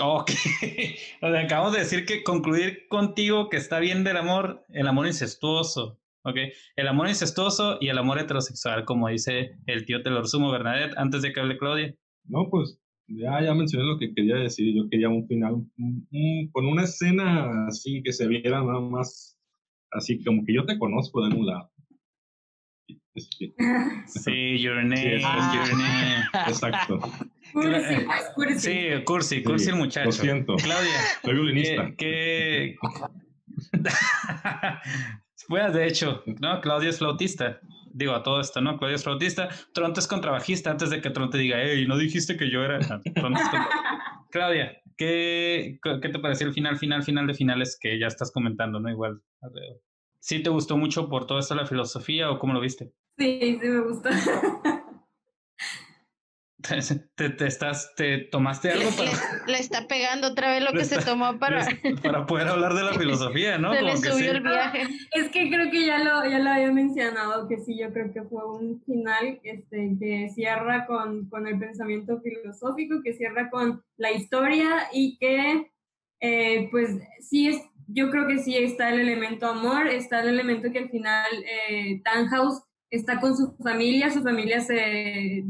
Ok. o sea, acabamos de decir que concluir contigo que está bien del amor, el amor incestuoso. Ok. El amor incestuoso y el amor heterosexual, como dice el tío te lo resumo, Bernadette, antes de que hable Claudia. No, pues ya, ya mencioné lo que quería decir. Yo quería un final un- un- con una escena así que se viera nada más así como que yo te conozco de algún lado. Sí, Sí, your name, es- your name. Exacto. Cursi, pues, cursi. Sí, cursi, cursi Sí, el muchacho. Lo siento. Claudia, Soy violinista. ¿qué? Pues, de hecho, no, Claudia es flautista. Digo, a todo esto, ¿no? Claudia es flautista. Tronte es contrabajista antes de que Tronte diga, hey, no dijiste que yo era. Es Claudia, ¿qué, ¿qué te pareció el final, final, final de finales que ya estás comentando, ¿no? Igual. ¿Sí te gustó mucho por todo esto la filosofía o cómo lo viste? Sí, sí me gusta. ¿Te, te estás, te tomaste algo para, Le, le está pegando otra vez lo Le que se está- tomó para. para poder hablar de la filosofía, ¿no? se le Como que subió sí. el viaje. Es que creo que ya lo, ya lo había mencionado, que sí, yo creo que fue un final este, que cierra con, con el pensamiento filosófico, que cierra con la historia y que, eh, pues, sí es, yo creo que sí está el elemento amor, está el elemento que al final eh, Tannhaus está con su familia, su familia se,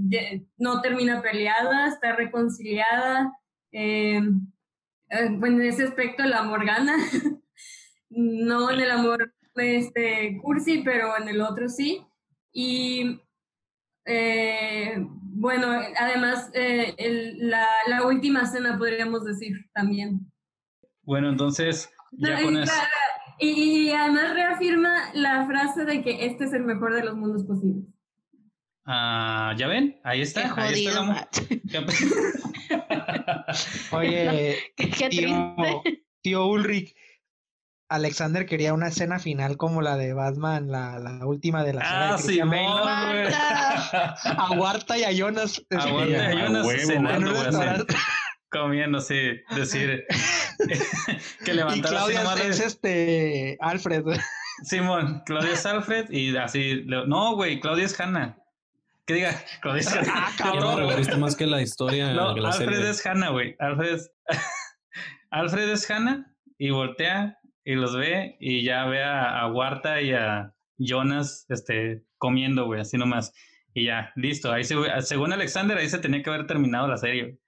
no termina peleada, está reconciliada. eh, eh, bueno, en ese aspecto el amor gana. no en el amor este, cursi, pero en el otro sí. Y eh, bueno, además eh, el- la, la última cena podríamos decir también. Bueno, entonces, ya No, claro, y- y además reafirma la frase de que este es el mejor de los mundos posibles. Ah, ¿Ya ven? Ahí Qué está. Ahí jodido. amor. Oye, Qué tío, triste. tío Ulrich, Alexander quería una escena final como la de Batman, la, la última de la saga Ah, de sí. A Huerta y a Jonas. en hay a huevo. cenando, un comiendo, sí, decir que así Claudia nomás es, de- este Alfred. Simón, Claudia es Alfred y así, no, güey, Claudia es Hannah. Que diga, Claudia es Hannah. Ah, Ya me cabrón. revolviste más que la historia No, de la Alfred serie. es Hannah, güey. Alfred es... Alfred es Hannah y voltea y los ve y ya ve a, a Huerta y a Jonas este, comiendo, güey, así nomás. Y ya, listo. Ahí se, según Alexander, ahí se tenía que haber terminado la serie.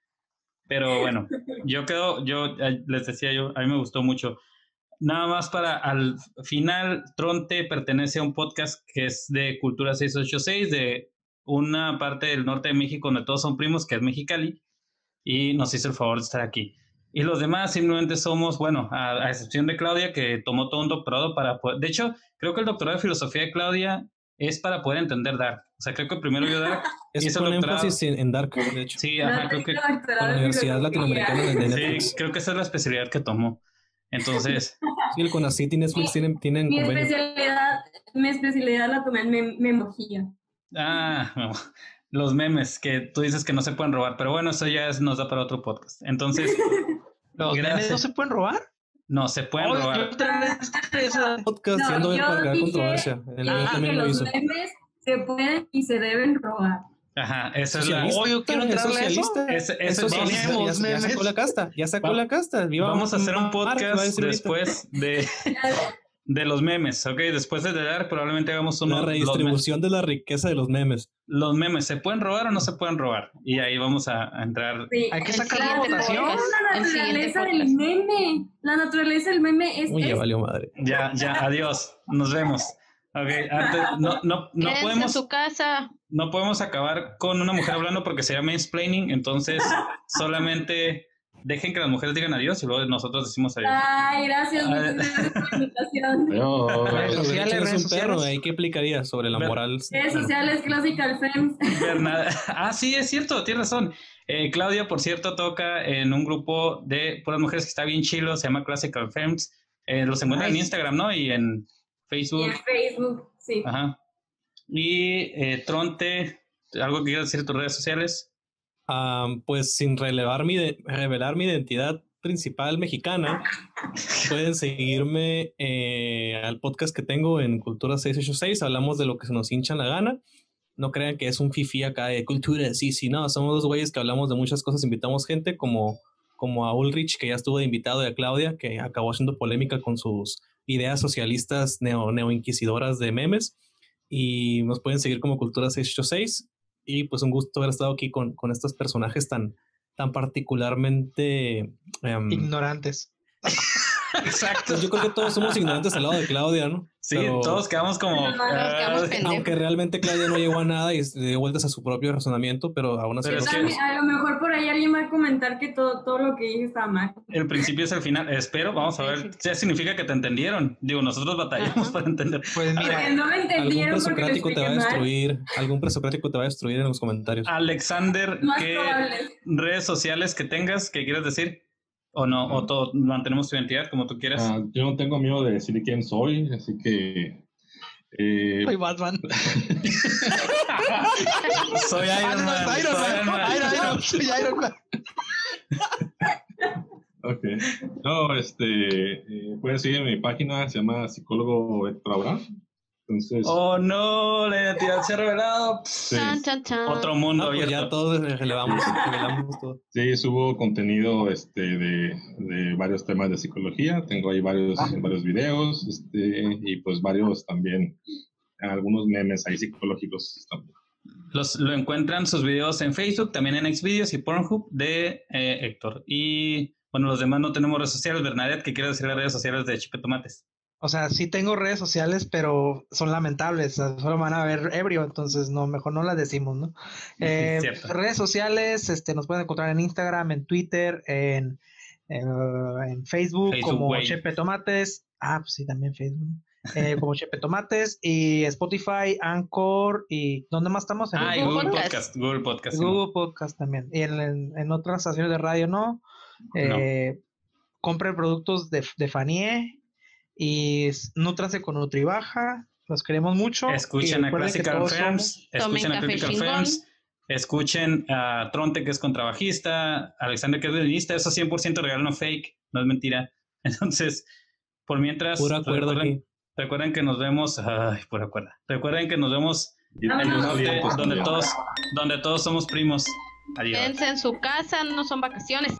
Pero bueno, yo quedo, yo les decía yo, a mí me gustó mucho. Nada más para al final, Tronte pertenece a un podcast que es de Cultura 686, de una parte del norte de México donde todos son primos, que es Mexicali, y nos hizo el favor de estar aquí. Y los demás simplemente somos, bueno, a, excepción de Claudia, que tomó todo un doctorado para. De hecho, creo que el doctorado de filosofía de Claudia es para poder entender Dark. O sea, creo que primero vio Dark. Es doctorado. énfasis en, en Dark, de hecho. Sí, No, creo que... la Universidad. Latinoamericana de Sí, Netflix. creo que esa es la especialidad que tomó. Entonces, Sí, el CONACYT y Netflix tienen, tienen Mi convenio. especialidad, mi especialidad la tomé en mem- memología. ah, no, los memes que tú dices que no se pueden robar, pero bueno, eso ya es- nos da para otro podcast. Entonces, ¿Los memes no se pueden robar? No se pueden Oye, robar. yo otra vez esa- podcast No, siendo yo para crear dije- controversia. El también que lo los hizo. memes se pueden y se deben robar. Ajá, esa es la... Socialista, Oh, yo quiero es eso. socialista. Ese- Es ese- socialista, vamos, ya, ya memes. sacó la casta, ya sacó Va- la casta. Viva Vamos a hacer un podcast después de, de los memes, ¿ok? Después de dar, probablemente hagamos uno. La los, me- redistribución de la riqueza de los memes. los memes, ¿se pueden robar o no se pueden robar? Y ahí vamos a, a entrar. Sí. Hay que sacar la votación. la naturaleza del meme. La naturaleza del meme es, Uy, ya valió madre. Ya, ya, adiós, nos vemos. Ok, antes, no, no, no Quédense en podemos, su casa. no podemos acabar con una mujer hablando porque sería mansplaining, entonces solamente dejen que las mujeres digan adiós y luego nosotros decimos adiós. Ay, gracias, A ver. muchas gracias por la invitación. Redes Pero sociales, eres un perro, sociales. ahí qué aplicaría sobre la Ver- moral. Redes sociales, Classical Femmes. Ah, sí, es cierto, tienes razón. Eh, Claudia, por cierto, toca en un grupo de puras mujeres que está bien chilo, se llama Classical Femmes. Eh, los encuentran en. Instagram, ¿no? Y en Y Facebook. en Facebook, sí. Ajá. Y eh, Tronte, ¿algo que quieras decir en tus redes sociales? Pues sin relevar mi revelar mi identidad principal mexicana, pueden seguirme eh, al podcast que tengo en Cultura 686. Hablamos de lo que se nos hincha la gana. No crean que es un fifi acá de cultura, sí, sí, no. Somos dos güeyes que hablamos de muchas cosas. Invitamos gente como, como a Ulrich, que ya estuvo de invitado, y a Claudia, que acabó haciendo polémica con sus ideas socialistas neo, neoinquisidoras de memes. Y nos pueden seguir como Cultura 686 y pues un gusto haber estado aquí con, con estos personajes tan, tan particularmente... em, Ignorantes. Exacto. pues yo creo que todos somos ignorantes al lado de Claudia, ¿no? Sí, Pero- todos quedamos como... Quedamos ah. Aunque realmente Claudia no llegó a nada y dio vueltas a su propio razonamiento, pero aún así... Pero es que- a lo mejor por ahí alguien va a comentar que todo, todo lo que dije estaba mal. el principio es el final. Espero, vamos a ver. Ya significa que te entendieron. Digo, nosotros batallamos Ajá. para entender. Pues Porque mira, no me Algún entendieron lo presocrático te va a mal. destruir, algún presocrático te va a destruir en los comentarios. Alexander, Más ¿qué probable. redes sociales que tengas que quieras decir? ¿O no? ¿O todo, mantenemos tu identidad como tú quieras? Ah, yo no tengo miedo de decir quién soy, así que. eh, soy Batman. Soy Ah, Iron Man. soy Man. Iron Man. Iron Man, soy Iron Man. ok. No, este. eh, pueden seguir mi página, se llama Psicólogo Héctor Abraham. Entonces. Oh no, la identidad se ha revelado. sí, Chan, chan, chan. Otro mundo No, pues ya abierto. todos relevamos, revelamos todo. sí, subo contenido este, de, de varios temas de psicología. Tengo ahí varios, varios videos este, y pues varios también, algunos memes ahí psicológicos también. Los, lo encuentran sus videos en Facebook, también en Xvideos y Pornhub de eh, Héctor. Y bueno, los demás no tenemos redes sociales. Bernadette, ¿qué quieres decir las redes sociales de Chipe Tomates? O sea, sí tengo redes sociales, pero son lamentables. solo van a ver ebrio, entonces no, mejor no las decimos, ¿no? Eh, redes sociales, este, nos pueden encontrar en Instagram, en Twitter, en, en Facebook, Facebook, como. Chepe Tomates. Ah, pues sí, también Facebook. Eh, como Chepe Tomates y Spotify, Anchor y ¿dónde más estamos? En Ah, Google Google Podcast. Podcast. Google Podcast. sí. Google Podcast también. Y en, en- otras estaciones de radio no. Eh, Compren productos de, de Fanie Y nútrase con Nutribaja. Los queremos mucho. Escuchen a Classical Tomen escuchen a Critical. Films, escuchen a Tronte, que es contrabajista, Alexander, que es violinista, eso es 100% real, no fake, no es mentira. Entonces, por mientras, recuerden, recuerden que nos vemos, ay, pura cuerda. Recuerden que nos vemos en el norte, dientes donde todos, donde todos somos primos. Adiós. Quédense en su casa, no son vacaciones.